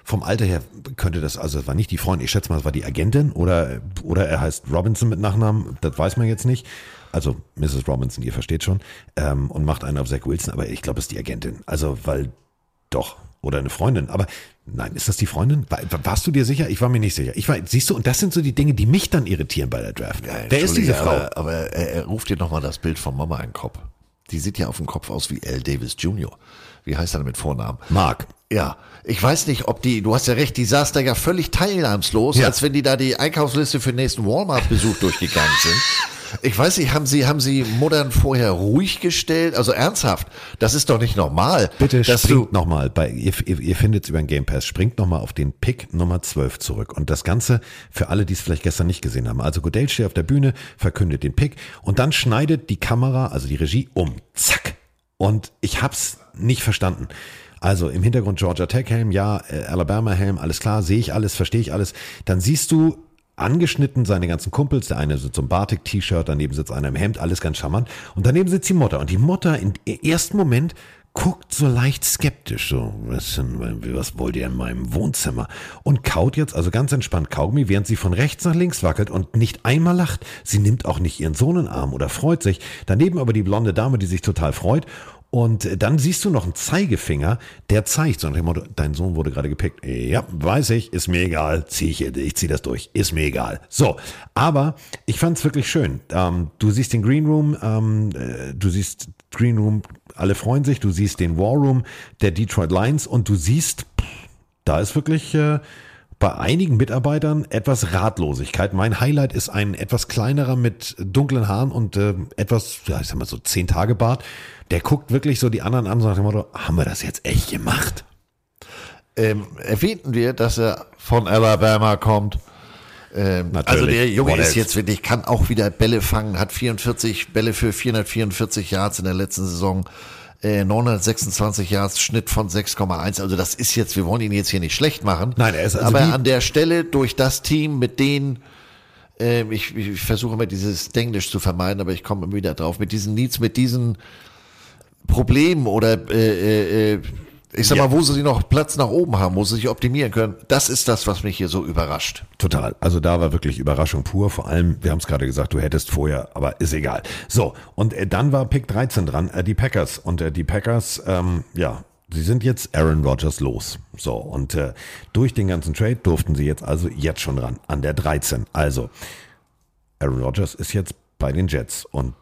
Vom Alter her könnte das, also es war nicht die Freundin, ich schätze mal, es war die Agentin oder, oder er heißt Robinson mit Nachnamen, das weiß man jetzt nicht. Also Mrs. Robinson, ihr versteht schon, ähm, und macht einen auf Zach Wilson, aber ich glaube, es ist die Agentin. Also, weil doch, oder eine Freundin. Aber nein, ist das die Freundin? War, warst du dir sicher? Ich war mir nicht sicher. Ich war, siehst du, und das sind so die Dinge, die mich dann irritieren bei der Draft. Wer ist diese Frau? Aber, aber er, er ruft dir nochmal das Bild von Mama in den Kopf. Die sieht ja auf dem Kopf aus wie L. Davis Jr. Wie heißt er mit Vornamen? Mark. Ja, ich weiß nicht, ob die, du hast ja recht, die saß da ja völlig teilnahmslos, Ja. als wenn die da die Einkaufsliste für den nächsten Walmart-Besuch durchgegangen sind. Ich weiß nicht, haben sie, haben sie Muttern vorher ruhig gestellt? Also ernsthaft, das ist doch nicht normal. Bitte springt nochmal, ihr, ihr, ihr findet es über den Game Pass, springt nochmal auf den Pick Nummer 12 zurück. Und das Ganze für alle, die es vielleicht gestern nicht gesehen haben. Also Goodell steht auf der Bühne, verkündet den Pick und dann schneidet die Kamera, also die Regie, um. Zack. Und ich hab's nicht verstanden. Also im Hintergrund Georgia Tech Helm, ja, äh, Alabama Helm, alles klar, sehe ich alles, verstehe ich alles. Dann siehst du angeschnitten seine ganzen Kumpels, der eine sitzt im Batik-T-Shirt, daneben sitzt einer im Hemd, alles ganz charmant. Und daneben sitzt die Mutter. Und die Mutter im ersten Moment guckt so leicht skeptisch, so, was, was wollt ihr in meinem Wohnzimmer? Und kaut jetzt, also ganz entspannt Kaugummi, während sie von rechts nach links wackelt und nicht einmal lacht. Sie nimmt auch nicht ihren Sohn in den Arm oder freut sich. Daneben aber die blonde Dame, die sich total freut. Und dann siehst du noch einen Zeigefinger, der zeigt, so nach dem Motto, dein Sohn wurde gerade gepickt. Ja, weiß ich, ist mir egal, zieh ich, ich zieh das durch, ist mir egal. So, aber ich fand es wirklich schön. Ähm, du siehst den Green Room, ähm, äh, du siehst Green Room, alle freuen sich, du siehst den War Room der Detroit Lions und du siehst, pff, da ist wirklich äh, bei einigen Mitarbeitern etwas Ratlosigkeit. Mein Highlight ist ein etwas kleinerer mit dunklen Haaren und äh, etwas, ja, ich sag mal so zehn Tage Bart. Der guckt wirklich so die anderen an und sagt immer, haben wir das jetzt echt gemacht? Ähm, erwähnten wir, dass er von Alabama kommt. Ähm, also der Junge ist jetzt wirklich, kann auch wieder Bälle fangen, hat 44 Bälle für 444 Yards in der letzten Saison, äh, 926 Yards, Schnitt von 6,1. Also das ist jetzt, wir wollen ihn jetzt hier nicht schlecht machen. Nein, er ist also aber an der Stelle durch das Team mit denen, ähm, ich, ich versuche immer dieses Denglisch zu vermeiden, aber ich komme immer wieder drauf, mit diesen Needs, mit diesen Problemen oder äh, äh, äh, ich sag Ja. mal, wo sie noch Platz nach oben haben, wo sie sich optimieren können. Das ist das, was mich hier so überrascht. Total. Also da war wirklich Überraschung pur. Vor allem, wir haben es gerade gesagt, du hättest vorher, aber ist egal. So, und äh, dann war Pick 13 dran, äh, die Packers. Und äh, die Packers, ähm, ja, sie sind jetzt Aaron Rodgers los. So, und äh, durch den ganzen Trade durften sie jetzt also jetzt schon ran, an der 13. Also, Aaron Rodgers ist jetzt bei den Jets und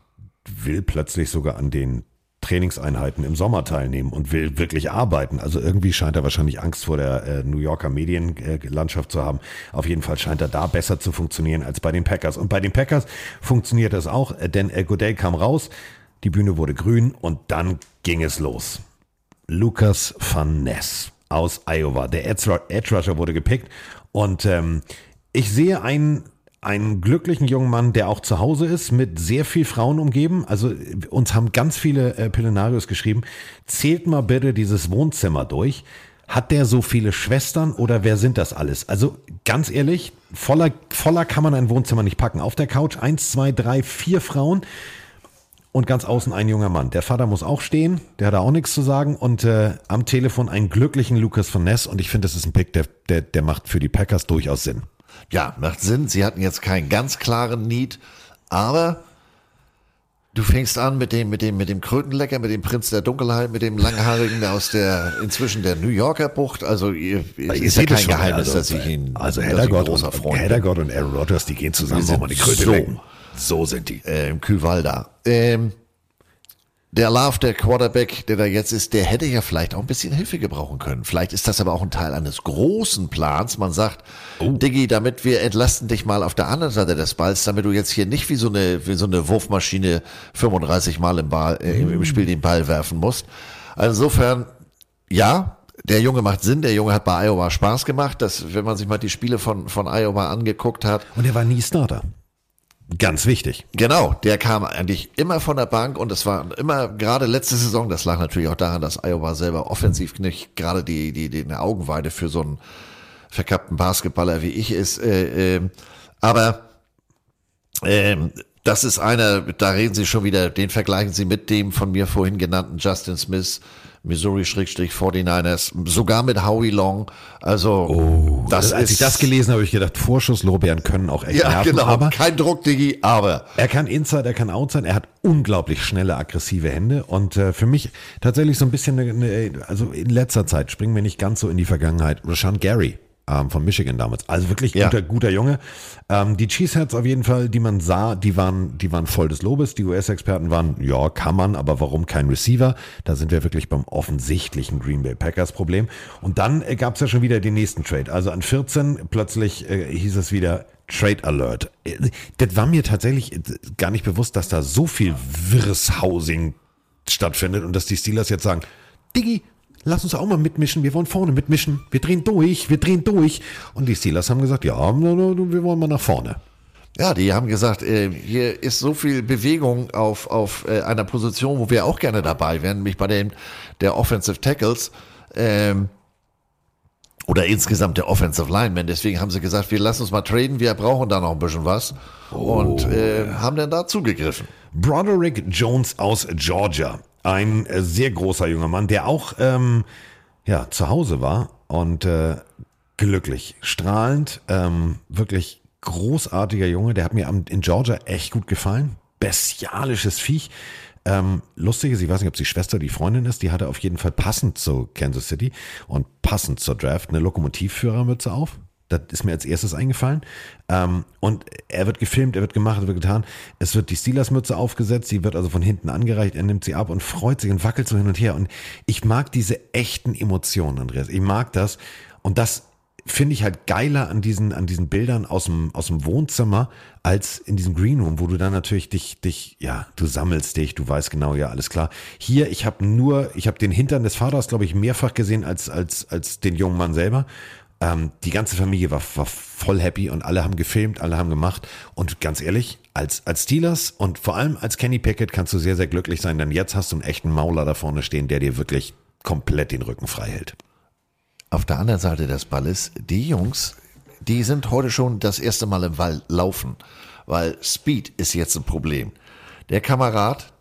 will plötzlich sogar an den Trainingseinheiten im Sommer teilnehmen und will wirklich arbeiten. Also irgendwie scheint er wahrscheinlich Angst vor der äh, New Yorker Medienlandschaft zu haben. Auf jeden Fall scheint er da besser zu funktionieren als bei den Packers. Und bei den Packers funktioniert das auch, äh, denn äh, Goodell kam raus, die Bühne wurde grün und dann ging es los. Lucas Van Ness aus Iowa. Der Edge Edge Rusher wurde gepickt und ähm, ich sehe einen, einen glücklichen jungen Mann, der auch zu Hause ist, mit sehr viel Frauen umgeben. Also uns haben ganz viele äh, Pillenarios geschrieben. Zählt mal bitte dieses Wohnzimmer durch. Hat der so viele Schwestern oder wer sind das alles? Also ganz ehrlich, voller, voller kann man ein Wohnzimmer nicht packen. Auf der Couch eins, zwei, drei, vier Frauen und ganz außen ein junger Mann. Der Vater muss auch stehen, der hat auch nichts zu sagen und äh, am Telefon einen glücklichen Lucas von Ness und ich finde, das ist ein Pick, der, der, der macht für die Packers durchaus Sinn. Ja, macht Sinn. Sie hatten jetzt keinen ganz klaren Need, aber du fängst an mit dem, mit dem, mit dem Krötenlecker, mit dem Prinz der Dunkelheit, mit dem Langhaarigen aus der, inzwischen der New Yorker Bucht. Also, ihr, ihr ist ja kein schon, Geheimnis, also, dass ich ihn, Also Heddergott und, bin. Heddergott und Aaron Rodgers, die gehen zusammen, die sind Kröte so. lecken. So sind die. äh, im Kühlwalda. Ähm, der Love, der Quarterback, der da jetzt ist, der hätte ja vielleicht auch ein bisschen Hilfe gebrauchen können. Vielleicht ist das aber auch ein Teil eines großen Plans. Man sagt, Diggi, damit wir entlasten dich mal auf der anderen Seite des Balls, damit du jetzt hier nicht wie so eine, wie so eine Wurfmaschine 35 Mal im, Ball, äh, im, im Spiel den Ball werfen musst. Also insofern, ja, der Junge macht Sinn, der Junge hat bei Iowa Spaß gemacht, dass, wenn man sich mal die Spiele von, von Iowa angeguckt hat, Und er war nie Starter. Ganz wichtig. Genau, der kam eigentlich immer von der Bank und es war immer, gerade letzte Saison, das lag natürlich auch daran, dass Iowa selber offensiv nicht gerade die, die, die eine Augenweide für so einen verkappten Basketballer wie ich ist. Äh, ähm, aber ähm, das ist einer, da reden Sie schon wieder, den vergleichen Sie mit dem von mir vorhin genannten Justin Smith, Missouri-49ers, sogar mit Howie Long. Also das als ist ich das gelesen habe, habe ich gedacht, Vorschusslorbeeren können auch echt ja, nerven, genau, aber kein Druck, Diggi, aber Er kann Inside, er kann Outside, er hat unglaublich schnelle, aggressive Hände und äh, für mich tatsächlich so ein bisschen, eine, eine, also in letzter Zeit springen wir nicht ganz so in die Vergangenheit. Rashan Gary ähm, von Michigan damals, also wirklich Ja. guter, guter Junge. Ähm, die Cheeseheads auf jeden Fall, die man sah, die waren, die waren voll des Lobes. Die US-Experten waren, ja, kann man, aber warum kein Receiver? Da sind wir wirklich beim offensichtlichen Green Bay Packers Problem. Und dann äh, gab es ja schon wieder den nächsten Trade. Also an 14 plötzlich äh, hieß es wieder, Trade Alert. Äh, Das war mir tatsächlich äh, gar nicht bewusst, dass da so viel wirres Housing stattfindet und dass die Steelers jetzt sagen, Diggi, lass uns auch mal mitmischen, wir wollen vorne mitmischen, wir drehen durch, wir drehen durch. Und die Steelers haben gesagt, ja, wir wollen mal nach vorne. Ja, die haben gesagt, äh, hier ist so viel Bewegung auf, auf äh, einer Position, wo wir auch gerne dabei wären, nämlich bei dem der Offensive Tackles ähm, oder insgesamt der Offensive Linemen. Deswegen haben sie gesagt, wir lassen uns mal traden, wir brauchen da noch ein bisschen was und äh, haben dann da zugegriffen. Broderick Jones aus Georgia. Ein äh, sehr großer junger Mann, der auch ähm, ja, zu Hause war und äh, glücklich, strahlend, ähm, wirklich großartiger Junge. Der hat mir in Georgia echt gut gefallen. Bestialisches Viech. Ähm, lustig ist, ich weiß nicht, ob sie Schwester die Freundin ist, die hatte auf jeden Fall passend zu Kansas City und passend zur Draft eine Lokomotivführermütze auf. Das ist mir als erstes eingefallen. Ähm, und er wird gefilmt, er wird gemacht, er wird getan. Es wird die Steelers-Mütze aufgesetzt, sie wird also von hinten angereicht, er nimmt sie ab und freut sich und wackelt so hin und her. Und ich mag diese echten Emotionen, Andreas. Ich mag das. Und das finde ich halt geiler an diesen, an diesen Bildern aus dem, aus dem Wohnzimmer als in diesem Greenroom, wo du dann natürlich dich, dich, ja, du sammelst dich, du weißt genau, ja, alles klar. Hier, ich habe nur, ich habe den Hintern des Vaters, glaube ich, mehrfach gesehen als, als, als den jungen Mann selber. Ähm, die ganze Familie war, war voll happy und alle haben gefilmt, alle haben gemacht. Und ganz ehrlich, als, als Steelers und vor allem als Kenny Pickett kannst du sehr, sehr glücklich sein, denn jetzt hast du einen echten Mauler da vorne stehen, der dir wirklich komplett den Rücken frei hält. Auf der anderen Seite des Balles, die Jungs, die sind heute schon das erste Mal im Wald laufen, weil Speed ist jetzt ein Problem. Der Kamerad,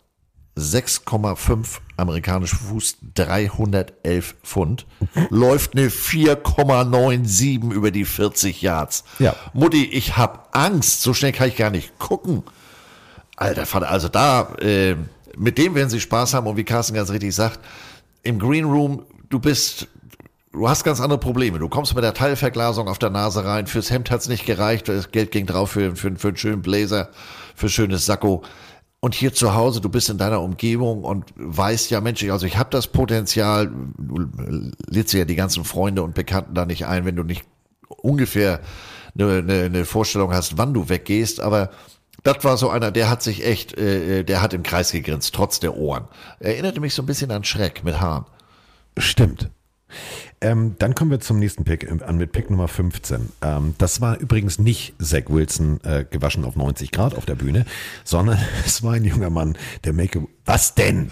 6,5 amerikanische Fuß, 311 Pfund, läuft eine 4,97 über die 40 Yards. Ja. Mutti, ich hab Angst, so schnell kann ich gar nicht gucken. Alter Vater, also da, äh, mit dem werden sie Spaß haben und wie Carsten ganz richtig sagt, im Green Room, du bist, du hast ganz andere Probleme. Du kommst mit der Teilverglasung auf der Nase rein, fürs Hemd hat's nicht gereicht, das Geld ging drauf für, für, für einen schönen Blazer, für schönes Sakko. Und hier zu Hause, du bist in deiner Umgebung und weißt ja, Mensch, also ich habe das Potenzial, du lädst ja die ganzen Freunde und Bekannten da nicht ein, wenn du nicht ungefähr eine, eine, eine Vorstellung hast, wann du weggehst, aber das war so einer, der hat sich echt, äh, der hat im Kreis gegrinst, trotz der Ohren. Erinnerte mich so ein bisschen an Schreck mit Haaren. Stimmt. Ähm, dann kommen wir zum nächsten Pick äh, an mit Pick Nummer 15. Ähm, das war übrigens nicht Zach Wilson äh, gewaschen auf 90 Grad auf der Bühne, sondern es war ein junger Mann, der Make Was denn?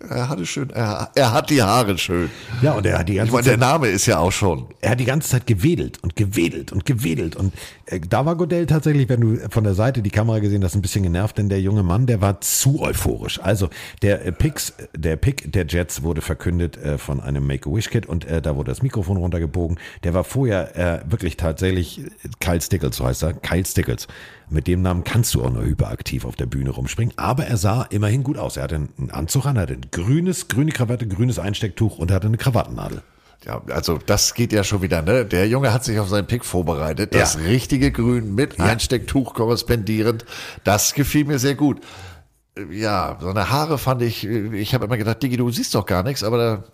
Er hatte schön, er, er hat die Haare schön. Ja, und er hat die ganze Ich meine, der Name ist ja auch schon. Er hat die ganze Zeit gewedelt und gewedelt und gewedelt. Und äh, da war Godell tatsächlich, wenn du von der Seite die Kamera gesehen hast, ein bisschen genervt, denn der junge Mann, der war zu euphorisch. Also der äh, Picks, der Pick der Jets wurde verkündet äh, von einem Make-A-Wish-Kid und äh, da wurde das Mikrofon runtergebogen. Der war vorher äh, wirklich tatsächlich Kyle Stickles, so heißt er, Kyle Stickles. Mit dem Namen kannst du auch nur hyperaktiv auf der Bühne rumspringen. Aber er sah immerhin gut aus. Er hatte einen Anzug an, er hatte ein grünes, grüne Krawatte, grünes Einstecktuch und er hatte eine Krawattennadel. Ja, also das geht ja schon wieder, ne? Der Junge hat sich auf seinen Pick vorbereitet. Das Ja. richtige Grün mit Ja. Einstecktuch korrespondierend. Das gefiel mir sehr gut. Ja, seine Haare fand ich, ich habe immer gedacht, Digi, du siehst doch gar nichts, aber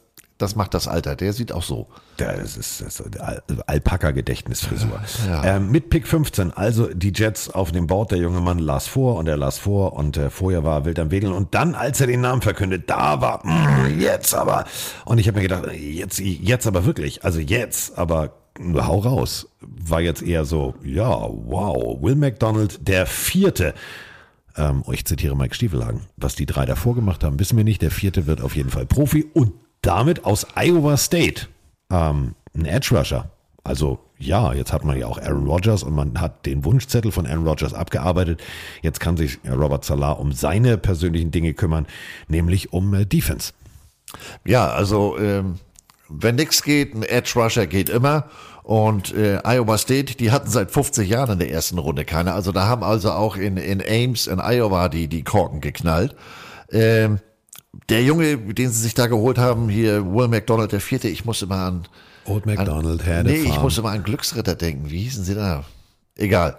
das macht das Alter. Der sieht auch so. Das ist, das ist Al Alpaka-Gedächtnisfrisur. Ähm, mit Pick 15, also die Jets auf dem Board, der junge Mann las vor und er las vor und äh, vorher war wild am Wedeln und dann, als er den Namen verkündet, da war, mm, jetzt aber. Und ich habe mir gedacht, jetzt, jetzt aber wirklich, also jetzt, aber hau raus. War jetzt eher so, ja, wow, Will McDonald, der vierte. Ähm, ich zitiere Mike Stiefelhagen. Was die drei davor gemacht haben, wissen wir nicht. Der vierte wird auf jeden Fall Profi und damit aus Iowa State ähm, ein Edge Rusher. Also ja, jetzt hat man ja auch Aaron Rodgers und man hat den Wunschzettel von Aaron Rodgers abgearbeitet. Jetzt kann sich Robert Salah um seine persönlichen Dinge kümmern, nämlich um äh, Defense. Ja, also ähm, wenn nix geht, ein Edge Rusher geht immer. Und äh, Iowa State, die hatten seit 50 Jahren in der ersten Runde keine. Also da haben also auch in, in Ames, in Iowa, die, die Korken geknallt. Ähm, der Junge, den sie sich da geholt haben, hier Will McDonald, der vierte, ich muss immer an. Old McDonald, Herr Nee, ich muss immer an Glücksritter denken. Wie hießen sie da? Egal.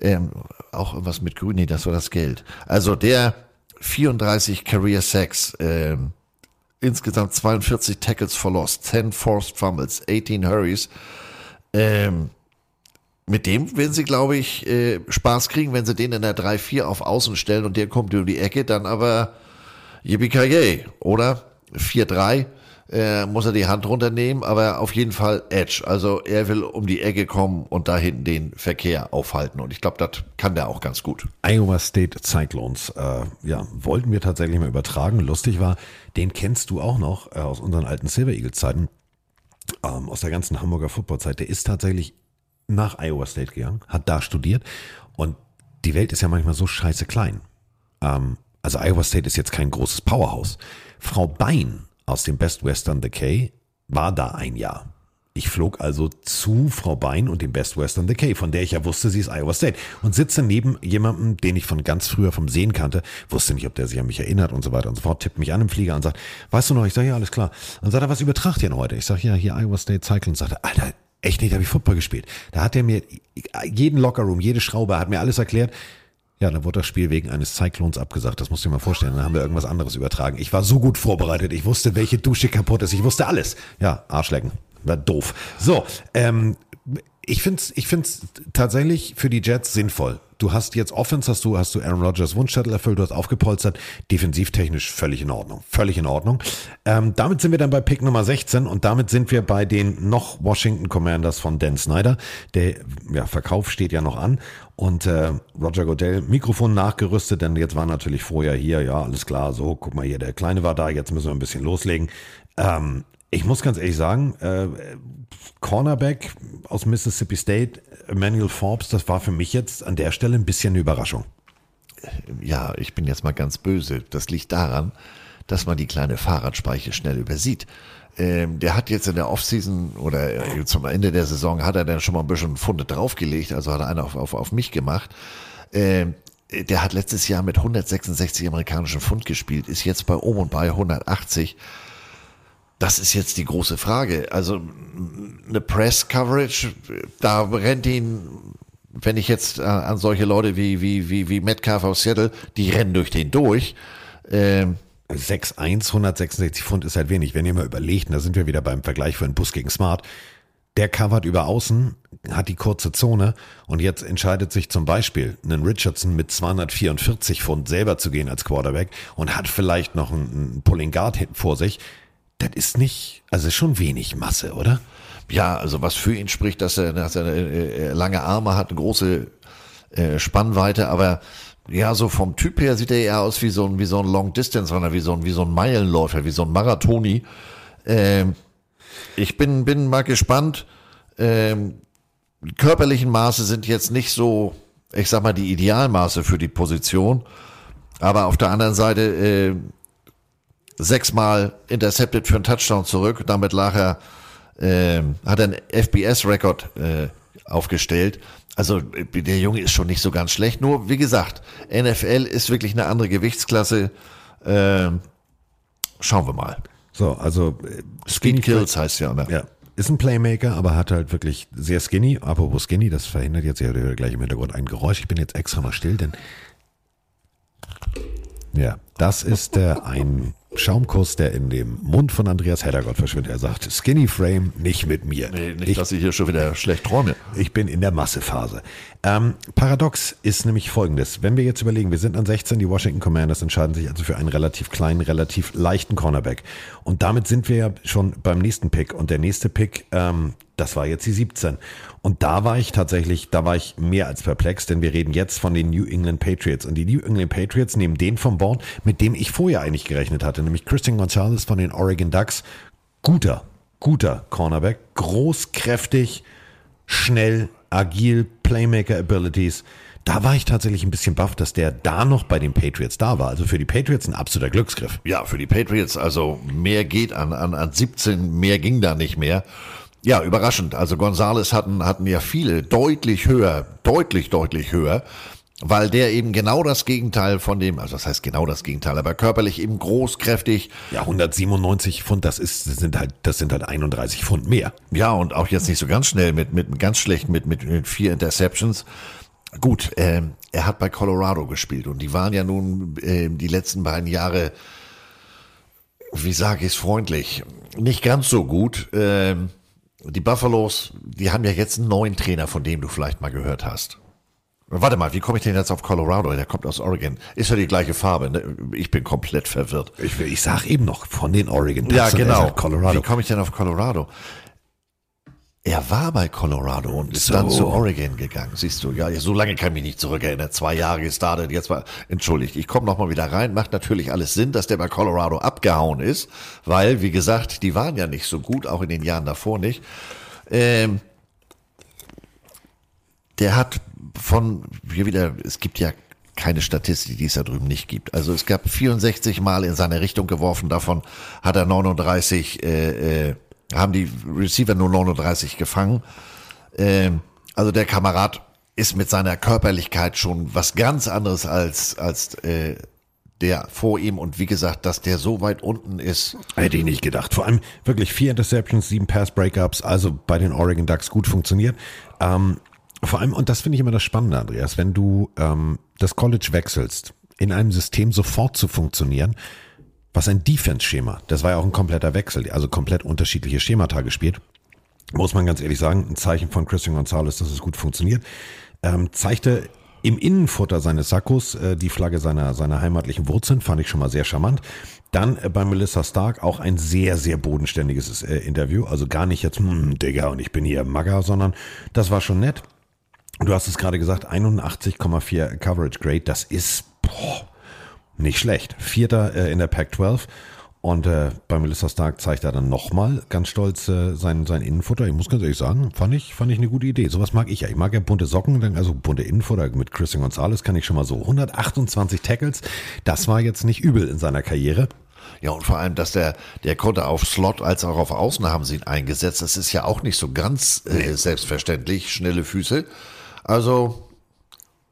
Ähm, auch irgendwas mit Grün, nee, das war das Geld. Also der 34 Career Sacks, ähm, insgesamt 42 Tackles for Loss, 10 Forced Fumbles, 18 Hurries. Ähm, mit dem werden sie, glaube ich, äh, Spaß kriegen, wenn sie den in der 3-4 auf Außen stellen und der kommt um die Ecke, dann aber yippie oder? 4-3 äh, muss er die Hand runternehmen, aber auf jeden Fall Edge. Also er will um die Ecke kommen und da hinten den Verkehr aufhalten. Und ich glaube, das kann der auch ganz gut. Iowa State Cyclones, äh, ja, wollten wir tatsächlich mal übertragen. Lustig war, den kennst du auch noch äh, aus unseren alten Silver Eagles Zeiten, ähm, aus der ganzen Hamburger Footballzeit. Der ist tatsächlich nach Iowa State gegangen, hat da studiert und die Welt ist ja manchmal so scheiße klein. Ähm, also Iowa State ist jetzt kein großes Powerhouse. Frau Bein aus dem Best Western Decay war da ein Jahr. Ich flog also zu Frau Bein und dem Best Western Decay, von der ich ja wusste, sie ist Iowa State. Und sitze neben jemandem, den ich von ganz früher vom Sehen kannte, wusste nicht, ob der sich an mich erinnert und so weiter und so fort, tippt mich an im Flieger und sagt, weißt du noch? Ich sage, ja, alles klar. Und sagt er, was übertragt ihr denn heute? Ich sage, ja, hier Iowa State Cycling. Sagt er, Alter, echt nicht, da habe ich Football gespielt. Da hat er mir jeden Lockerroom, jede Schraube, hat mir alles erklärt. Ja, dann wurde das Spiel wegen eines Cyclones abgesagt. Das musst du dir mal vorstellen. Dann haben wir irgendwas anderes übertragen. Ich war so gut vorbereitet. Ich wusste, welche Dusche kaputt ist. Ich wusste alles. Ja, Arschlecken. War doof. So, ähm, ich find's, ich find's tatsächlich für die Jets sinnvoll. Du hast jetzt Offense, hast du, hast du Aaron Rodgers Wunschzettel erfüllt, du hast aufgepolstert, defensivtechnisch völlig in Ordnung, völlig in Ordnung. Ähm, damit sind wir dann bei Pick Nummer 16 und damit sind wir bei den noch Washington Commanders von Dan Snyder. Der ja, Verkauf steht ja noch an und äh, Roger Goodell Mikrofon nachgerüstet, denn jetzt war natürlich vorher hier, ja, alles klar, so, guck mal hier, der Kleine war da, jetzt müssen wir ein bisschen loslegen. Ähm, ich muss ganz ehrlich sagen, äh, Cornerback aus Mississippi State, Emmanuel Forbes, das war für mich jetzt an der Stelle ein bisschen eine Überraschung. Ja, ich bin jetzt mal ganz böse. Das liegt daran, dass man die kleine Fahrradspeiche schnell übersieht. Ähm, der hat jetzt in der Offseason oder äh, zum Ende der Saison hat er dann schon mal ein bisschen Funde draufgelegt, also hat er einen auf, auf, auf mich gemacht. Ähm, der hat letztes Jahr mit 166 amerikanischen Pfund gespielt, ist jetzt bei um und bei 180. Das ist jetzt die große Frage. Also eine Press Coverage, da rennt ihn, wenn ich jetzt an solche Leute wie wie wie wie Metcalf aus Seattle, die rennen durch den durch. Ähm, 6'1, 166 Pfund ist halt wenig. Wenn ihr mal überlegt, und da sind wir wieder beim Vergleich für einen Bus gegen Smart, der covert über außen, hat die kurze Zone und jetzt entscheidet sich zum Beispiel einen Richardson mit 244 Pfund selber zu gehen als Quarterback und hat vielleicht noch einen Pulling Guard vor sich. Das ist nicht, also schon wenig Masse, oder? Ja, also was für ihn spricht, dass er, dass er äh, lange Arme hat, eine große äh, Spannweite, aber ja, so vom Typ her sieht er eher aus wie so ein, wie so ein Long Distance Runner, wie so ein, wie so ein Meilenläufer, wie so ein Marathoni. Ähm, ich bin, bin mal gespannt. Ähm, körperlichen Maße sind jetzt nicht so, ich sag mal, die Idealmaße für die Position. Aber auf der anderen Seite, äh, sechsmal intercepted für einen Touchdown zurück. Damit lag er, äh, hat er einen FBS-Rekord äh, aufgestellt. Also der Junge ist schon nicht so ganz schlecht. Nur wie gesagt, NFL ist wirklich eine andere Gewichtsklasse. Äh, schauen wir mal. So, also äh, Speed Kills heißt ja, ne? Ja. Ist ein Playmaker, aber hat halt wirklich sehr skinny. Apropos skinny, das verhindert jetzt ja gleich im Hintergrund ein Geräusch. Ich bin jetzt extra mal still, denn ja, das ist der ein Schaumkuss, der in dem Mund von Andreas Heddergott verschwindet. Er sagt, Skinny Frame, nicht mit mir. Nee, nicht, ich, dass ich hier schon wieder schlecht träume. Ich bin in der Massephase. Ähm, Paradox ist nämlich folgendes. Wenn wir jetzt überlegen, wir sind an 16, die Washington Commanders entscheiden sich also für einen relativ kleinen, relativ leichten Cornerback. Und damit sind wir ja schon beim nächsten Pick. Und der nächste Pick, ähm, das war jetzt die 17. Und da war ich tatsächlich, da war ich mehr als perplex, denn wir reden jetzt von den New England Patriots. Und die New England Patriots nehmen den vom Bord, mit dem ich vorher eigentlich gerechnet hatte, nämlich Christian Gonzalez von den Oregon Ducks. Guter, guter Cornerback, groß, kräftig, schnell, agil, Playmaker Abilities. Da war ich tatsächlich ein bisschen baff, dass der da noch bei den Patriots da war. Also für die Patriots ein absoluter Glücksgriff. Ja, für die Patriots, also mehr geht an, an, an 17, mehr ging da nicht mehr. Ja, überraschend. Also Gonzales hatten, hatten ja viele deutlich höher, deutlich, deutlich höher, weil der eben genau das Gegenteil von dem, also das heißt genau das Gegenteil, aber körperlich eben groß, kräftig. Ja, 197 Pfund, das ist, das sind halt, das sind halt 31 Pfund mehr. Ja, und auch jetzt nicht so ganz schnell mit, mit ganz schlecht mit, mit, mit vier Interceptions. Gut, äh, er hat bei Colorado gespielt und die waren ja nun äh, die letzten beiden Jahre, wie sage ich es freundlich, nicht ganz so gut. Ähm, die Buffaloes, die haben ja jetzt einen neuen Trainer, von dem du vielleicht mal gehört hast. Warte mal, wie komme ich denn jetzt auf Colorado? Der kommt aus Oregon. Ist ja die gleiche Farbe. Ne? Ich bin komplett verwirrt. Ich, ich sag eben noch von den Oregon. Ja, genau. Colorado. Wie komme ich denn auf Colorado? Er war bei Colorado und ist so. dann zu Oregon gegangen. Siehst du, ja, so lange kann ich mich nicht zurückerinnern. Zwei Jahre gestartet, jetzt war, entschuldigt, ich komme nochmal wieder rein. Macht natürlich alles Sinn, dass der bei Colorado abgehauen ist, weil, wie gesagt, die waren ja nicht so gut, auch in den Jahren davor nicht. Ähm, der hat von, hier wieder, es gibt ja keine Statistik, die es da drüben nicht gibt. Also es gab 64 Mal in seine Richtung geworfen, davon hat er 39 äh, äh, haben die Receiver nur 39 gefangen. Ähm, also der Kamerad ist mit seiner Körperlichkeit schon was ganz anderes als, als äh, der vor ihm. Und wie gesagt, dass der so weit unten ist. Hätte ich nicht gedacht. Vor allem wirklich vier Interceptions, sieben Pass-Breakups, also bei den Oregon Ducks gut funktioniert. Ähm, vor allem, und das finde ich immer das Spannende, Andreas, wenn du ähm, das College wechselst, in einem System sofort zu funktionieren, was ein Defense-Schema, das war ja auch ein kompletter Wechsel, also komplett unterschiedliche Schemata gespielt, muss man ganz ehrlich sagen, ein Zeichen von Christian Gonzalez, dass es gut funktioniert, ähm, zeigte im Innenfutter seines Sackos äh, die Flagge seiner, seiner heimatlichen Wurzeln, fand ich schon mal sehr charmant. Dann äh, bei Melissa Stark auch ein sehr, sehr bodenständiges äh, Interview. Also gar nicht jetzt, hm, Digga, und ich bin hier Magger, sondern das war schon nett. Du hast es gerade gesagt, 81,4 Coverage Grade, das ist boah, nicht schlecht. Vierter äh, in der Pac-12. Und äh, bei Melissa Stark zeigt er dann nochmal ganz stolz äh, sein, sein Innenfutter. Ich muss ganz ehrlich sagen, fand ich, fand ich eine gute Idee. Sowas mag ich ja. Ich mag ja bunte Socken, also bunte Innenfutter mit Christian Gonzalez kann ich schon mal so. 128 Tackles, das war jetzt nicht übel in seiner Karriere. Ja, und vor allem, dass der, der konnte auf Slot als auch auf Außen haben sie ihn eingesetzt. Das ist ja auch nicht so ganz äh, selbstverständlich. Schnelle Füße. Also,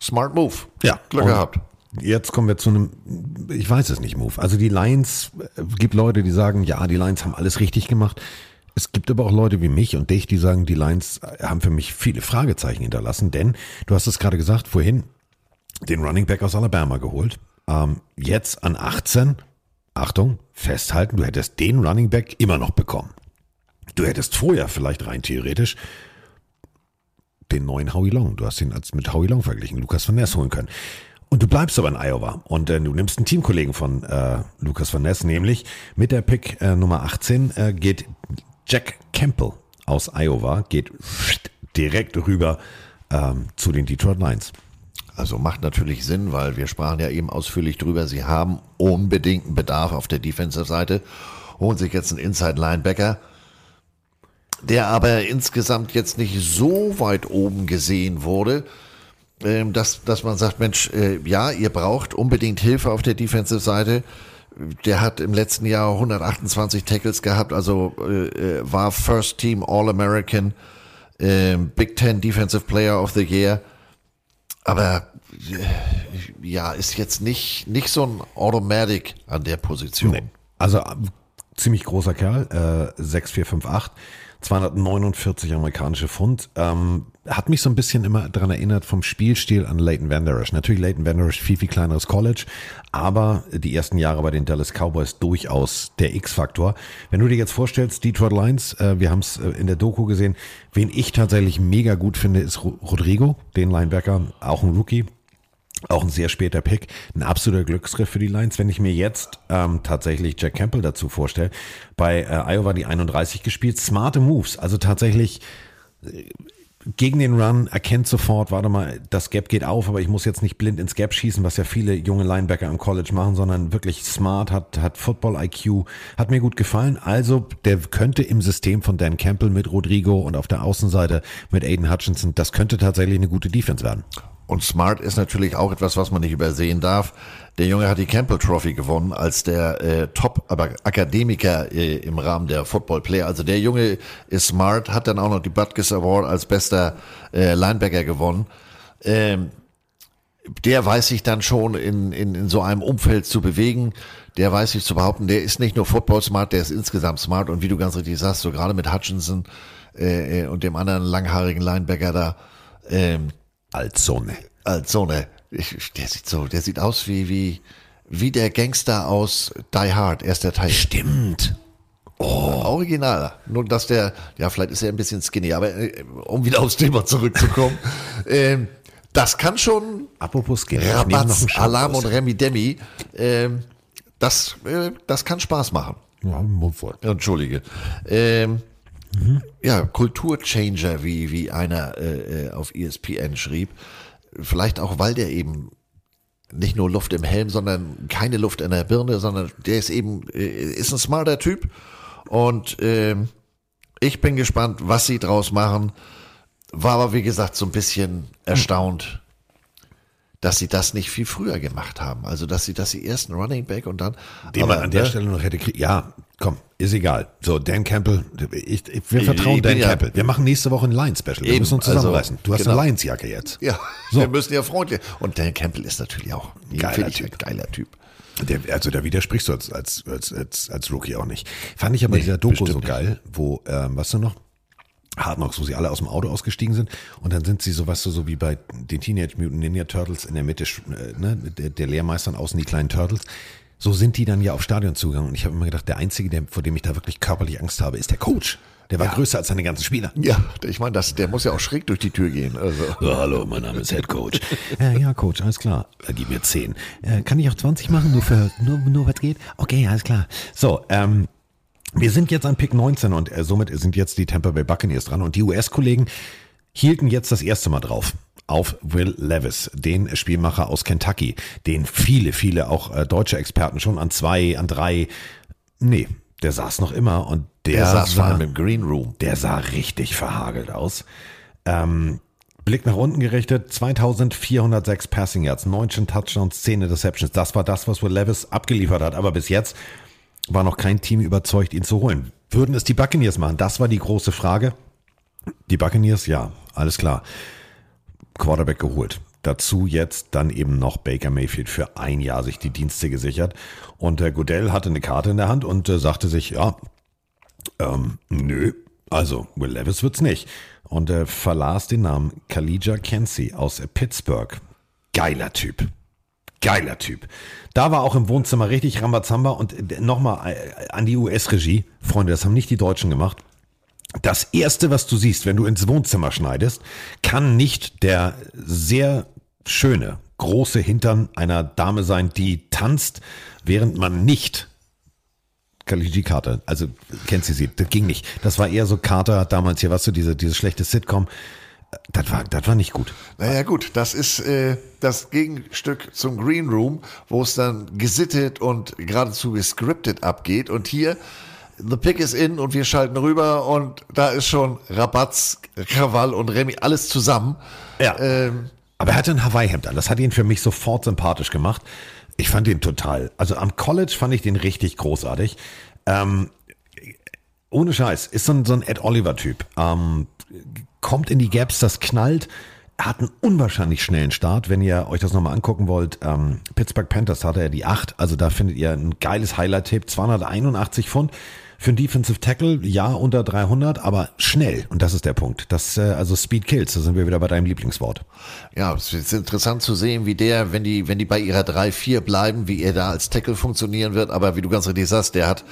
smart move. Ja. Glück gehabt. Jetzt kommen wir zu einem, ich weiß es nicht, Move. Also die Lions, äh, gibt Leute, die sagen, ja, die Lions haben alles richtig gemacht. Es gibt aber auch Leute wie mich und dich, die sagen, die Lions haben für mich viele Fragezeichen hinterlassen, denn du hast es gerade gesagt, vorhin den Running Back aus Alabama geholt. Ähm, jetzt an 18, Achtung, festhalten, du hättest den Running Back immer noch bekommen. Du hättest vorher vielleicht rein theoretisch den neuen Howie Long, du hast ihn als mit Howie Long verglichen, Lukas Van Ness holen können. Und du bleibst aber in Iowa und äh, du nimmst einen Teamkollegen von äh, Lukas Van Ness, nämlich mit der Pick äh, Nummer 18 äh, geht Jack Campbell aus Iowa, geht direkt rüber ähm, zu den Detroit Lions. Also macht natürlich Sinn, weil wir sprachen ja eben ausführlich drüber. Sie haben unbedingten Bedarf auf der Defensive-Seite, holen sich jetzt einen Inside-Linebacker, der aber insgesamt jetzt nicht so weit oben gesehen wurde, dass, dass man sagt, Mensch, äh, ja, ihr braucht unbedingt Hilfe auf der Defensive-Seite. Der hat im letzten Jahr 128 Tackles gehabt, also äh, äh, war First Team All-American, äh, Big Ten Defensive Player of the Year. Aber ja, ist jetzt nicht, nicht so ein Automatic an der Position. Nee. Also ziemlich großer Kerl, äh, 6458, 249 amerikanische Pfund. Ähm, hat mich so ein bisschen immer daran erinnert vom Spielstil an Leighton Van Der Esch. Natürlich Leighton Van Der Esch viel, viel kleineres College, aber die ersten Jahre bei den Dallas Cowboys durchaus der X-Faktor. Wenn du dir jetzt vorstellst, Detroit Lions, äh, wir haben es äh, in der Doku gesehen, wen ich tatsächlich mega gut finde, ist Ro- Rodrigo, den Linebacker, auch ein Rookie. Auch ein sehr später Pick, ein absoluter Glücksgriff für die Lions. Wenn ich mir jetzt ähm, tatsächlich Jack Campbell dazu vorstelle, bei äh, Iowa die 31 gespielt, smarte Moves, also tatsächlich äh, gegen den Run erkennt sofort, warte mal, das Gap geht auf, aber ich muss jetzt nicht blind ins Gap schießen, was ja viele junge Linebacker im College machen, sondern wirklich smart, hat, hat Football-IQ, hat mir gut gefallen. Also der könnte im System von Dan Campbell mit Rodrigo und auf der Außenseite mit Aiden Hutchinson, das könnte tatsächlich eine gute Defense werden. Und Smart ist natürlich auch etwas, was man nicht übersehen darf. Der Junge hat die Campbell Trophy gewonnen als der äh, Top aber Akademiker äh, im Rahmen der Football Player. Also der Junge ist smart, hat dann auch noch die Butkus Award als bester äh, Linebacker gewonnen. Ähm, der weiß sich dann schon in, in, in so einem Umfeld zu bewegen. Der weiß sich zu behaupten, der ist nicht nur Football smart, der ist insgesamt smart. Und wie du ganz richtig sagst, so gerade mit Hutchinson äh, äh, und dem anderen langhaarigen Linebacker da, ähm, als Sonne. Als Sonne. Ich, der sieht so, der sieht aus wie, wie, wie der Gangster aus Die Hard, erster Teil. Stimmt. Oh. Original. Nur, dass der, ja, vielleicht ist er ein bisschen skinny, aber äh, um wieder aufs Thema zurückzukommen, ähm, das kann schon Apropos Skinny, Rabatz, Alarm und Remi Demi, ähm, das, äh, das kann Spaß machen. Ja, mundvoll. Entschuldige. Ähm, Ja, Kulturchanger, wie, wie einer äh, äh, auf ESPN schrieb. Vielleicht auch, weil der eben nicht nur Luft im Helm, sondern keine Luft in der Birne, sondern der ist eben, äh, ist ein smarter Typ. Und ähm, ich bin gespannt, was sie draus machen. War aber, wie gesagt, so ein bisschen erstaunt, dass sie das nicht viel früher gemacht haben. Also, dass sie, dass sie erst einen Running Back und dann. Den aber, man an der ne, Stelle noch hätte. Ja, komm, ist egal. So, Dan Campbell, ich, ich, wir vertrauen Ich Dan ja- Campbell. Wir machen nächste Woche ein Lions-Special. Wir müssen uns also, zusammenreißen. du hast genau. eine Lions-Jacke jetzt. Ja, So. wir müssen ja freundlich. Und Dan Campbell ist natürlich auch Geiler Typ. ein geiler Typ. Der, also da widersprichst du als, als, als, als, als Rookie auch nicht. Fand ich aber dieser Doku so geil, wo, ähm, was du noch? Hard Knocks, wo sie alle aus dem Auto ausgestiegen sind und dann sind sie so, weißt du, so wie bei den Teenage Mutant Ninja Turtles in der Mitte, äh, ne, der, der Lehrmeister und außen die kleinen Turtles. So sind die dann ja auf Stadion zugegangen und ich habe immer gedacht, der Einzige, der, vor dem ich da wirklich körperlich Angst habe, ist der Coach. Der war größer als seine ganzen Spieler. Ja, ich meine, das, der muss ja auch schräg durch die Tür gehen. Also. Ja, hallo, mein Name ist Head Coach. äh, ja, Coach, alles klar. Äh, gib mir 10. Äh, kann ich auch 20 machen, nur für nur, nur was geht? Okay, alles klar. So, ähm, wir sind jetzt an Pick 19 und äh, somit sind jetzt die Tampa Bay Buccaneers dran und die US-Kollegen hielten jetzt das erste Mal drauf auf Will Levis, den Spielmacher aus Kentucky, den viele, viele auch äh, deutsche Experten schon an zwei, an drei, nee, der saß noch immer und der, Der saß vor sah- allem im Green Room. der sah richtig verhagelt aus. Ähm, Blick nach unten gerichtet, 2406 Passing Yards, 19 Touchdowns, 10 Interceptions. Das war das, was Will Levis abgeliefert hat. Aber bis jetzt war noch kein Team überzeugt, ihn zu holen. Würden es die Buccaneers machen? Das war die große Frage. Die Buccaneers, ja, alles klar. Quarterback geholt. Dazu jetzt dann eben noch Baker Mayfield für ein Jahr sich die Dienste gesichert. Und äh, Goodell hatte eine Karte in der Hand und äh, sagte sich, ja, ähm, nö, also Will Levis wird's nicht. Und äh, verlas den Namen Khalija Kensi aus äh, Pittsburgh. Geiler Typ. Geiler Typ. Da war auch im Wohnzimmer richtig Rambazamba und äh, nochmal an die US-Regie. Freunde, das haben nicht die Deutschen gemacht. Das erste, was du siehst, wenn du ins Wohnzimmer schneidest, kann nicht der sehr schöne, große Hintern einer Dame sein, die tanzt, während man nicht Kaliji Carter, also kennt sie sie, das ging nicht. Das war eher so Carter damals hier, weißt du, diese, diese schlechte Sitcom. Das war, das war nicht gut. Naja gut, das ist äh, das Gegenstück zum Green Room, wo es dann gesittet und geradezu gescriptet abgeht. Und hier, the pick is in und wir schalten rüber und da ist schon Rabatz, Krawall und Remy, alles zusammen. Ja. Ähm, Aber er hatte ein Hawaii-Hemd an. Das hat ihn für mich sofort sympathisch gemacht. Ich fand ihn total. Also am College fand ich den richtig großartig. Ähm, ohne Scheiß. Ist so ein, so ein Ed Oliver-Typ. Ähm, kommt in die Gaps, das knallt. Er hat einen unwahrscheinlich schnellen Start. Wenn ihr euch das nochmal angucken wollt, ähm, Pittsburgh Panthers hatte er die 8. Also da findet ihr ein geiles Highlight-Tape. 281 Pfund. Für einen Defensive Tackle, ja, unter 300, aber schnell. Und das ist der Punkt. Das, äh, also Speed Kills, da sind wir wieder bei deinem Lieblingswort. Ja, es ist interessant zu sehen, wie der, wenn die, wenn die bei ihrer 3-4 bleiben, wie er da als Tackle funktionieren wird. Aber wie du ganz richtig sagst, der hat,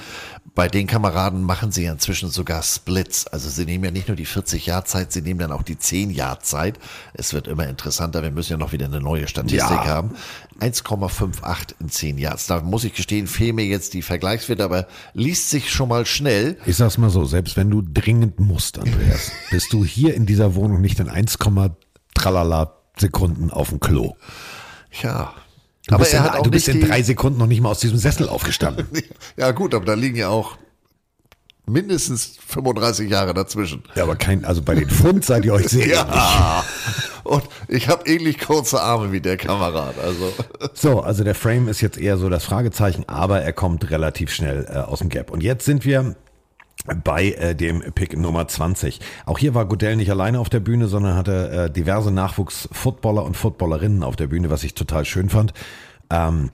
bei den Kameraden machen sie ja inzwischen sogar Splits. Also sie nehmen ja nicht nur die 40 Jahr Zeit, sie nehmen dann auch die 10 Jahr Zeit. Es wird immer interessanter. Wir müssen ja noch wieder eine neue Statistik Ja. haben. 1,58 in 10 Yards. Da muss ich gestehen, fehlen mir jetzt die Vergleichswerte, aber liest sich schon mal schnell. Ich sag's mal so, selbst wenn du dringend musst, Andreas, bist du hier in dieser Wohnung nicht in 1,3 Sekunden auf dem Klo. Ja. Du aber bist, er in, hat auch du bist in drei Sekunden noch nicht mal aus diesem Sessel aufgestanden. Ja gut, aber da liegen ja auch mindestens 35 Jahre dazwischen. Ja, aber kein, also bei den Pfund seid ihr euch sehr. Ja. Und ich habe ähnlich kurze Arme wie der Kamerad. Also So, also der Frame ist jetzt eher so das Fragezeichen, aber er kommt relativ schnell äh, aus dem Gap. Und jetzt sind wir bei äh, dem Pick Nummer 20. Auch hier war Goodell nicht alleine auf der Bühne, sondern hatte äh, diverse Nachwuchs-Footballer und Footballerinnen auf der Bühne, was ich total schön fand. Ähm,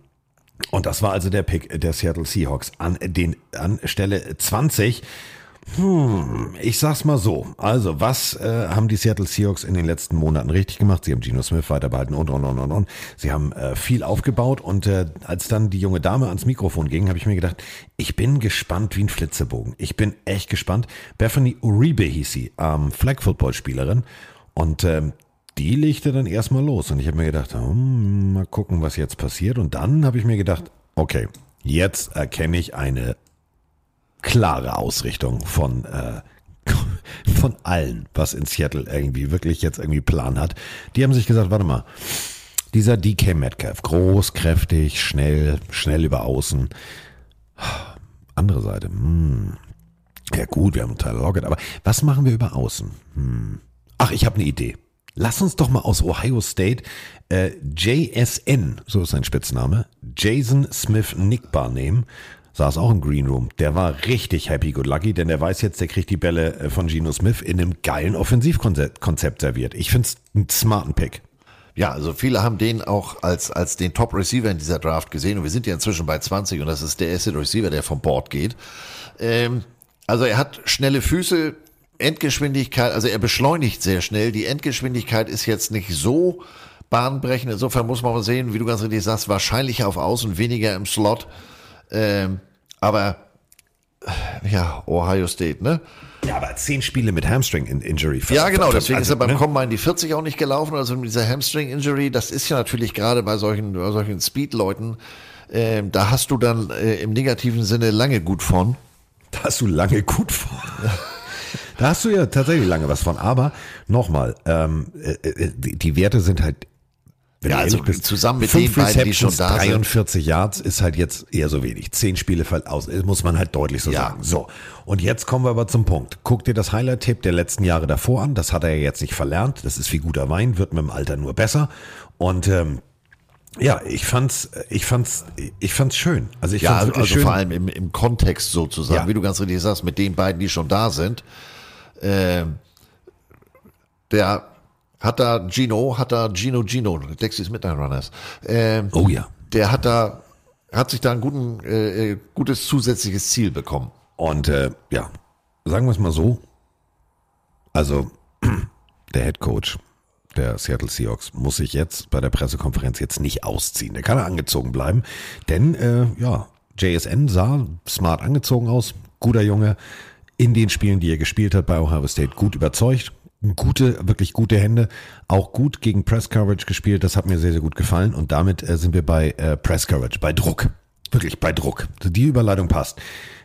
und das war also der Pick der Seattle Seahawks an den an Stelle 20. Hm, ich sag's mal so. Also, was äh, haben die Seattle Seahawks in den letzten Monaten richtig gemacht? Sie haben Geno Smith weiter behalten und, und, und, und, und. Sie haben äh, viel aufgebaut und äh, als dann die junge Dame ans Mikrofon ging, habe ich mir gedacht, ich bin gespannt wie ein Flitzebogen. Ich bin echt gespannt. Bethany Uribe hieß sie, ähm, Flag-Football-Spielerin und ähm, die legte dann erstmal los und ich habe mir gedacht, hm, mal gucken, was jetzt passiert. Und dann habe ich mir gedacht, okay, jetzt erkenne ich eine klare Ausrichtung von, äh, von allen, was in Seattle irgendwie wirklich jetzt irgendwie Plan hat. Die haben sich gesagt, warte mal, dieser DK Metcalf, groß, kräftig, schnell, schnell über außen. Andere Seite, hm. ja gut, wir haben Tyler Lockett, aber was machen wir über außen? Hm. Ach, ich habe eine Idee. Lass uns doch mal aus Ohio State äh, JSN, so ist sein Spitzname, Jason Smith Nickbar nehmen. Saß auch im Green Room. Der war richtig happy good lucky, denn der weiß jetzt, der kriegt die Bälle äh, von Geno Smith in einem geilen Offensivkonzept Konzept serviert. Ich find's einen smarten Pick. Ja, also viele haben den auch als, als den Top Receiver in dieser Draft gesehen und wir sind ja inzwischen bei 20 und das ist der erste Receiver, der vom Board geht. Ähm, also er hat schnelle Füße, Endgeschwindigkeit, also er beschleunigt sehr schnell. Die Endgeschwindigkeit ist jetzt nicht so bahnbrechend. Insofern muss man mal sehen, wie du ganz richtig sagst, wahrscheinlich auf Außen, weniger im Slot. Ähm, aber ja, Ohio State, ne? Ja, aber zehn Spiele mit Hamstring-Injury. Ja, genau, deswegen also, ist er beim ne? Combine die 40 auch nicht gelaufen. Also mit dieser Hamstring-Injury, das ist ja natürlich gerade bei solchen, bei solchen Speed-Leuten, ähm, da hast du dann äh, im negativen Sinne lange gut von. Da hast du lange gut von. Da hast du ja tatsächlich lange was von. Aber nochmal, ähm, äh, äh, die Werte sind halt. Wenn Ja, du also bist, zusammen mit fünf den beiden, die schon da sind. 43 Yards ist halt jetzt eher so wenig. Zehn Spiele fällt aus, Das muss man halt deutlich so Ja. sagen. So. Und jetzt kommen wir aber zum Punkt. Guck dir das Highlight-Tape der letzten Jahre davor an. Das hat er ja jetzt nicht verlernt. Das ist wie guter Wein, wird mit dem Alter nur besser. Und, ähm, ja, ich fand's, ich fand's, ich fand's schön. Also ich Ja, fand's also, schön. vor allem im, im Kontext sozusagen, Ja. wie du ganz richtig sagst, mit den beiden, die schon da sind. Ähm, der hat da Gino, hat da Gino Gino, Dexys Midnight Runners. Ähm, Oh ja. Der hat da, hat sich da ein guten, äh, äh, gutes zusätzliches Ziel bekommen. Und äh, ja, sagen wir es mal so. Also, der Head Coach der Seattle Seahawks muss sich jetzt bei der Pressekonferenz jetzt nicht ausziehen. Der kann er angezogen bleiben. Denn, äh, ja, JSN sah smart angezogen aus. Guter Junge. In den Spielen, die er gespielt hat bei Ohio State, gut überzeugt. Gute, wirklich gute Hände. Auch gut gegen Press Coverage gespielt. Das hat mir sehr, sehr gut gefallen. Und damit äh, sind wir bei äh, Press Coverage, bei Druck. Wirklich bei Druck. Die Überleitung passt.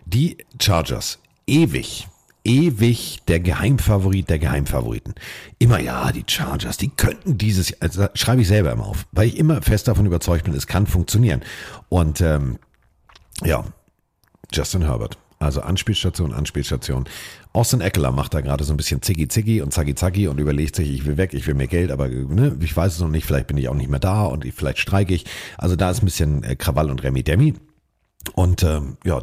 Die Chargers, ewig, ewig der Geheimfavorit der Geheimfavoriten. Immer ja, die Chargers, die könnten dieses, also schreibe ich selber immer auf, weil ich immer fest davon überzeugt bin, es kann funktionieren. Und ähm, ja, Justin Herbert. Also Anspielstation, Anspielstation. Austin Eckler macht da gerade so ein bisschen ziggy ziggy und zacki und überlegt sich, ich will weg, ich will mehr Geld, aber ne, ich weiß es noch nicht, vielleicht bin ich auch nicht mehr da und ich, vielleicht streike ich. Also da ist ein bisschen äh, Krawall und Remi Demi. Und ähm, ja,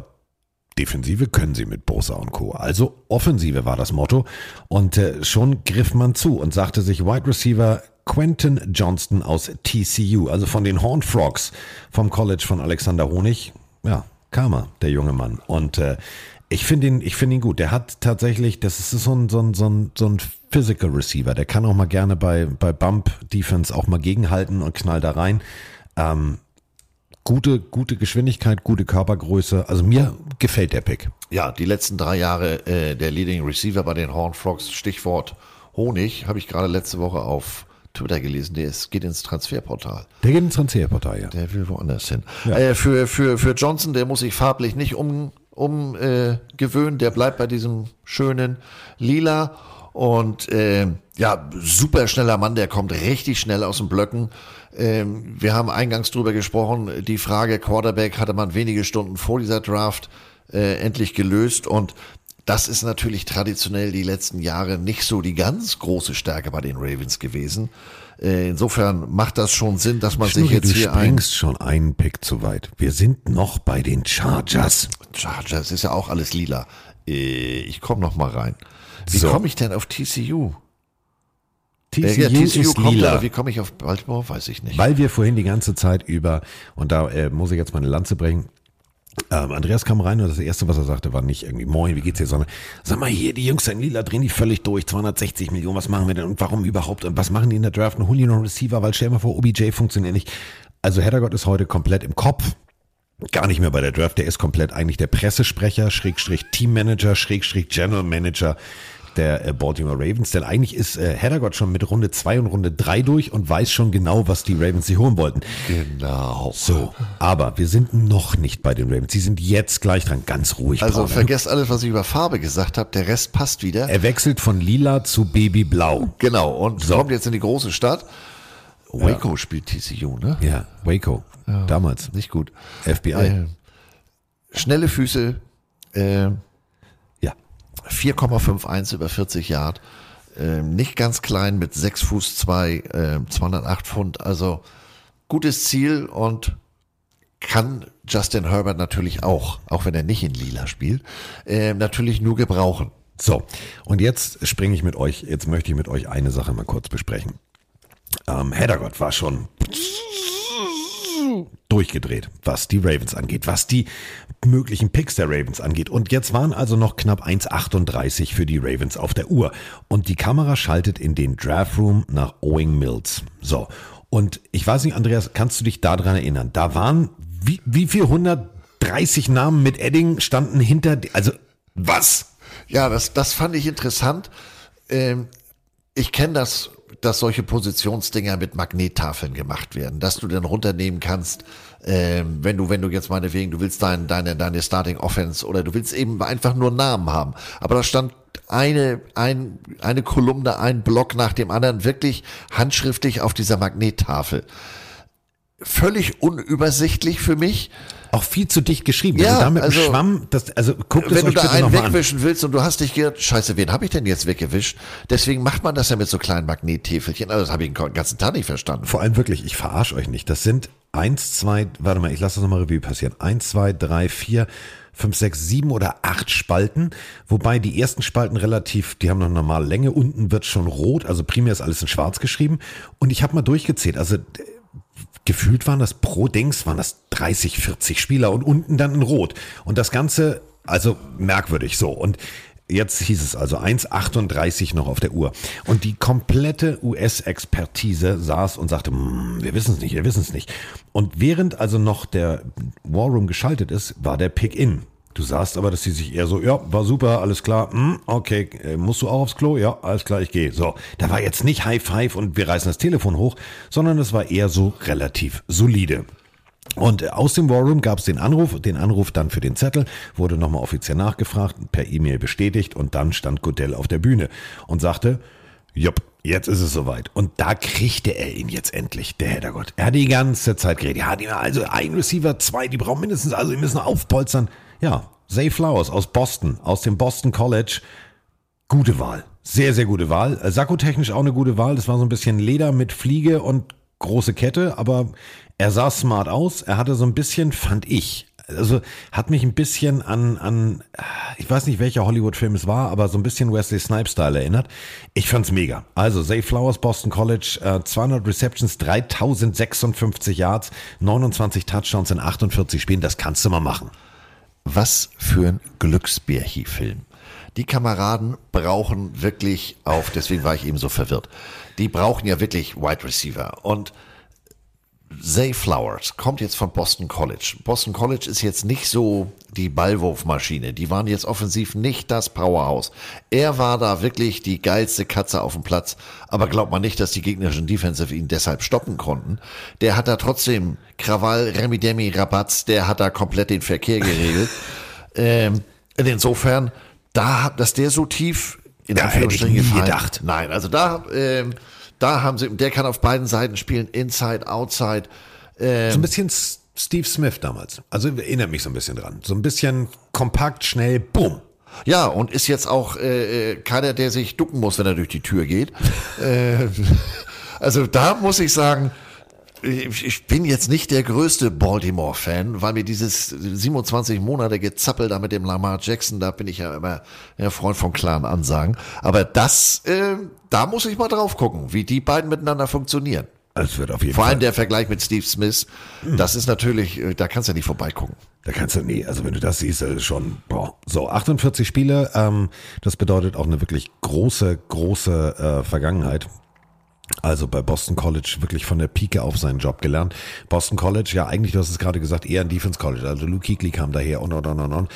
Defensive können sie mit Bosa und Co. Also Offensive war das Motto. Und äh, schon griff man zu und sagte sich Wide Receiver Quentin Johnston aus TCU, also von den Horned Frogs vom College von Alexander Honig. Ja, er, der junge Mann. Und äh, ich finde ihn, ich ihn gut. Der hat tatsächlich, das ist so ein, so ein, so ein, so ein Physical Receiver. Der kann auch mal gerne bei, bei Bump Defense auch mal gegenhalten und knallt da rein. Ähm, gute, gute Geschwindigkeit, gute Körpergröße. Also mir gefällt der Pick. Ja, die letzten drei Jahre äh, der Leading Receiver bei den Horned Frogs, Stichwort Honig, habe ich gerade letzte Woche auf Twitter gelesen, der ist, geht ins Transferportal. Der geht ins Transferportal, ja. Der will woanders hin. Ja. Äh, für, für, für Johnson, der muss sich farblich nicht um, um äh, gewöhnen, der bleibt bei diesem schönen Lila. Und äh, ja, super schneller Mann, der kommt richtig schnell aus den Blöcken. Ähm, wir haben eingangs drüber gesprochen, die Frage Quarterback hatte man wenige Stunden vor dieser Draft äh, endlich gelöst und das ist natürlich traditionell die letzten Jahre nicht so die ganz große Stärke bei den Ravens gewesen. Äh, insofern macht das schon Sinn, dass man sich Schnurri, jetzt du hier ein springst schon einen Pick zu weit. Wir sind noch bei den Chargers. Chargers ist ja auch alles lila. Äh, Ich komme noch mal rein. Wie So. komme ich denn auf TCU? TCU, Äh, ja, TCU ist kommt, lila. aber wie komme ich auf Baltimore? Weiß ich nicht. Weil wir vorhin die ganze Zeit über, und da äh, muss ich jetzt meine Lanze bringen, ähm, Andreas kam rein und das erste, was er sagte, war nicht irgendwie Moin, wie geht's dir, sondern sag mal hier, die Jungs da in Lila drehen die völlig durch, 260 Millionen, was machen wir denn und warum überhaupt und was machen die in der Draft? Und holen die noch einen Receiver, weil stell dir mal vor, OBJ funktioniert nicht. Also Heddergott ist heute komplett im Kopf. Gar nicht mehr bei der Draft, der ist komplett eigentlich der Pressesprecher, Schrägstrich Teammanager, Schrägstrich General Manager der äh, Baltimore Ravens, denn eigentlich ist äh, Heddergott schon mit Runde 2 und Runde 3 durch und weiß schon genau, was die Ravens sich holen wollten. Genau. So, aber wir sind noch nicht bei den Ravens. Sie sind jetzt gleich dran, ganz ruhig. Also Braune. vergesst alles, was ich über Farbe gesagt habe. Der Rest passt wieder. Er wechselt von lila zu babyblau. Genau. Und So. kommt jetzt in die große Stadt. Waco spielt TCU, ne? Ja, Waco. Damals. Nicht gut. FBI. Äh, schnelle Füße. Äh, ja. 4,51 über 40 Yard. Äh, nicht ganz klein mit 6 Fuß 2, äh, 208 Pfund. Also gutes Ziel und kann Justin Herbert natürlich auch, auch wenn er nicht in Lila spielt, äh, natürlich nur gebrauchen. So, und jetzt springe ich mit euch, jetzt möchte ich mit euch eine Sache mal kurz besprechen. Ähm, Heddergott war schon durchgedreht, was die Ravens angeht, was die möglichen Picks der Ravens angeht. Und jetzt waren also noch knapp 1,38 für die Ravens auf der Uhr. Und die Kamera schaltet in den Draft Room nach Owing Mills. So. Und ich weiß nicht, Andreas, kannst du dich daran erinnern? Da waren wie, wie viel 130 Namen mit Edding standen hinter, also was? Ja, das, das fand ich interessant. Ähm, ich kenne das, dass solche Positionsdinger mit Magnettafeln gemacht werden, dass du dann runternehmen kannst, ähm, wenn du, wenn du jetzt meinetwegen, du willst dein, deine, deine Starting Offense oder du willst eben einfach nur Namen haben. Aber da stand eine, ein, eine Kolumne, ein Block nach dem anderen wirklich handschriftlich auf dieser Magnettafel. Völlig unübersichtlich für mich. Auch viel zu dicht geschrieben. Ja, also da mit also, Schwamm, das, also guckt es Wenn du da einen mal an. wegwischen willst und du hast dich gedacht, scheiße, wen habe ich denn jetzt weggewischt? Deswegen macht man das ja mit so kleinen Magnettäfelchen. Also das habe ich den ganzen Tag nicht verstanden. Vor allem wirklich, ich verarsche euch nicht. Das sind eins, zwei, warte mal, ich lasse das nochmal Revue passieren. Eins, zwei, drei, vier, fünf, sechs, sieben oder acht Spalten. Wobei die ersten Spalten relativ, die haben noch normale Länge. Unten wird schon rot, also primär ist alles in schwarz geschrieben. Und ich habe mal durchgezählt. Also gefühlt waren das pro Dings, waren das 30, 40 Spieler und unten dann in Rot. Und das Ganze, also merkwürdig so. Und jetzt hieß es also 1,38 noch auf der Uhr. Und die komplette US-Expertise saß und sagte, "Hm, wir wissen es nicht, wir wissen es nicht. Und während also noch der War Room geschaltet ist, war der Pick-In. Du sahst aber, dass sie sich eher so, ja, war super, alles klar, hm, okay, äh, musst du auch aufs Klo? Ja, alles klar, ich gehe. So, da war jetzt nicht High Five und wir reißen das Telefon hoch, sondern es war eher so relativ solide. Und äh, aus dem War Room gab es den Anruf, den Anruf dann für den Zettel, wurde nochmal offiziell nachgefragt, per E-Mail bestätigt und dann stand Goodell auf der Bühne und sagte, Jupp, jetzt ist es soweit. Und da kriegte er ihn jetzt endlich, der Heddergott. Er hat die ganze Zeit geredet. Ja, die, also ein Receiver, zwei, die brauchen mindestens, also die müssen aufpolstern. Ja, Zay Flowers aus Boston, aus dem Boston College. Gute Wahl. Sehr, sehr gute Wahl. Äh, Sakkotechnisch auch eine gute Wahl. Das war so ein bisschen Leder mit Fliege und große Kette, aber er sah smart aus. Er hatte so ein bisschen, fand ich, also hat mich ein bisschen an, an ich weiß nicht, welcher Hollywood-Film es war, aber so ein bisschen Wesley Snipes-Style erinnert. Ich fand's mega. Also Zay Flowers, Boston College, äh, 200 Receptions, 3056 Yards, 29 Touchdowns in 48 Spielen. Das kannst du mal machen. Was für ein Glücksbärchi-Film. Die Kameraden brauchen wirklich auf, deswegen war ich eben so verwirrt. Die brauchen ja wirklich Wide Receiver. Und Zay Flowers kommt jetzt von Boston College. Boston College ist jetzt nicht so die Ballwurfmaschine. Die waren jetzt offensiv nicht das Powerhouse. Er war da wirklich die geilste Katze auf dem Platz. Aber glaubt man nicht, dass die gegnerischen Defensive ihn deshalb stoppen konnten. Der hat da trotzdem Krawall, Remi Demi, Rabatz, der hat da komplett den Verkehr geregelt. ähm, insofern, da, dass der so tief in Ja, hätte ich Anführungsstrichen nie gefallen- gedacht. Nein, also da, ähm, da haben sie, der kann auf beiden Seiten spielen, Inside, Outside. Ähm, So ein bisschen Steve Smith damals. Also erinnert mich so ein bisschen dran. So ein bisschen kompakt, schnell, bumm. Ja, und ist jetzt auch äh, äh, keiner, der sich ducken muss, wenn er durch die Tür geht. äh, also da muss ich sagen, ich bin jetzt nicht der größte Baltimore-Fan, weil mir dieses 27 Monate gezappelt da mit dem Lamar Jackson, da bin ich ja immer der Freund von klaren Ansagen. Aber das, äh, da muss ich mal drauf gucken, wie die beiden miteinander funktionieren. Das wird auf jeden Vor Fall. allem der Vergleich mit Steve Smith, das ist natürlich, äh, da kannst du ja nicht vorbeigucken. Da kannst du, nee, also wenn du das siehst, das ist schon, boah. So, 48 Spiele, ähm, das bedeutet auch eine wirklich große, große äh, Vergangenheit. Also bei Boston College wirklich von der Pike auf seinen Job gelernt. Boston College, ja eigentlich, du hast es gerade gesagt, eher ein Defense College. Also Luke Kuechly kam daher und und und und und.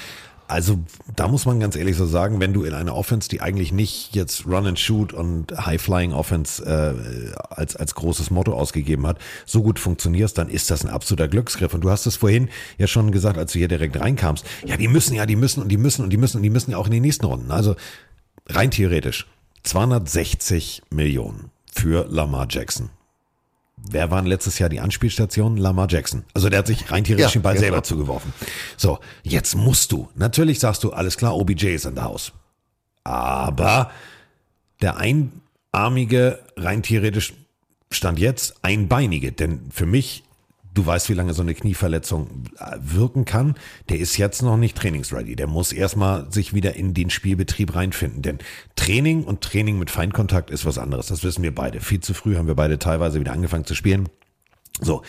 Also da muss man ganz ehrlich so sagen, wenn du in einer Offense, die eigentlich nicht jetzt Run and Shoot und High Flying Offense äh, als als großes Motto ausgegeben hat, so gut funktionierst, dann ist das ein absoluter Glücksgriff. Und du hast es vorhin ja schon gesagt, als du hier direkt reinkamst. Ja, die müssen ja, die müssen und die müssen und die müssen und die müssen ja auch in die nächsten Runden. Also rein theoretisch 260 Millionen für Lamar Jackson. Wer waren letztes Jahr die Anspielstationen? Lamar Jackson. Also der hat sich rein theoretisch Ja, den Ball genau. selber zugeworfen. So, jetzt musst du. Natürlich sagst du, alles klar, OBJ ist in der Haus. Aber der einarmige, rein theoretisch stand jetzt einbeinige. Denn für mich du weißt, wie lange so eine Knieverletzung äh, wirken kann. Der ist jetzt noch nicht trainingsready. Der muss erstmal sich wieder in den Spielbetrieb reinfinden. Denn Training und Training mit Feinkontakt ist was anderes. Das wissen wir beide. Viel zu früh haben wir beide teilweise wieder angefangen zu spielen. So,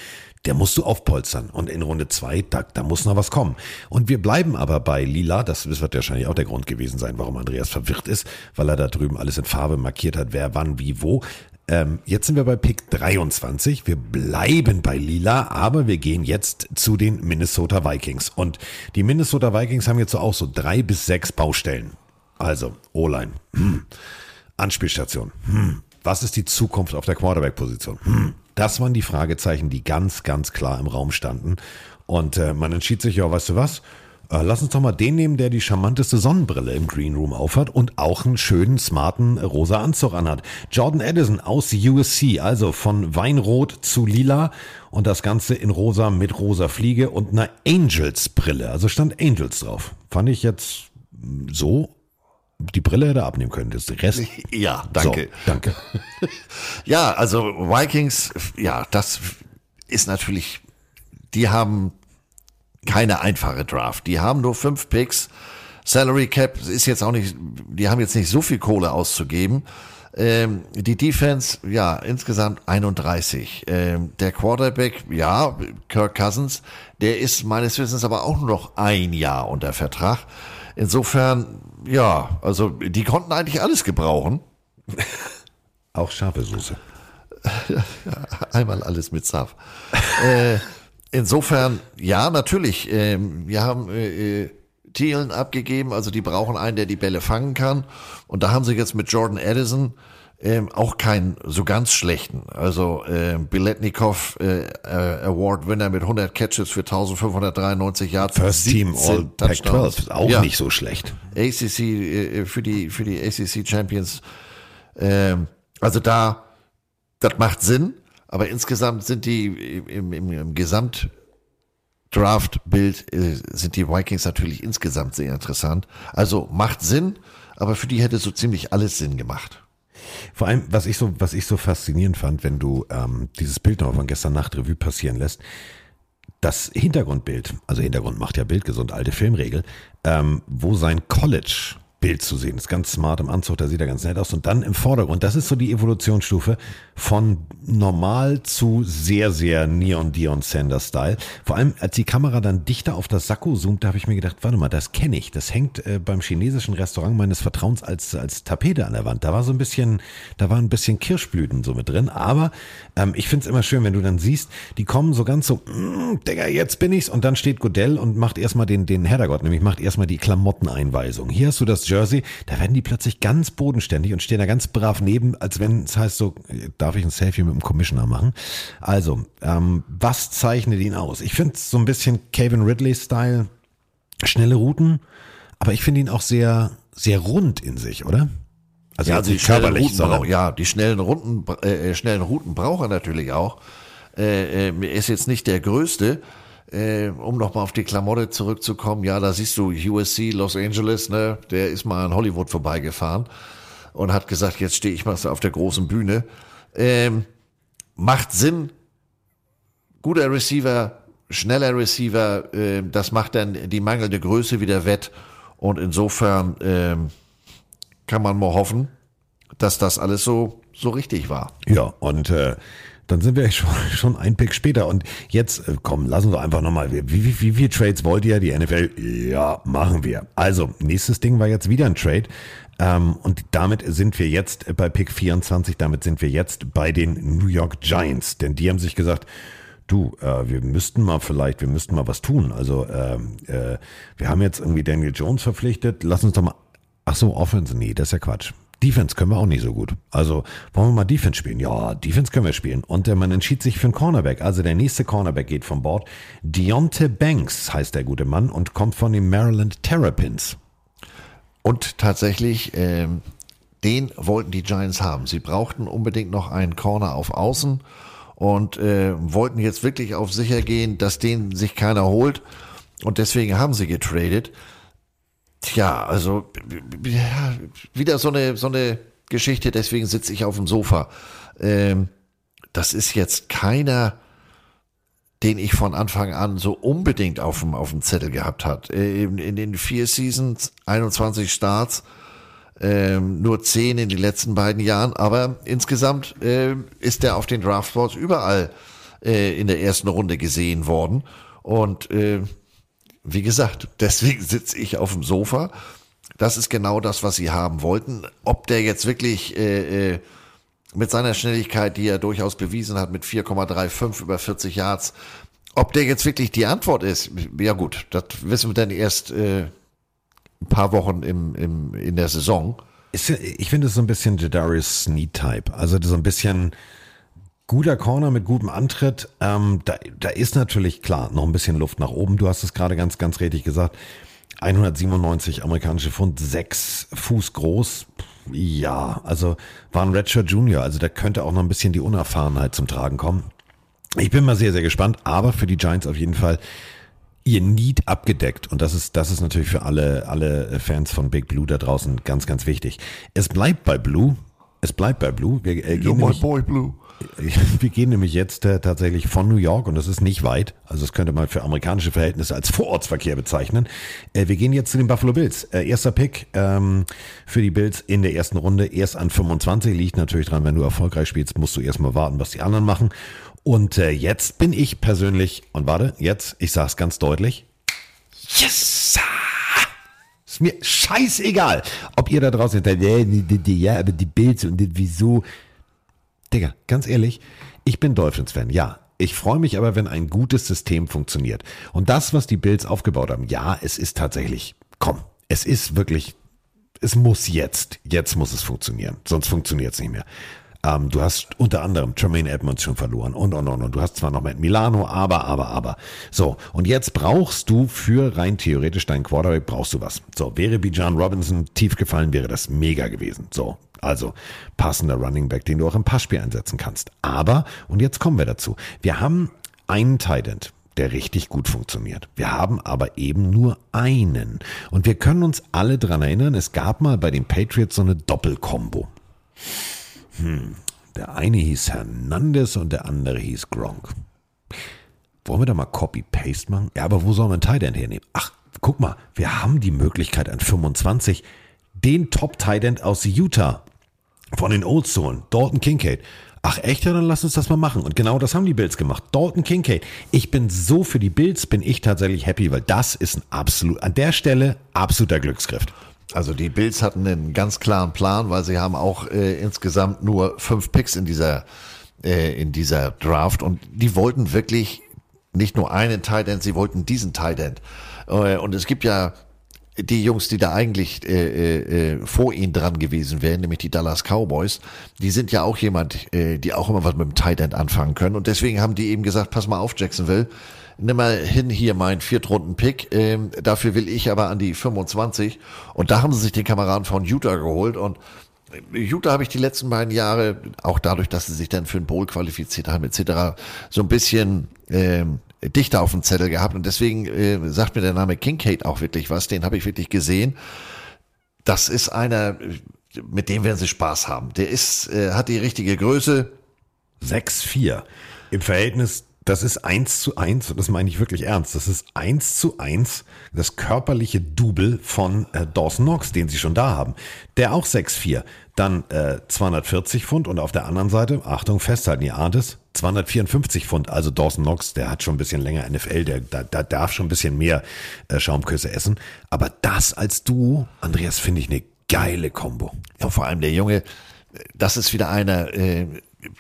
der musst du aufpolstern. Und in Runde zwei, da, da muss noch was kommen. Und wir bleiben aber bei Lila. Das wird wahrscheinlich auch der Grund gewesen sein, warum Andreas verwirrt ist, weil er da drüben alles in Farbe markiert hat, wer wann, wie, wo. Ähm, jetzt sind wir bei Pick 23. Wir bleiben bei Lila, aber wir gehen jetzt zu den Minnesota Vikings. Und die Minnesota Vikings haben jetzt auch so drei bis sechs Baustellen. Also, O-Line. Hm. Anspielstation. Hm. Was ist die Zukunft auf der Quarterback-Position? Hm. Das waren die Fragezeichen, die ganz, ganz klar im Raum standen. Und äh, man entschied sich, ja, weißt du was? Äh, lass uns doch mal den nehmen, der die charmanteste Sonnenbrille im Green Room aufhat und auch einen schönen, smarten rosa Anzug anhat. Jordan Edison aus USC, also von Weinrot zu Lila und das Ganze in rosa mit rosa Fliege und einer Angels-Brille. Also stand Angels drauf. Fand ich jetzt so die Brille hätte abnehmen können. Das Rest. Ja, danke. So, danke. ja, also Vikings, ja, das ist natürlich, die haben keine einfache Draft. Die haben nur fünf Picks. Salary Cap ist jetzt auch nicht, die haben jetzt nicht so viel Kohle auszugeben. Ähm, die Defense, ja, insgesamt 31. Ähm, der Quarterback, ja, Kirk Cousins, der ist meines Wissens aber auch nur noch ein Jahr unter Vertrag. Insofern, ja, also die konnten eigentlich alles gebrauchen. Auch scharfe Soße. Einmal alles mit Saft. äh, insofern, ja, natürlich. Äh, wir haben äh, Thielen abgegeben, also die brauchen einen, der die Bälle fangen kann. Und da haben sie jetzt mit Jordan Addison ähm, auch keinen so ganz schlechten. Also äh, Biletnikov, äh, äh, Award-Winner mit 100 Catches für 1593 Yards. First Team All Pac-12, auch ja. nicht so schlecht. ACC äh, für die für die ACC Champions. Ähm, also da, das macht Sinn. Aber insgesamt sind die im, im, im Gesamt Draft-Bild äh, sind die Vikings natürlich insgesamt sehr interessant. Also macht Sinn, aber für die hätte so ziemlich alles Sinn gemacht. Vor allem, was ich so, was ich so faszinierend fand, wenn du ähm, dieses Bild noch von gestern Nacht Revue passieren lässt, das Hintergrundbild, also Hintergrund macht ja Bild gesund, alte Filmregel, ähm, wo sein College Bild zu sehen. Ist ganz smart im Anzug, da sieht er ganz nett aus. Und dann im Vordergrund, das ist so die Evolutionsstufe von normal zu sehr, sehr Neon Dion Sanders Style. Vor allem, als die Kamera dann dichter auf das Sakko zoomt, da habe ich mir gedacht, warte mal, das kenne ich. Das hängt äh, beim chinesischen Restaurant meines Vertrauens als, als Tapete an der Wand. Da war so ein bisschen, da war ein bisschen Kirschblüten so mit drin. Aber ähm, ich finde es immer schön, wenn du dann siehst, die kommen so ganz so, mm, Digga, jetzt bin ich's. Und dann steht Godell und macht erstmal den, den Herrgott, nämlich macht erstmal die Klamotteneinweisung. Hier hast du das Jersey, da werden die plötzlich ganz bodenständig und stehen da ganz brav neben, als wenn es heißt so, darf ich ein Selfie mit dem Commissioner machen? Also, ähm, was zeichnet ihn aus? Ich finde es so ein bisschen Kevin Ridley-Style, schnelle Routen, aber ich finde ihn auch sehr, sehr rund in sich, oder? Also, ja, also die schnellen Routen braucht, ja, die schnellen Runden, äh, schnellen Routen braucht er natürlich auch. Äh, äh, er ist jetzt nicht der Größte, äh, um nochmal auf die Klamotte zurückzukommen, ja, da siehst du USC Los Angeles, ne, der ist mal an Hollywood vorbeigefahren und hat gesagt, jetzt stehe ich mal auf der großen Bühne. Ähm, macht Sinn, guter Receiver, schneller Receiver, äh, das macht dann die mangelnde Größe wieder wett und insofern äh, kann man mal hoffen, dass das alles so, so richtig war. Ja, und äh, dann sind wir schon, schon ein Pick später. Und jetzt, äh, komm, lassen wir einfach nochmal. Wie, wie, wie viele Trades wollt ihr? Die NFL? Ja, machen wir. Also, nächstes Ding war jetzt wieder ein Trade. Ähm, und damit sind wir jetzt bei Pick 24. Damit sind wir jetzt bei den New York Giants. Denn die haben sich gesagt, du, äh, wir müssten mal vielleicht, wir müssten mal was tun. Also, ähm, äh, wir haben jetzt irgendwie Daniel Jones verpflichtet. Lass uns doch mal, ach so, Offense, nee, das ist ja Quatsch. Defense können wir auch nicht so gut. Also wollen wir mal Defense spielen? Ja, Defense können wir spielen. Und äh, man entschied sich für einen Cornerback. Also der nächste Cornerback geht vom Bord. Deontay Banks heißt der gute Mann und kommt von den Maryland Terrapins. Und tatsächlich, ähm, den wollten die Giants haben. Sie brauchten unbedingt noch einen Corner auf Außen und äh, wollten jetzt wirklich auf sicher gehen, dass den sich keiner holt. Und deswegen haben sie getradet. Tja, also ja, wieder so eine, so eine Geschichte, deswegen sitze ich auf dem Sofa. Ähm, das ist jetzt keiner, den ich von Anfang an so unbedingt auf dem, auf dem Zettel gehabt hat. Äh, In, in den vier Seasons, 21 Starts, ähm, nur 10 in den letzten beiden Jahren, aber insgesamt äh, ist er auf den Draftboards überall äh, in der ersten Runde gesehen worden. Und äh, wie gesagt, deswegen sitze ich auf dem Sofa. Das ist genau das, was sie haben wollten. Ob der jetzt wirklich äh, äh, mit seiner Schnelligkeit, die er durchaus bewiesen hat, mit 4,35 über 40 Yards, ob der jetzt wirklich die Antwort ist, ja gut, das wissen wir dann erst äh, ein paar Wochen im, im, in der Saison. Ich finde es so ein bisschen Jadarius Sneed-Type. Also so ein bisschen guter Corner mit gutem Antritt. Ähm, da, da ist natürlich klar noch ein bisschen Luft nach oben. Du hast es gerade ganz, ganz richtig gesagt. 197 amerikanische Pfund, sechs Fuß groß. Ja, also war ein Redshirt Junior. Also da könnte auch noch ein bisschen die Unerfahrenheit zum Tragen kommen. Ich bin mal sehr, sehr gespannt, aber für die Giants auf jeden Fall ihr Need abgedeckt. Und das ist, das ist natürlich für alle, alle Fans von Big Blue da draußen ganz, ganz wichtig. Es bleibt bei Blue. Es bleibt bei Blue. Wir, äh, gehen You're my nämlich, boy Blue. wir gehen nämlich jetzt äh, tatsächlich von New York und das ist nicht weit. Also das könnte man für amerikanische Verhältnisse als Vorortsverkehr bezeichnen. Äh, wir gehen jetzt zu den Buffalo Bills. Äh, erster Pick ähm, für die Bills in der ersten Runde. Erst an 25. Liegt natürlich dran, wenn du erfolgreich spielst, musst du erstmal warten, was die anderen machen. Und äh, jetzt bin ich persönlich, und warte, jetzt, ich sag's ganz deutlich, yes! Ist mir scheißegal, ob ihr da draußen seid, die- ja, aber die Bills und wieso. Digga, ganz ehrlich, ich bin Dolphins-Fan, ja. Ich freue mich aber, wenn ein gutes System funktioniert. Und das, was die Bills aufgebaut haben, ja, es ist tatsächlich, komm, es ist wirklich, es muss jetzt, jetzt muss es funktionieren, sonst funktioniert es nicht mehr. Ähm, du hast unter anderem Tremaine Edmonds schon verloren und, und, und, und. Du hast zwar noch mit Milano, aber, aber, aber. So, und jetzt brauchst du für rein theoretisch deinen Quarterback, brauchst du was. So, wäre Bijan Robinson tief gefallen, wäre das mega gewesen. So, also passender Running Back, den du auch im Passspiel einsetzen kannst. Aber, und jetzt kommen wir dazu, wir haben einen Tight End, der richtig gut funktioniert. Wir haben aber eben nur einen. Und wir können uns alle dran erinnern, es gab mal bei den Patriots so eine Doppelkombo. Hm, der eine hieß Hernandez und der andere hieß Gronk. Wollen wir da mal Copy-Paste machen? Ja, aber wo soll man End hernehmen? Ach, guck mal, wir haben die Möglichkeit an 25 den Top-Tight End aus Utah von den Old Zone, Dalton Kincaid. Ach echt, ja, dann lass uns das mal machen. Und genau das haben die Bills gemacht. Dalton Kincaid. Ich bin so für die Bills, bin ich tatsächlich happy, weil das ist ein absolut, an der Stelle absoluter Glücksgriff. Also die Bills hatten einen ganz klaren Plan, weil sie haben auch äh, insgesamt nur fünf Picks in dieser äh, in dieser Draft und die wollten wirklich nicht nur einen Tight End, sie wollten diesen Tight End. Äh, und es gibt ja die Jungs, die da eigentlich äh, äh, vor ihnen dran gewesen wären, nämlich die Dallas Cowboys, die sind ja auch jemand, äh, die auch immer was mit dem Tight End anfangen können. Und deswegen haben die eben gesagt, pass mal auf, Jacksonville, nimm mal hin hier mein Viertrunden-Pick. Ähm, dafür will ich aber an die 25. Und da haben sie sich den Kameraden von Utah geholt. Und Utah habe ich die letzten beiden Jahre, auch dadurch, dass sie sich dann für den Bowl qualifiziert haben, etc., so ein bisschen ähm, dichter auf dem Zettel gehabt. Und deswegen äh, sagt mir der Name Kincaid auch wirklich was. Den habe ich wirklich gesehen. Das ist einer, mit dem werden sie Spaß haben. Der ist, äh, hat die richtige Größe. 6-4. Im Verhältnis, das ist 1 zu 1, und das meine ich wirklich ernst, das ist 1 zu 1 das körperliche Double von äh, Dawson Knox, den sie schon da haben. Der auch 6-4. Dann äh, 240 Pfund und auf der anderen Seite, Achtung, festhalten, ihr ahnt es, 254 Pfund. Also Dawson Knox, der hat schon ein bisschen länger NFL, der, der, der darf schon ein bisschen mehr äh, Schaumküsse essen. Aber das als Duo, Andreas, finde ich eine geile Kombo. Ja, vor allem der Junge, das ist wieder einer, äh,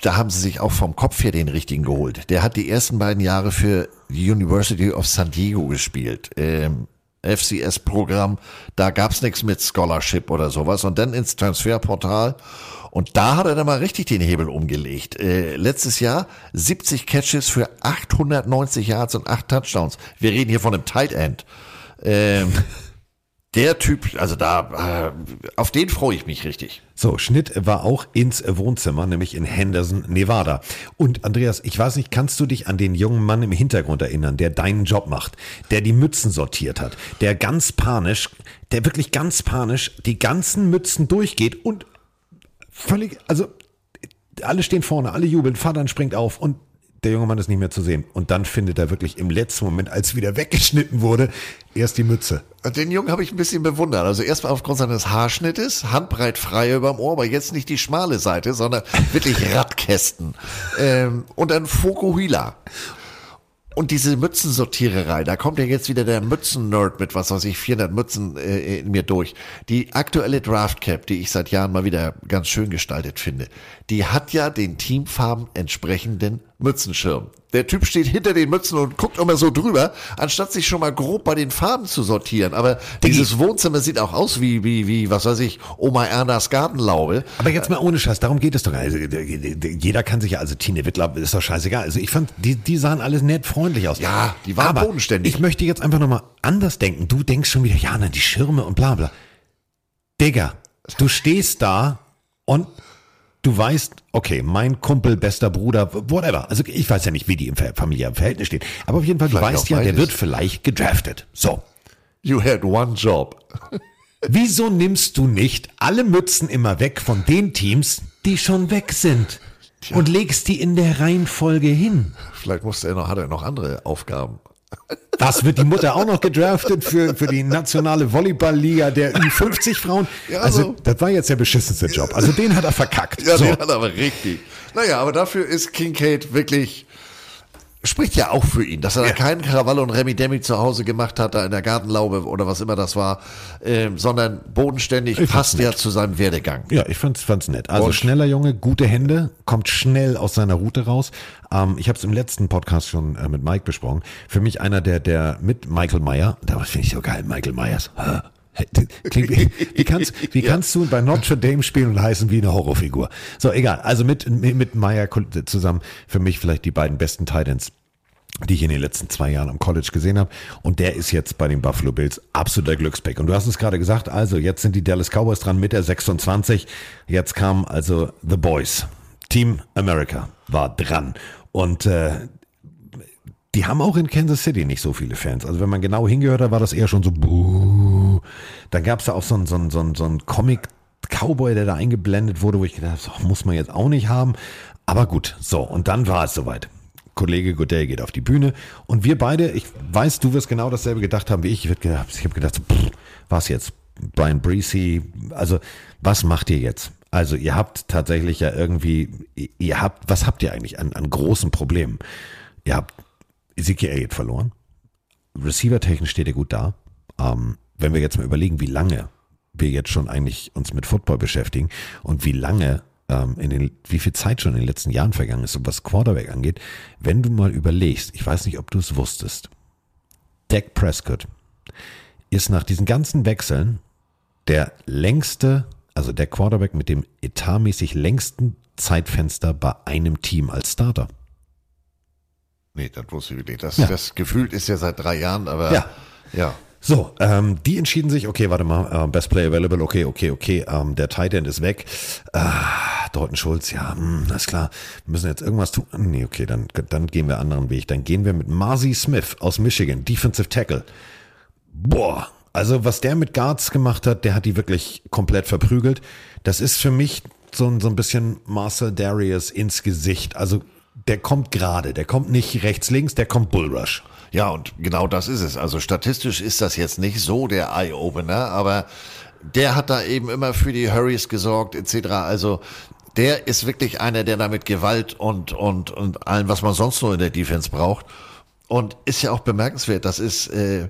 da haben sie sich auch vom Kopf her den richtigen geholt. Der hat die ersten beiden Jahre für die University of San Diego gespielt. Ähm, FCS-Programm, da gab's nichts mit Scholarship oder sowas. Und dann ins Transferportal. Und da hat er dann mal richtig den Hebel umgelegt. Äh, letztes Jahr 70 Catches für 890 Yards und 8 Touchdowns. Wir reden hier von einem Tight End. Ähm, der Typ, also da, äh, auf den freue ich mich richtig. So, Schnitt war auch ins Wohnzimmer, nämlich in Henderson, Nevada. Und Andreas, ich weiß nicht, kannst du dich an den jungen Mann im Hintergrund erinnern, der deinen Job macht, der die Mützen sortiert hat, der ganz panisch, der wirklich ganz panisch die ganzen Mützen durchgeht und völlig, also alle stehen vorne, alle jubeln, Vater springt auf und der junge Mann ist nicht mehr zu sehen. Und dann findet er wirklich im letzten Moment, als wieder weggeschnitten wurde, erst die Mütze. Den Jungen habe ich ein bisschen bewundert. Also erstmal aufgrund seines Haarschnittes, handbreit frei überm Ohr, aber jetzt nicht die schmale Seite, sondern wirklich Radkästen. ähm, und ein Fokuhila. Und diese Mützensortiererei, da kommt ja jetzt wieder der Mützen-Nerd mit, was weiß ich, 400 Mützen äh, in mir durch. Die aktuelle Draft Cap, die ich seit Jahren mal wieder ganz schön gestaltet finde, die hat ja den Teamfarben entsprechenden Mützenschirm. Der Typ steht hinter den Mützen und guckt immer so drüber, anstatt sich schon mal grob bei den Farben zu sortieren. Aber dieses Wohnzimmer sieht auch aus wie, wie, wie, was weiß ich, Oma Ernas Gartenlaube. Aber jetzt mal ohne Scheiß, darum geht es doch. Also, jeder kann sich ja, also Tine Wittler ist doch scheißegal. Also ich fand, die, die sahen alles nett freundlich aus. Ja, die waren Aber bodenständig. Ich möchte jetzt einfach nochmal anders denken. Du denkst schon wieder, ja, na, die Schirme und bla bla. Digga, du stehst da und du weißt, okay, mein Kumpel, bester Bruder, whatever. Also ich weiß ja nicht, wie die im familiären Verhältnis stehen. Aber auf jeden Fall, du Vielleicht weißt auch ja, der wird vielleicht gedraftet. So. You had one job. Wieso nimmst du nicht alle Mützen immer weg von den Teams, die schon weg sind? Und legst die in der Reihenfolge hin. Vielleicht musste er noch, hat er noch andere Aufgaben. Was wird die Mutter auch noch gedraftet für, für die nationale Volleyballliga der Ü50 Frauen? Ja, also, so. das war jetzt der beschissenste Job. Also, den hat er verkackt. Ja, so. den hat er aber richtig. Naja, aber dafür ist Kincaid wirklich, spricht ja auch für ihn, dass er da keinen Krawall und Remi Demi zu Hause gemacht hat, da in der Gartenlaube oder was immer das war, ähm, sondern bodenständig Ich passt ja zu seinem Werdegang. Ja, ich fand's, fand's nett. Also Und- schneller Junge, gute Hände, kommt schnell aus seiner Route raus. Ähm, ich habe es im letzten Podcast schon äh, mit Mike besprochen. Für mich einer der, der mit Michael Meyer, da finde ich so geil, Michael Myers. Hä? Klingt wie, kannst, wie kannst du bei Notre Dame spielen und heißen wie eine Horrorfigur? So, egal. Also mit, mit, mit Meyer zusammen für mich vielleicht die beiden besten Titans die ich in den letzten zwei Jahren am College gesehen habe. Und der ist jetzt bei den Buffalo Bills absoluter Glückspick. Und du hast es gerade gesagt, also jetzt sind die Dallas Cowboys dran mit der 26. Jetzt kam also The Boys. Team America war dran. Und äh, die haben auch in Kansas City nicht so viele Fans. Also wenn man genau hingehört hat, war das eher schon so buh. Dann gab es da auch so einen so so einen- so einen Comic Cowboy, der da eingeblendet wurde, wo ich gedacht habe, so, muss man jetzt auch nicht haben. Aber gut, so, und dann war es soweit. Kollege Goodell geht auf die Bühne und wir beide, ich weiß, du wirst genau dasselbe gedacht haben wie ich. Ich, gedacht- ich habe gedacht, pff, was jetzt? Brian Breesy, also was macht ihr jetzt? Also ihr habt tatsächlich ja irgendwie, ihr habt, was habt ihr eigentlich an, an großen Problemen? Ihr habt Ezekiel Elliott verloren. Receiver-technisch steht er gut da. Ähm, wenn wir jetzt mal überlegen, wie lange wir jetzt schon eigentlich uns mit Football beschäftigen und wie lange, ähm, in den, wie viel Zeit schon in den letzten Jahren vergangen ist was Quarterback angeht, wenn du mal überlegst, ich weiß nicht, ob du es wusstest, Dak Prescott ist nach diesen ganzen Wechseln der längste, also der Quarterback mit dem etatmäßig längsten Zeitfenster bei einem Team als Starter. Nee, das wusste ich wirklich. Das, Ja. das gefühlt ist ja seit drei Jahren, aber Ja. ja. So, ähm, die entschieden sich, okay, warte mal, äh, Best Play Available, okay, okay, okay, ähm, der Tight End ist weg. Ah, Dalton Schulz, ja, hm, alles klar, wir müssen jetzt irgendwas tun. Nee, okay, dann, dann gehen wir anderen Weg. Dann gehen wir mit Marzi Smith aus Michigan, Defensive Tackle. Boah, also was der mit Guards gemacht hat, der hat die wirklich komplett verprügelt. Das ist für mich so, so ein bisschen Marcel Darius ins Gesicht. Also der kommt gerade, der kommt nicht rechts, links, der kommt Bullrush. Ja, und genau das ist es. Also statistisch ist das jetzt nicht so der Eye-Opener, aber der hat da eben immer für die Hurries gesorgt, etc. Also der ist wirklich einer, der da mit Gewalt und, und, und allem, was man sonst nur in der Defense braucht. Und ist ja auch bemerkenswert, das ist, äh,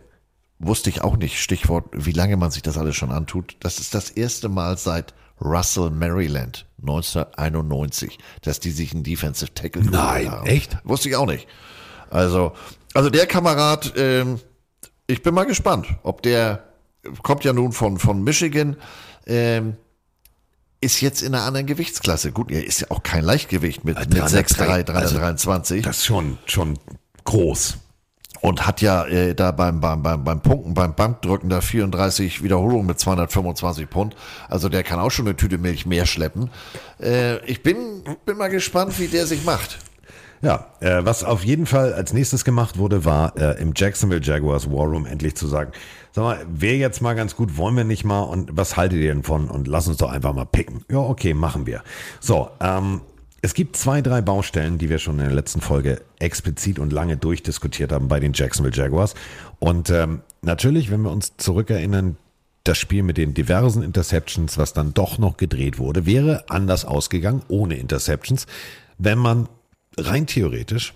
wusste ich auch nicht, Stichwort, wie lange man sich das alles schon antut. Das ist das erste Mal seit Russell, Maryland, 1991, dass die sich einen Defensive Tackle Nein, haben. echt? Wusste ich auch nicht. Also, also der Kamerad, ähm, ich bin mal gespannt, ob der kommt ja nun von, von Michigan, ähm, ist jetzt in einer anderen Gewichtsklasse. Gut, er ist ja auch kein Leichtgewicht mit, mit 6'3, 323. Das ist schon, schon groß. Und hat ja äh, da beim, beim, beim, beim Punkten, beim Bankdrücken da 34 Wiederholungen mit 225 Pfund. Also der kann auch schon eine Tüte Milch mehr schleppen. Äh, ich bin, bin mal gespannt, wie der sich macht. Ja, äh, was auf jeden Fall als nächstes gemacht wurde, war äh, im Jacksonville Jaguars War Room endlich zu sagen, sag mal, wäre jetzt mal ganz gut, wollen wir nicht mal und was haltet ihr denn von und lass uns doch einfach mal picken. Ja, okay, machen wir. So, ähm, Es gibt zwei, drei Baustellen, die wir schon in der letzten Folge explizit und lange durchdiskutiert haben bei den Jacksonville Jaguars. Und ähm, natürlich, wenn wir uns zurückerinnern, das Spiel mit den diversen Interceptions, was dann doch noch gedreht wurde, wäre anders ausgegangen ohne Interceptions, wenn man rein theoretisch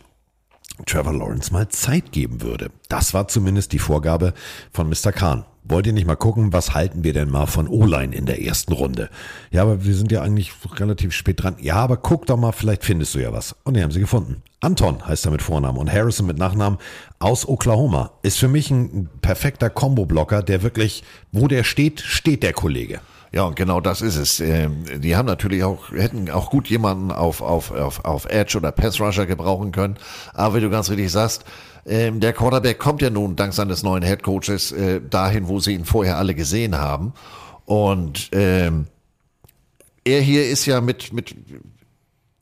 Trevor Lawrence mal Zeit geben würde. Das war zumindest die Vorgabe von Mr. Kahn. Wollt ihr nicht mal gucken, was halten wir denn mal von O-Line in der ersten Runde? Ja, aber wir sind ja eigentlich relativ spät dran. Ja, aber guck doch mal, vielleicht findest du ja was. Und die haben sie gefunden. Anton heißt er mit Vornamen und Harrison mit Nachnamen aus Oklahoma. Ist für mich ein perfekter Combo-Blocker, der wirklich, wo der steht, steht der Kollege. Ja, und genau das ist es. Ähm, Die haben natürlich auch, hätten auch gut jemanden auf, auf, auf, auf Edge oder Pass Rusher gebrauchen können. Aber wie du ganz richtig sagst, ähm, der Quarterback kommt ja nun dank seines neuen Head Coaches äh, dahin, wo sie ihn vorher alle gesehen haben. Und ähm, er hier ist ja mit, mit,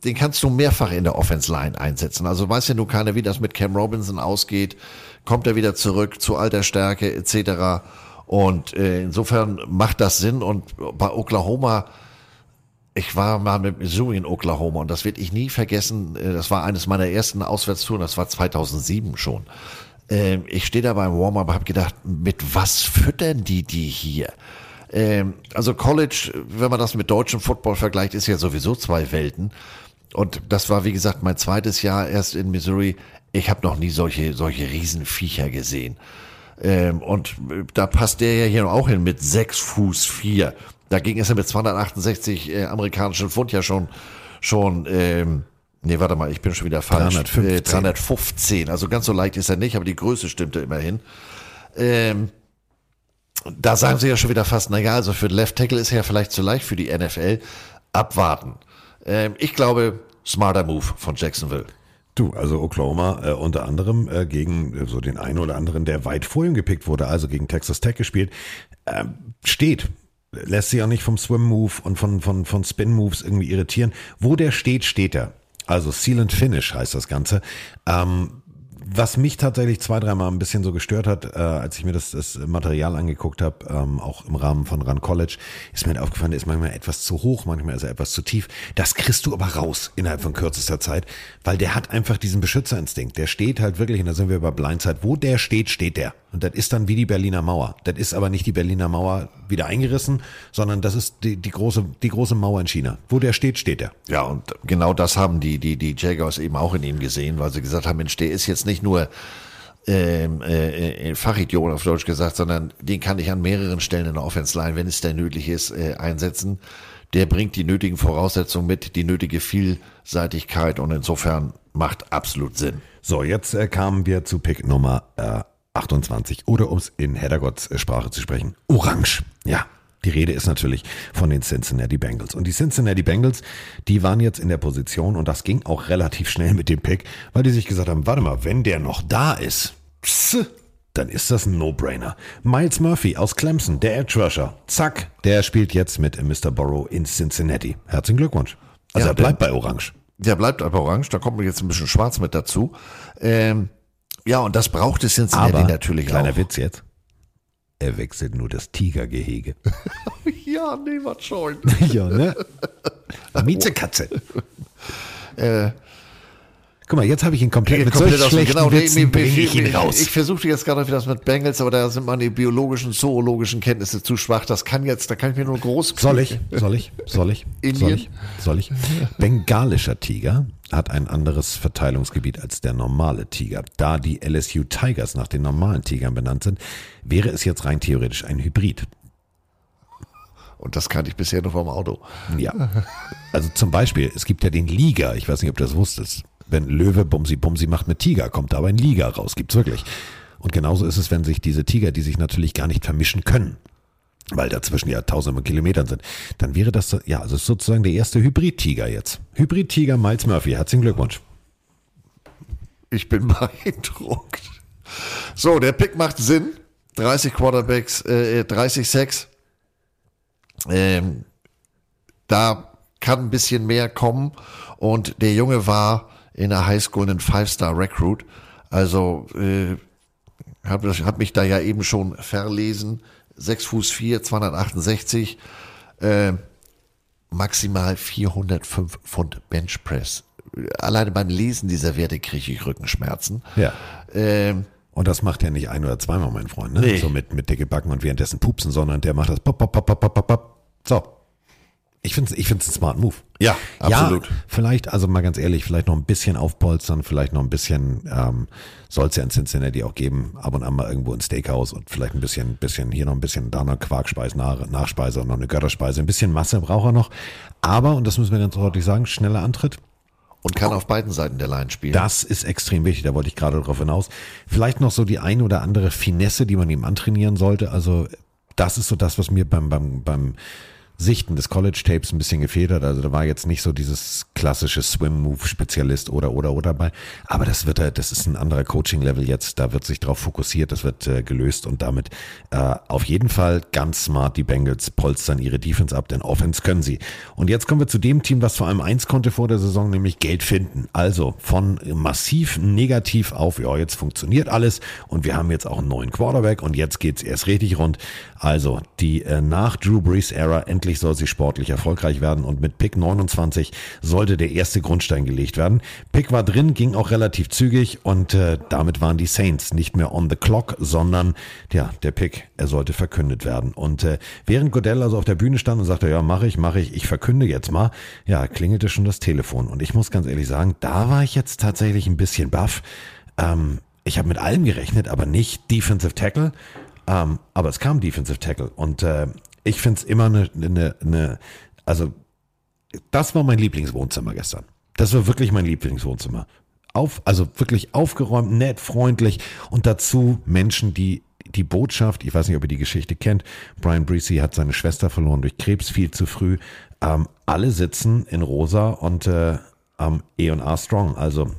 den kannst du mehrfach in der Offense Line einsetzen. Also weiß ja nun keiner, wie das mit Cam Robinson ausgeht. Kommt er wieder zurück zu alter Stärke etc. Und äh, insofern macht das Sinn. Und bei Oklahoma, ich war mal mit Missouri in Oklahoma und das werde ich nie vergessen. Äh, Das war eines meiner ersten Auswärtstouren, das war 2007 schon. Ähm, Ich stehe da beim Warm-up habe gedacht, mit was füttern die die hier? Ähm, Also College, wenn man das mit deutschem Football vergleicht, ist ja sowieso zwei Welten. Und das war, wie gesagt, mein zweites Jahr erst in Missouri. Ich habe noch nie solche, solche Riesenviecher gesehen. Ähm, und äh, da passt der ja hier auch hin mit sechs Fuß vier. Dagegen ist er mit 268 äh, amerikanischen Pfund ja schon, schon, ähm, nee, warte mal, ich bin schon wieder falsch. 315. Äh, 315. Also ganz so leicht ist er nicht, aber die Größe stimmte immerhin. Ähm, da sagen sie ja schon wieder fast, naja, also für den Left Tackle ist er ja vielleicht zu leicht für die NFL. Abwarten. Ähm, ich glaube, smarter Move von Jacksonville. Du, also Oklahoma äh, unter anderem äh, gegen äh, so den einen oder anderen, der weit vor ihm gepickt wurde, also gegen Texas Tech gespielt, ähm, steht. Lässt sich auch nicht vom Swim-Move und von, von, von Spin-Moves irgendwie irritieren. Wo der steht, steht er. Also Seal and Finish heißt das Ganze. Ähm, was mich tatsächlich zwei, dreimal ein bisschen so gestört hat, äh, als ich mir das, das Material angeguckt habe, ähm, auch im Rahmen von Run College, ist mir aufgefallen, der ist manchmal etwas zu hoch, manchmal ist er etwas zu tief. Das kriegst du aber raus innerhalb von kürzester Zeit, weil der hat einfach diesen Beschützerinstinkt. Der steht halt wirklich, und da sind wir bei Blindside, wo der steht, steht der. Und das ist dann wie die Berliner Mauer. Das ist aber nicht die Berliner Mauer wieder eingerissen, sondern das ist die, die, große, die große Mauer in China. Wo der steht, steht der. Ja, und genau das haben die, die, die Jaguars eben auch in ihm gesehen, weil sie gesagt haben, Mensch, der ist jetzt nicht nur ähm, äh, äh, Fachidiot auf Deutsch gesagt, sondern den kann ich an mehreren Stellen in der Offense Line, wenn es denn nötig ist, äh, einsetzen. Der bringt die nötigen Voraussetzungen mit, die nötige Vielseitigkeit und insofern macht absolut Sinn. So, jetzt äh, kamen wir zu Pick Nummer äh, 28 oder um es in Heddergotts äh, Sprache zu sprechen, Orange. Ja, die Rede ist natürlich von den Cincinnati Bengals. Und die Cincinnati Bengals, die waren jetzt in der Position und das ging auch relativ schnell mit dem Pick, weil die sich gesagt haben, warte mal, wenn der noch da ist, pss, dann ist das ein No-Brainer. Miles Murphy aus Clemson, der Edge Rusher, zack, der spielt jetzt mit Mr. Burrow in Cincinnati. Herzlichen Glückwunsch. Also Ja, er bleibt bei Orange. Der bleibt aber orange, da kommt mir jetzt ein bisschen schwarz mit dazu. Ähm, ja, und das braucht es Cincinnati Aber, natürlich kleiner auch. Witz jetzt, er wechselt nur das Tigergehege. Ja, nee, was schon. ja, ne? Miezekatze. Äh, Guck mal, jetzt habe ich ihn komplett mit komplett solch schlechten genau, nee, Witzen bringe mir- ich ihn raus. Ich versuchte jetzt gerade wie das mit Bengals, aber da sind meine biologischen, zoologischen Kenntnisse zu schwach. Das kann jetzt, da kann ich mir nur groß. Soll ich? Soll ich? Soll ich? Soll Indien? ich? Soll ich? Bengalischer Tiger hat ein anderes Verteilungsgebiet als der normale Tiger. Da die LSU Tigers nach den normalen Tigern benannt sind, wäre es jetzt rein theoretisch ein Hybrid. Und das kannte ich bisher nur vom Auto. Ja. Also zum Beispiel, es gibt ja den Liga, ich weiß nicht, ob du das wusstest. Wenn Löwe Bumsi Bumsi macht mit Tiger, kommt da aber ein Liga raus. Gibt's wirklich. Und genauso ist es, wenn sich diese Tiger, die sich natürlich gar nicht vermischen können, weil dazwischen ja tausende Kilometern sind, dann wäre das, ja, also sozusagen der erste Hybrid-Tiger jetzt. Hybrid-Tiger Miles Murphy, herzlichen Glückwunsch. Ich bin beeindruckt. So, der Pick macht Sinn. 30 Quarterbacks, äh, 30 Sacks. Ähm, da kann ein bisschen mehr kommen. Und der Junge war in der Highschool ein Five-Star-Recruit. Also äh, habe hab mich da ja eben schon verlesen. 6 Fuß 4, 268. Äh, maximal 405 Pfund Benchpress. Alleine beim Lesen dieser Werte kriege ich Rückenschmerzen. Ja. Ähm, Und das macht er nicht ein oder zweimal, mein Freund, ne? Nee. So mit, mit dicke Backen und währenddessen pupsen, sondern der macht das pop, pop, pop, pop, pop, pop, pop. So. Ich finde es ich find's ein smart Move. Ja, absolut. Ja, vielleicht, also mal ganz ehrlich, vielleicht noch ein bisschen aufpolstern, vielleicht noch ein bisschen, ähm, soll es ja in Cincinnati auch geben, ab und an mal irgendwo ein Steakhouse und vielleicht ein bisschen, bisschen, hier noch ein bisschen, da noch Quarkspeise, nach, Nachspeise und noch eine Götterspeise. Ein bisschen Masse braucht er noch. Aber, und das müssen wir ganz deutlich sagen, schneller Antritt. und kann auf beiden Seiten der Line spielen. Das ist extrem wichtig, da wollte ich gerade drauf hinaus. Vielleicht noch so die ein oder andere Finesse, die man ihm antrainieren sollte. Also das ist so das, was mir beim, beim, beim Sichten des College-Tapes ein bisschen gefehlt hat. Also da war jetzt nicht so dieses klassische Swim-Move-Spezialist oder, oder, oder dabei. Aber das wird, halt- das ist ein anderer Coaching-Level jetzt. Da wird sich drauf fokussiert, das wird äh, gelöst und damit äh, auf jeden Fall ganz smart die Bengals polstern ihre Defense ab, denn Offense können sie. Und jetzt kommen wir zu dem Team, was vor allem eins konnte vor der Saison, nämlich Geld finden. Also von massiv negativ auf, ja, jetzt funktioniert alles und wir haben jetzt auch einen neuen Quarterback und jetzt geht's erst richtig rund. Also die äh, nach Drew Brees Era endlich soll sie sportlich erfolgreich werden und mit Pick 29 sollte der erste Grundstein gelegt werden. Pick war drin, ging auch relativ zügig und äh, damit waren die Saints nicht mehr on the clock, sondern ja, der Pick, er sollte verkündet werden. Und äh, während Godell also auf der Bühne stand und sagte, ja, mache ich, mache ich, ich verkünde jetzt mal, ja, klingelte schon das Telefon. Und ich muss ganz ehrlich sagen, da war ich jetzt tatsächlich ein bisschen baff. Ähm, ich habe mit allem gerechnet, aber nicht Defensive Tackle. Ähm, aber es kam Defensive Tackle. Und äh, ich finde es immer eine, eine, eine, also das war mein Lieblingswohnzimmer gestern. Das war wirklich mein Lieblingswohnzimmer. Auf, also wirklich aufgeräumt, nett, freundlich und dazu Menschen, die die Botschaft, ich weiß nicht, ob ihr die Geschichte kennt, Brian Breesy hat seine Schwester verloren durch Krebs viel zu früh. Ähm, alle sitzen in rosa und äh, am E und A Strong. Also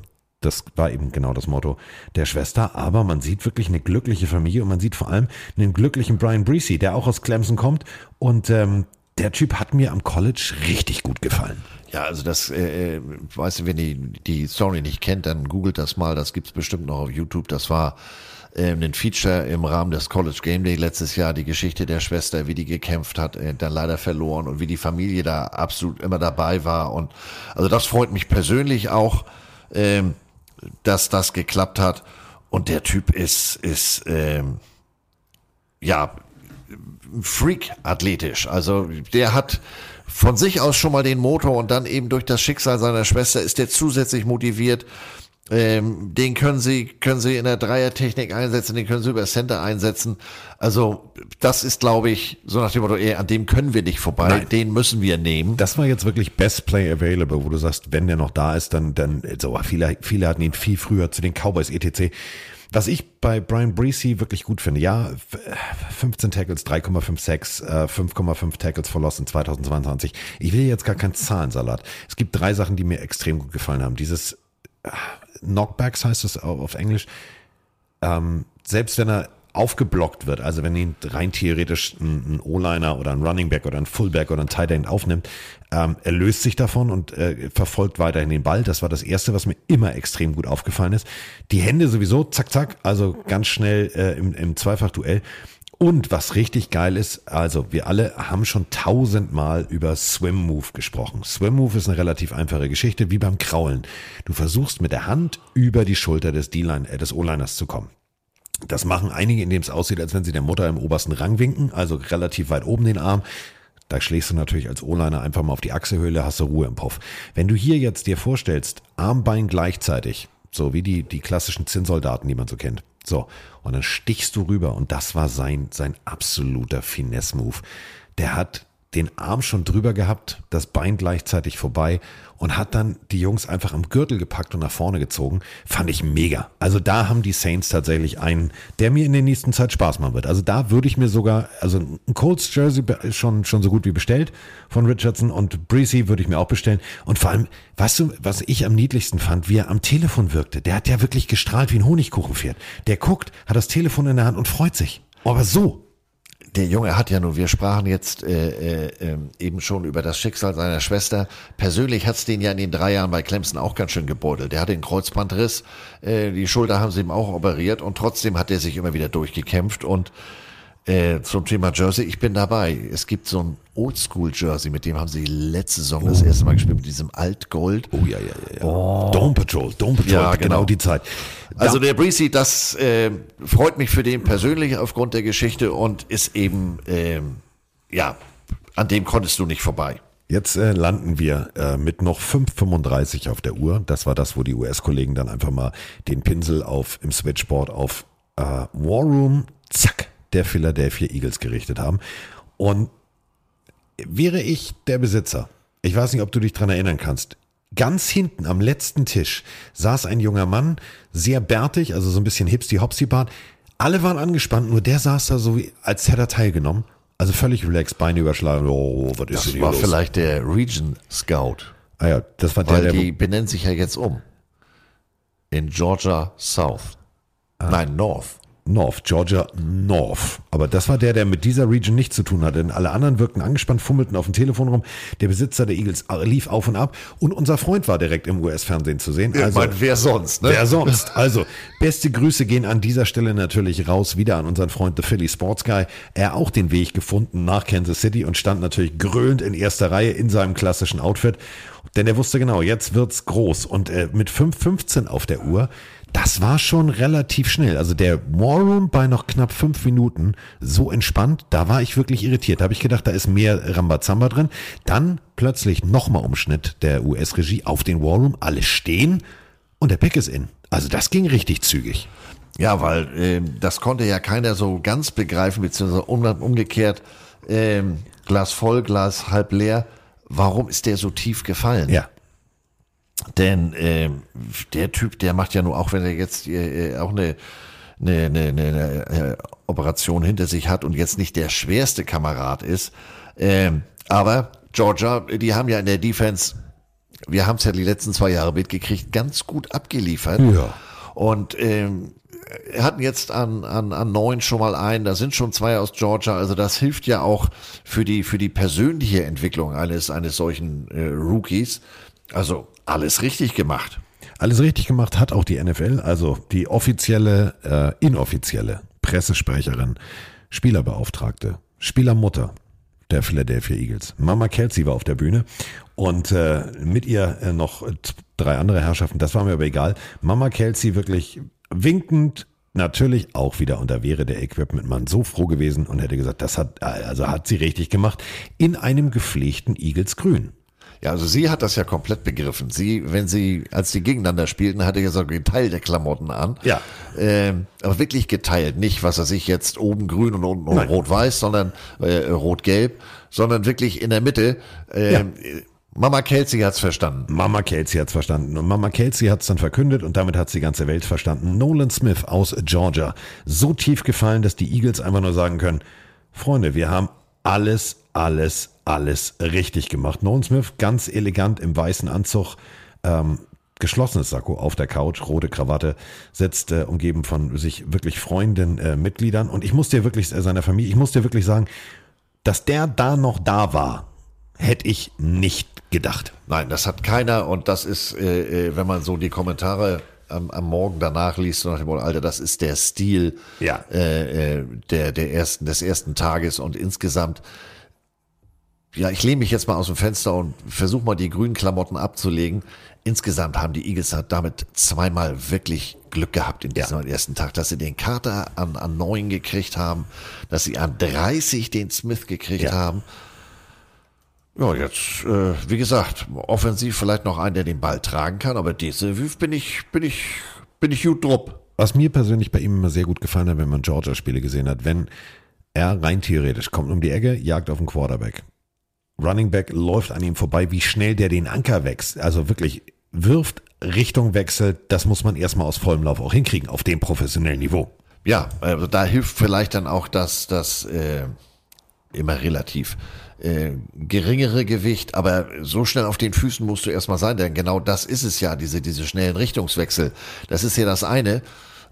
das war eben genau das Motto der Schwester. Aber man sieht wirklich eine glückliche Familie und man sieht vor allem einen glücklichen Brian Breesy, der auch aus Clemson kommt. Und ähm, der Typ hat mir am College richtig gut gefallen. Ja, also das, äh, äh, weißt du, wenn ihr die Story nicht kennt, dann googelt das mal, das gibt's bestimmt noch auf YouTube. Das war ähm, ein Feature im Rahmen des College Game Day letztes Jahr, die Geschichte der Schwester, wie die gekämpft hat, äh, dann leider verloren und wie die Familie da absolut immer dabei war. Und also das freut mich persönlich auch, ähm, dass das geklappt hat. Und der Typ ist, ist ähm, ja, Freak athletisch. Also der hat von sich aus schon mal den Motor und dann eben durch das Schicksal seiner Schwester ist der zusätzlich motiviert. Ähm, den können sie, können sie in der Dreiertechnik einsetzen, den können sie über Center einsetzen. Also, das ist, glaube ich, so nach dem Motto, ey, an dem können wir nicht vorbei, Nein. den müssen wir nehmen. Das war jetzt wirklich Best Play Available, wo du sagst, wenn der noch da ist, dann, dann, so, viele, viele hatten ihn viel früher zu den Cowboys etc. Was ich bei Brian Breesy wirklich gut finde, ja, 15 Tackles, 3,56, äh, 5,5 Tackles for Loss in 2022. Ich will jetzt gar keinen Zahlensalat. Es gibt drei Sachen, die mir extrem gut gefallen haben. Dieses äh, Knockbacks heißt es auf Englisch. Ähm, selbst wenn er aufgeblockt wird, also wenn ihn rein theoretisch ein, ein O-Liner oder ein Running Back oder ein Fullback oder ein Tight End aufnimmt, ähm, er löst sich davon und äh, verfolgt weiterhin den Ball. Das war das Erste, was mir immer extrem gut aufgefallen ist. Die Hände sowieso, zack, zack, also ganz schnell äh, im, im Zweifachduell. Und was richtig geil ist, also wir alle haben schon tausendmal über Swim Move gesprochen. Swim Move ist eine relativ einfache Geschichte, wie beim Kraulen. Du versuchst mit der Hand über die Schulter des D-Line, äh, des O-Liners zu kommen. Das machen einige, indem es aussieht, als wenn sie der Mutter im obersten Rang winken, also relativ weit oben den Arm. Da schlägst du natürlich als O-Liner einfach mal auf die Achselhöhle, hast du Ruhe im Puff. Wenn du hier jetzt dir vorstellst, Armbein gleichzeitig, so wie die, die klassischen Zinnsoldaten, die man so kennt. So. Und dann stichst du rüber und das war sein, sein absoluter Finesse-Move. Der hat den Arm schon drüber gehabt, das Bein gleichzeitig vorbei und hat dann die Jungs einfach am Gürtel gepackt und nach vorne gezogen. Fand ich mega. Also da haben die Saints tatsächlich einen, der mir in der nächsten Zeit Spaß machen wird. Also da würde ich mir sogar, also ein Colts Jersey schon, schon so gut wie bestellt von Richardson und Breezy würde ich mir auch bestellen. Und vor allem, weißt du, was ich am niedlichsten fand, wie er am Telefon wirkte. Der hat ja wirklich gestrahlt wie ein Honigkuchenpferd. Der guckt, hat das Telefon in der Hand und freut sich. Aber so, Der Junge hat ja nur, wir sprachen jetzt äh, äh, ähm, eben schon über das Schicksal seiner Schwester. Persönlich hat's den ja in den drei Jahren bei Clemson auch ganz schön gebeutelt. Der hatte einen Kreuzbandriss, äh, die Schulter haben sie ihm auch operiert und trotzdem hat er sich immer wieder durchgekämpft und Äh, zum Thema Jersey, ich bin dabei. Es gibt so ein Oldschool-Jersey, mit dem haben sie letzte Saison das erste Mal gespielt, mit diesem Altgold. Oh ja, ja, ja. ja. Dome Patrol, Dome Patrol, Ja, genau. genau. die Zeit. Also der Breezy, das äh, freut mich für den persönlich aufgrund der Geschichte und ist eben, ähm, ja, an dem konntest du nicht vorbei. Jetzt äh, landen wir äh, mit noch 5,35 auf der Uhr. Das war das, wo die US-Kollegen dann einfach mal den Pinsel auf im Switchboard auf äh, War Room, zack, der Philadelphia Eagles gerichtet haben. Und wäre ich der Besitzer, ich weiß nicht, ob du dich dran erinnern kannst, ganz hinten am letzten Tisch saß ein junger Mann, sehr bärtig, also so ein bisschen hipsty-hopsy-bart. Alle waren angespannt, nur der saß da so, wie, als hätte er teilgenommen. Also völlig relaxed, Beine überschlagen. Oh, was ist Das denn war los? vielleicht der Region Scout. Ah ja, das war der, Weil der die benennen sich ja jetzt um. In Georgia South. Ah. Nein, North. North, Georgia North. Aber das war der, der mit dieser Region nichts zu tun hatte. Denn alle anderen wirkten angespannt, fummelten auf dem Telefon rum. Der Besitzer der Eagles lief auf und ab. Und unser Freund war direkt im US-Fernsehen zu sehen. Ich mein, wer sonst, ne? Wer sonst? Also, beste Grüße gehen an dieser Stelle natürlich raus wieder an unseren Freund The Philly Sports Guy. Er auch den Weg gefunden nach Kansas City und stand natürlich grölend in erster Reihe in seinem klassischen Outfit. Denn er wusste genau, jetzt wird's groß. Und äh, mit 5,15 auf der Uhr, das war schon relativ schnell. Also der War Room bei noch knapp fünf Minuten so entspannt, da war ich wirklich irritiert. Da habe ich gedacht, da ist mehr Rambazamba drin. Dann plötzlich nochmal Umschnitt der US-Regie auf den War Room. Alle stehen und der Back ist in. Also das ging richtig zügig. Ja, weil ähm, das konnte ja keiner so ganz begreifen, beziehungsweise um, umgekehrt, ähm, Glas voll, Glas halb leer. Warum ist der so tief gefallen? Ja. Denn ähm, der Typ, der macht ja nur, auch wenn er jetzt äh, auch eine, eine, eine, eine äh, Operation hinter sich hat und jetzt nicht der schwerste Kamerad ist, ähm, aber Georgia, die haben ja in der Defense, wir haben es ja die letzten zwei Jahre mitgekriegt, ganz gut abgeliefert. Ja. Und ähm, hatten jetzt an, an, an neun schon mal einen, da sind schon zwei aus Georgia, also das hilft ja auch für die, für die persönliche Entwicklung eines, eines solchen äh, Rookies. Also alles richtig gemacht. Alles richtig gemacht hat auch die NFL, also die offizielle, äh, inoffizielle Pressesprecherin, Spielerbeauftragte, Spielermutter der Philadelphia Eagles. Mama Kelsey war auf der Bühne und äh, mit ihr äh, noch drei andere Herrschaften, das war mir aber egal. Mama Kelsey wirklich winkend, natürlich auch wieder und da wäre der Equipmentmann so froh gewesen und hätte gesagt, das hat, also hat sie richtig gemacht, in einem gepflegten Eagles Grün. Ja, also sie hat das ja komplett begriffen. Sie, wenn sie, als die gegeneinander spielten, hatte ja so geteilte Klamotten an. Ja. Ähm, aber wirklich geteilt. Nicht, was er sich jetzt oben grün und unten rot-weiß, sondern äh, rot-gelb, sondern wirklich in der Mitte. Ähm, Mama Kelsey hat's verstanden. Mama Kelsey hat's verstanden. Und Mama Kelsey hat's dann verkündet und damit hat's die ganze Welt verstanden. Nolan Smith aus Georgia. So tief gefallen, dass die Eagles einfach nur sagen können, Freunde, wir haben alles, alles, alles richtig gemacht. Nolan Smith ganz elegant im weißen Anzug, ähm, geschlossenes Sakko auf der Couch, rote Krawatte, sitzt äh, umgeben von sich wirklich freunden äh, Mitgliedern. Und ich muss dir wirklich, äh, seiner Familie, ich muss dir wirklich sagen, dass der da noch da war, hätte ich nicht gedacht. Nein, das hat keiner und das ist, äh, äh, wenn man so die Kommentare am, am Morgen danach liest, so nach dem Motto, Alter, das ist der Stil Ja. äh, äh, der, der ersten, des ersten Tages und insgesamt, ja, ich lehne mich jetzt mal aus dem Fenster und versuche mal die grünen Klamotten abzulegen. Insgesamt haben die Eagles damit zweimal wirklich Glück gehabt in diesem ersten Tag, dass sie den Carter an, an neun gekriegt haben, dass sie an 30 den Smith gekriegt Ja. haben. Ja, jetzt, äh, wie gesagt, offensiv vielleicht noch einen, der den Ball tragen kann, aber defensiv bin ich, bin ich, bin ich gut drupp. Was mir persönlich bei ihm immer sehr gut gefallen hat, wenn man Georgia-Spiele gesehen hat, wenn er rein theoretisch kommt um die Ecke, jagt auf den Quarterback. Running Back läuft an ihm vorbei, wie schnell der den Anker wächst. Also wirklich wirft, Richtung wechselt, das muss man erstmal aus vollem Lauf auch hinkriegen, auf dem professionellen Niveau. Ja, also da hilft vielleicht dann auch das, das äh, immer relativ äh, geringere Gewicht, aber so schnell auf den Füßen musst du erstmal sein, denn genau das ist es ja, diese, diese schnellen Richtungswechsel. Das ist ja das eine.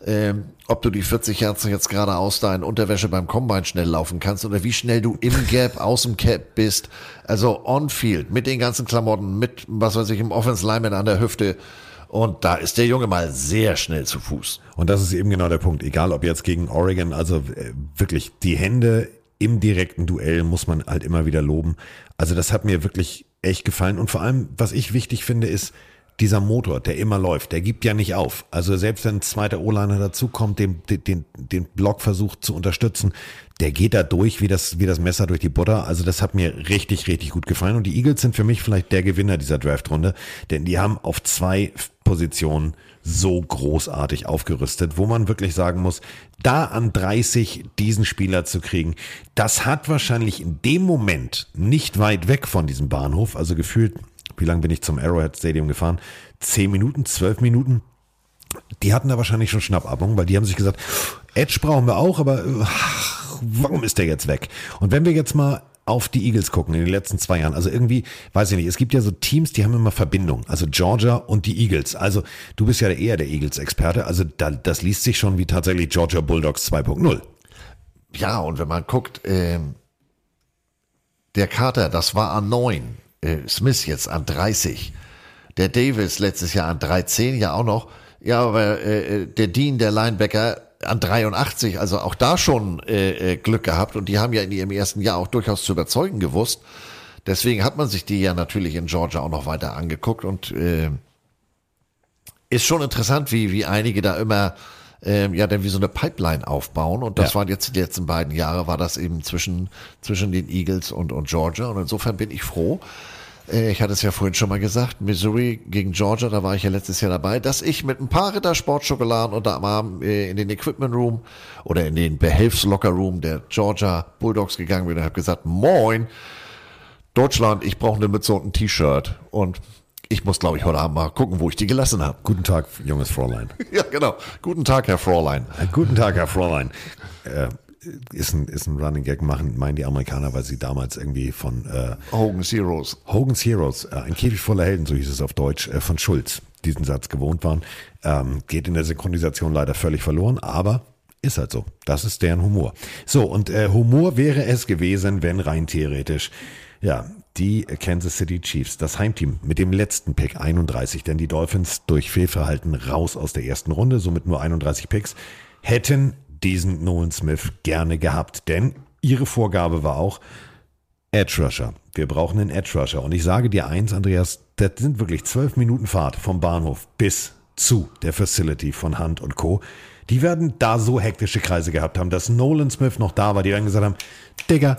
Ähm, ob du die 40 Hertz jetzt geradeaus da in Unterwäsche beim Combine schnell laufen kannst oder wie schnell du im Gap, aus dem Cap bist. Also on-field, mit den ganzen Klamotten, mit, was weiß ich, im Offense Lineman an der Hüfte Und da ist der Junge mal sehr schnell zu Fuß. Und das ist eben genau der Punkt. Egal ob jetzt gegen Oregon, also äh, wirklich die Hände im direkten Duell muss man halt immer wieder loben. Also das hat mir wirklich echt gefallen. Und vor allem, was ich wichtig finde, ist, dieser Motor, der immer läuft, der gibt ja nicht auf. Also selbst wenn ein zweiter O-Liner dazukommt, den, den, den Block versucht zu unterstützen, der geht da durch wie das, wie das Messer durch die Butter. Also das hat mir richtig, richtig gut gefallen. Und die Eagles sind für mich vielleicht der Gewinner dieser Draftrunde, denn die haben auf zwei Positionen so großartig aufgerüstet, wo man wirklich sagen muss, da an 30 diesen Spieler zu kriegen, das hat wahrscheinlich in dem Moment nicht weit weg von diesem Bahnhof, also gefühlt wie lange bin ich zum Arrowhead Stadium gefahren? Zehn Minuten, zwölf Minuten. Die hatten da wahrscheinlich schon Schnappatmung, weil die haben sich gesagt, Edge brauchen wir auch, aber ach, warum ist der jetzt weg? Und wenn wir jetzt mal auf die Eagles gucken in den letzten zwei Jahren. Also irgendwie, weiß ich nicht, es gibt ja so Teams, die haben immer Verbindung. Also Georgia und die Eagles. Also du bist ja eher der Eagles-Experte. Also da, das liest sich schon wie tatsächlich Georgia Bulldogs 2.0. Ja, und wenn man guckt, ähm, der Kater, das war an neun äh, Smith jetzt an 30, der Davis letztes Jahr an 13, ja auch noch. Ja, aber äh, äh, der Dean, der Linebacker, an 83, also auch da schon äh, äh, Glück gehabt und die haben ja in ihrem ersten Jahr auch durchaus zu überzeugen gewusst. Deswegen hat man sich die ja natürlich in Georgia auch noch weiter angeguckt und äh, ist schon interessant, wie, wie einige da immer ähm, ja dann wie so eine Pipeline aufbauen und das ja. waren jetzt die letzten beiden Jahre, war das eben zwischen, zwischen den Eagles und, und Georgia und insofern bin ich froh, äh, ich hatte es ja vorhin schon mal gesagt, Missouri gegen Georgia, da war ich ja letztes Jahr dabei, dass ich mit ein paar Ritter Sportschokoladen unter Arm äh, in den Equipment Room oder in den Behelfslocker Room der Georgia Bulldogs gegangen bin und habe gesagt, moin, Deutschland, ich brauche eine Mütze und ein T-Shirt und ich muss, glaube ich, heute Abend mal gucken, wo ich die gelassen habe. Guten Tag, junges Fräulein. ja, genau. Guten Tag, Herr Fräulein. Guten Tag, Herr Fräulein. Äh, ist ein, ist ein Running Gag, machen, meinen die Amerikaner, weil sie damals irgendwie von äh, Hogan's Heroes. Hogan's Heroes, äh, ein Käfig voller Helden, so hieß es auf Deutsch, äh, von Schulz, diesen Satz gewohnt waren. Ähm, geht in der Synchronisation leider völlig verloren, aber ist halt so. Das ist deren Humor. So, und äh, Humor wäre es gewesen, wenn rein theoretisch, ja, die Kansas City Chiefs, das Heimteam mit dem letzten Pick 31, denn die Dolphins durch Fehlverhalten raus aus der ersten Runde, somit nur 31 Picks, hätten diesen Nolan Smith gerne gehabt, denn ihre Vorgabe war auch Edge Rusher. Wir brauchen einen Edge Rusher. Und ich sage dir eins, Andreas, das sind wirklich zwölf Minuten Fahrt vom Bahnhof bis zu der Facility von Hunt und Co. Die werden da so hektische Kreise gehabt haben, dass Nolan Smith noch da war, die dann gesagt haben, Digga,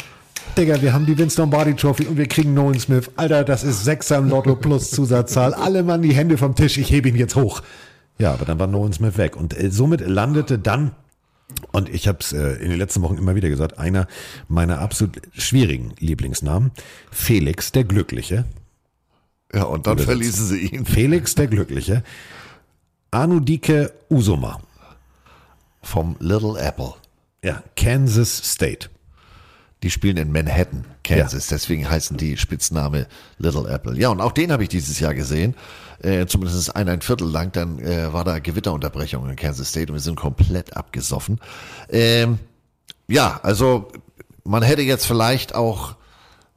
Digga, wir haben die Vince Lombardi Trophy und wir kriegen Nolan Smith. Alter, das ist Sechser im Lotto plus Zusatzzahl. Alle Mann die Hände vom Tisch, ich hebe ihn jetzt hoch. Ja, aber dann war Nolan Smith weg. Und äh, somit landete dann und ich habe es äh, in den letzten Wochen immer wieder gesagt, einer meiner absolut schwierigen Lieblingsnamen, Felix der Glückliche. Ja, und dann verließen sie ihn. Felix der Glückliche. Anudike Usoma. Vom Little Apple. Ja, Kansas State. Die spielen in Manhattan, Kansas. Ja. Deswegen heißen die Spitzname Little Apple. Ja, und auch den habe ich dieses Jahr gesehen. Äh, zumindest ein, ein Viertel lang. Dann äh, war da Gewitterunterbrechung in Kansas State und wir sind komplett abgesoffen. Ähm, ja, also man hätte jetzt vielleicht auch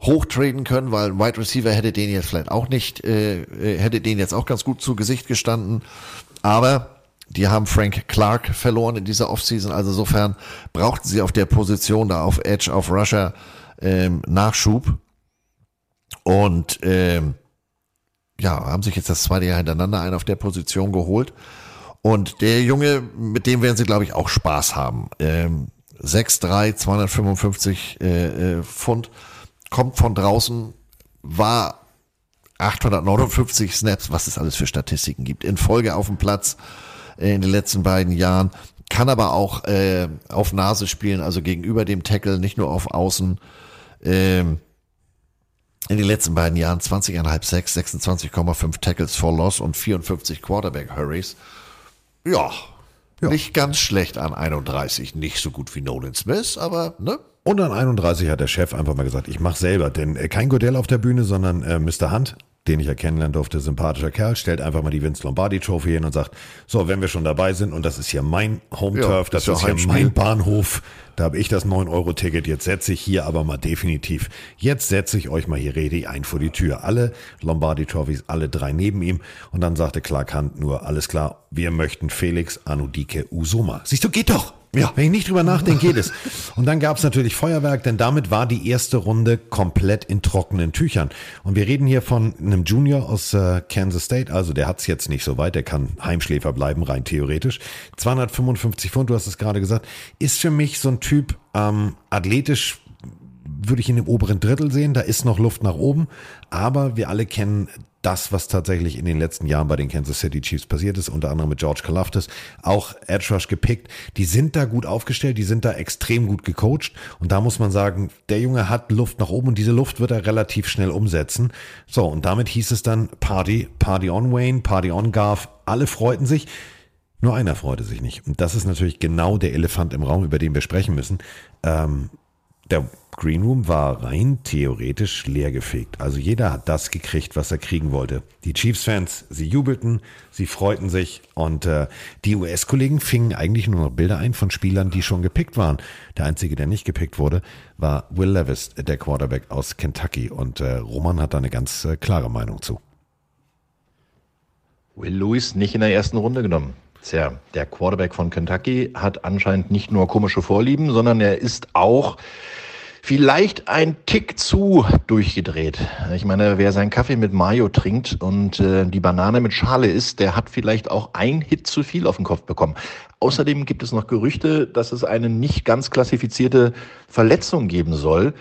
hochtraden können, weil ein Wide Receiver hätte den jetzt vielleicht auch nicht, äh, äh hätte den jetzt auch ganz gut zu Gesicht gestanden. Aber die haben Frank Clark verloren in dieser Offseason. Also insofern brauchten sie auf der Position da auf Edge, auf Russia ähm, Nachschub. Und ähm, ja, haben sich jetzt das zweite Jahr hintereinander einen auf der Position geholt. Und der Junge, mit dem werden sie, glaube ich, auch Spaß haben. Ähm, 6'3, 255 äh, äh, Pfund, kommt von draußen, war 859 Snaps, was es alles für Statistiken gibt, in Folge auf dem Platz äh, in den letzten beiden Jahren. Kann aber auch äh, auf Nase spielen, also gegenüber dem Tackle, nicht nur auf Außen. Ähm, in den letzten beiden Jahren 20,5 6, 26,5 Tackles for Loss und 54 Quarterback Hurries. Ja, ja, nicht ganz schlecht an 31. Nicht so gut wie Nolan Smith, aber ne? Und an 31 hat der Chef einfach mal gesagt, ich mache selber, denn äh, kein Godell auf der Bühne, sondern äh, Mr. Hunt, den ich ja kennenlernen durfte, sympathischer Kerl, stellt einfach mal die Vince Lombardi Trophy hin und sagt, so, wenn wir schon dabei sind und das ist hier mein Home Ja, Turf, das ist ja ist hier mein Bahnhof, da habe ich das 9-Euro-Ticket, jetzt setze ich hier aber mal definitiv, jetzt setze ich euch mal hier Redi ein vor die Tür. Alle Lombardi Trophies, alle drei neben ihm und dann sagte Clark Hunt nur, alles klar, wir möchten Felix Anudike Usoma. Siehst du, geht doch. Ja. Wenn ich nicht drüber nachdenke, geht es. Und dann gab es natürlich Feuerwerk, denn damit war die erste Runde komplett in trockenen Tüchern. Und wir reden hier von einem Junior aus äh, Kansas State, also der hat's jetzt nicht so weit, der kann Heimschläfer bleiben, rein theoretisch. 255 Pfund, du hast es gerade gesagt, ist für mich so ein Typ ähm, athletisch würde ich in dem oberen Drittel sehen. Da ist noch Luft nach oben. Aber wir alle kennen das, was tatsächlich in den letzten Jahren bei den Kansas City Chiefs passiert ist, unter anderem mit George Kalafdis, auch Edge Rush gepickt. Die sind da gut aufgestellt, die sind da extrem gut gecoacht. Und da muss man sagen, der Junge hat Luft nach oben und diese Luft wird er relativ schnell umsetzen. So, und damit hieß es dann Party, Party on Wayne, Party on Garth. Alle freuten sich. Nur einer freute sich nicht. Und das ist natürlich genau der Elefant im Raum, über den wir sprechen müssen. Ähm, der Green Room war rein theoretisch leergefegt. Also jeder hat das gekriegt, was er kriegen wollte. Die Chiefs-Fans, sie jubelten, sie freuten sich und äh, die US-Kollegen fingen eigentlich nur noch Bilder ein von Spielern, die schon gepickt waren. Der einzige, der nicht gepickt wurde, war Will Levis, der Quarterback aus Kentucky. Und äh, Roman hat da eine ganz äh, klare Meinung zu. Will Lewis nicht in der ersten Runde genommen. Tja, der Quarterback von Kentucky hat anscheinend nicht nur komische Vorlieben, sondern er ist auch vielleicht ein Tick zu durchgedreht. Ich meine, wer seinen Kaffee mit Mayo trinkt und äh, die Banane mit Schale isst, der hat vielleicht auch ein Hit zu viel auf den Kopf bekommen. Außerdem gibt es noch Gerüchte, dass es eine nicht ganz klassifizierte Verletzung geben soll.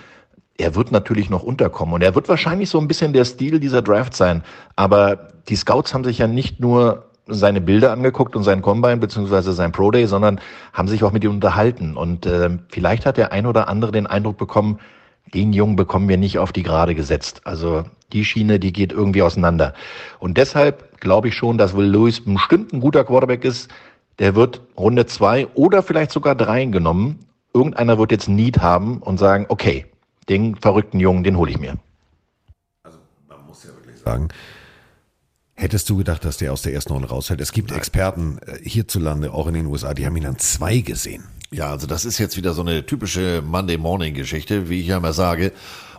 Er wird natürlich noch unterkommen und er wird wahrscheinlich so ein bisschen der Stil dieser Draft sein. Aber die Scouts haben sich ja nicht nur seine Bilder angeguckt und seinen Combine beziehungsweise sein Pro Day, sondern haben sich auch mit ihm unterhalten. Und äh, vielleicht hat der ein oder andere den Eindruck bekommen, den Jungen bekommen wir nicht auf die Gerade gesetzt. Also die Schiene, die geht irgendwie auseinander. Und deshalb glaube ich schon, dass Will Lewis bestimmt ein guter Quarterback ist. Der wird Runde zwei oder vielleicht sogar drei genommen. Irgendeiner wird jetzt Need haben und sagen, okay, den verrückten Jungen, den hole ich mir. sagen. Hättest du gedacht, dass der aus der ersten Runde rausfällt? Es gibt Experten äh, hierzulande, auch in den USA, die haben ihn an zwei gesehen. Ja, also das ist jetzt wieder so eine typische Monday Morning Geschichte, wie ich ja immer sage.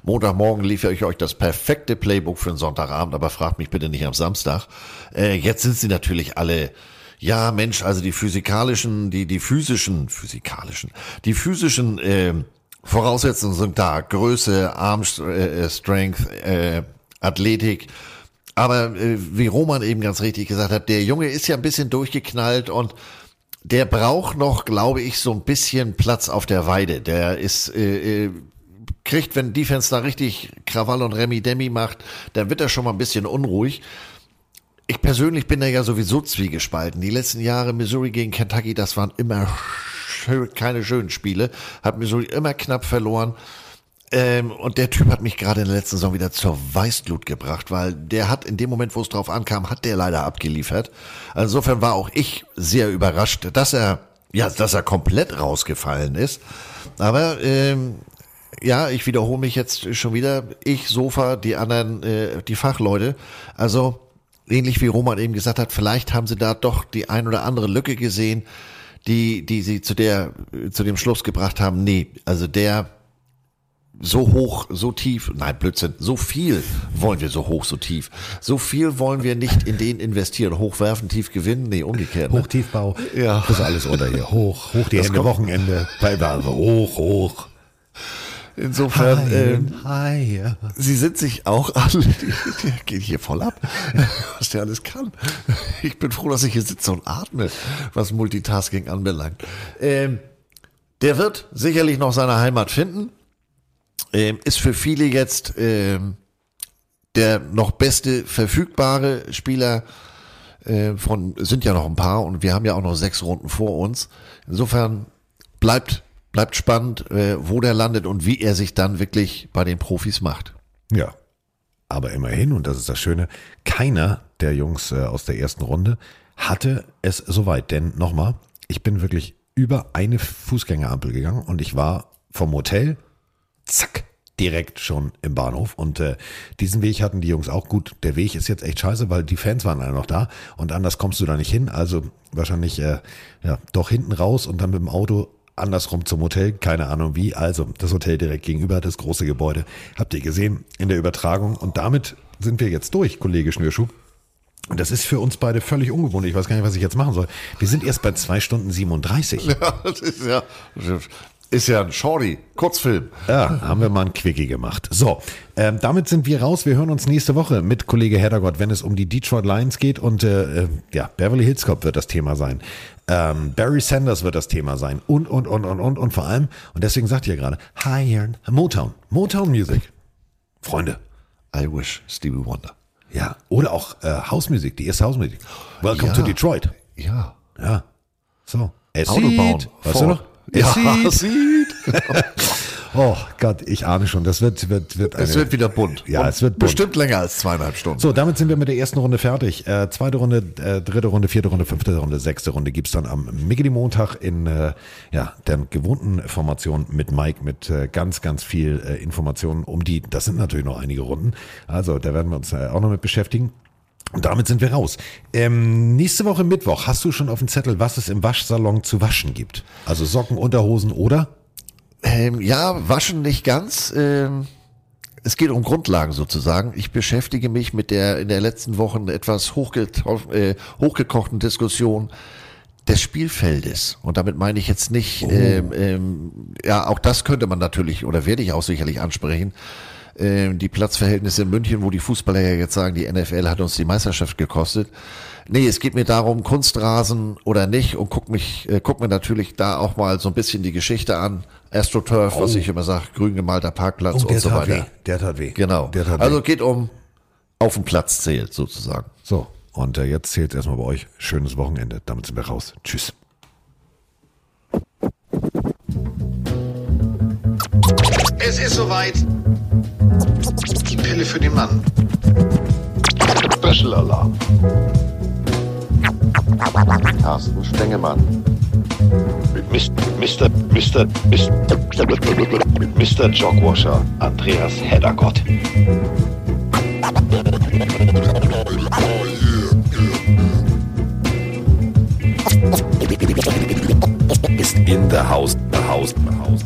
Montagmorgen liefere ich euch das perfekte Playbook für den Sonntagabend, aber fragt mich bitte nicht am Samstag. Äh, jetzt sind sie natürlich alle, ja Mensch, also die physikalischen, die, die physischen, physikalischen, die physischen äh, Voraussetzungen sind da. Größe, Arm äh, Strength, äh, Athletik. Aber äh, wie Roman eben ganz richtig gesagt hat, der Junge ist ja ein bisschen durchgeknallt und der braucht noch, glaube ich, so ein bisschen Platz auf der Weide. Der ist, äh, äh, kriegt, wenn Defense da richtig Krawall und Remi Demi macht, dann wird er schon mal ein bisschen unruhig. Ich persönlich bin da ja sowieso zwiegespalten. Die letzten Jahre Missouri gegen Kentucky, das waren immer keine schönen Spiele. Hat Missouri immer knapp verloren. Ähm, und der Typ hat mich gerade in der letzten Saison wieder zur Weißglut gebracht, weil der hat in dem Moment, wo es drauf ankam, hat der leider abgeliefert. Also Insofern war auch ich sehr überrascht, dass er, ja, dass er komplett rausgefallen ist. Aber ähm, ja, ich wiederhole mich jetzt schon wieder. Ich, Sofa, die anderen, äh, die Fachleute. Also ähnlich wie Roman eben gesagt hat, vielleicht haben sie da doch die ein oder andere Lücke gesehen, die, die sie zu der, zu dem Schluss gebracht haben. Nee, also der so hoch, so tief, nein, Blödsinn, so viel wollen wir so hoch, so tief. So viel wollen wir nicht in den investieren. Hochwerfen, tief gewinnen, nee, umgekehrt. Ne? Hochtiefbau. Ja. Das ist alles unter hier. Hoch, hoch die Das Hände, Wochenende. Hoch, hoch. Insofern, ähm, hi. Sie sind sich auch alle, der geht hier voll ab, was der alles kann. Ich bin froh, dass ich hier sitze und atme, was Multitasking anbelangt. Ähm, der wird sicherlich noch seine Heimat finden. Ähm, ist für viele jetzt ähm, der noch beste verfügbare Spieler äh, von, sind ja noch ein paar und wir haben ja auch noch sechs Runden vor uns. Insofern bleibt, bleibt spannend, äh, wo der landet und wie er sich dann wirklich bei den Profis macht. Ja. Aber immerhin, und das ist das Schöne, keiner der Jungs äh, aus der ersten Runde hatte es soweit. Denn nochmal, ich bin wirklich über eine Fußgängerampel gegangen und ich war vom Hotel, zack, direkt schon im Bahnhof. Und äh, diesen Weg hatten die Jungs auch gut. Der Weg ist jetzt echt scheiße, weil die Fans waren alle noch da und anders kommst du da nicht hin. Also wahrscheinlich äh, ja doch hinten raus und dann mit dem Auto andersrum zum Hotel, keine Ahnung wie. Also das Hotel direkt gegenüber, das große Gebäude, habt ihr gesehen in der Übertragung. Und damit sind wir jetzt durch, Kollege Schnürschuh. Und das ist für uns beide völlig ungewohnt. Ich weiß gar nicht, was ich jetzt machen soll. Wir sind erst bei zwei Stunden 37. Ja, das ist ja, ist ja ein Shorty, Kurzfilm. Ja, haben wir mal einen Quickie gemacht. So, ähm, damit sind wir raus. Wir hören uns nächste Woche mit Kollege Heddergott, wenn es um die Detroit Lions geht. Und äh, äh, ja, Beverly Hills Cop wird das Thema sein. Ähm, Barry Sanders wird das Thema sein. Und, und, und, und, und, und vor allem, und deswegen sagt ihr gerade, Hi, Motown. Motown Music. Freunde. I wish Stevie Wonder. Ja, oder auch äh, Hausmusik, die erste Hausmusik. Welcome Ja. to Detroit. Ja. Ja. So. Es Autobahn. weißt du noch? Es Ja, sieht. oh Gott, ich ahne schon, das wird, wird, wird Es eine- wird wieder bunt. Ja, Und es wird bunt. bestimmt länger als zweieinhalb Stunden. So, damit sind wir mit der ersten Runde fertig. Äh, zweite Runde, äh, dritte Runde, vierte Runde, fünfte Runde, sechste Runde gibt's dann am Miggity-Montag in äh, ja, der gewohnten Formation mit Mike mit äh, ganz, ganz viel äh, Informationen um die, das sind natürlich noch einige Runden. Also da werden wir uns äh, auch noch mit beschäftigen. Und damit sind wir raus. Ähm, nächste Woche Mittwoch hast du schon auf dem Zettel, was es im Waschsalon zu waschen gibt. Also Socken, Unterhosen oder? Ähm, ja, waschen nicht ganz. Ähm, es geht um Grundlagen sozusagen. Ich beschäftige mich mit der in der letzten Wochen etwas äh, hochgekochten Diskussion des Spielfeldes. Und damit meine ich jetzt nicht, ähm, ähm, ja, auch das könnte man natürlich oder werde ich auch sicherlich ansprechen. Ähm, die Platzverhältnisse in München, wo die Fußballer ja jetzt sagen, die NFL hat uns die Meisterschaft gekostet. Nee, es geht mir darum, Kunstrasen oder nicht und guck mich, äh, guck mir natürlich da auch mal so ein bisschen die Geschichte an. AstroTurf, was Oh. ich immer sage, grün gemalter Parkplatz Oh, und so weiter. weh. Der tat weh. Genau. Der tat also weh. geht um auf dem Platz zählt sozusagen. So, und äh, jetzt zählt erstmal bei euch schönes Wochenende. Damit sind wir raus. Tschüss. Es ist soweit. Die Pille für den Mann. Special Alarm. Carsten Stengemann. Mit Mr. Mr. Mr. mit Mr. Jogwasher Andreas Heddergott. Ist in the house, the house, the house.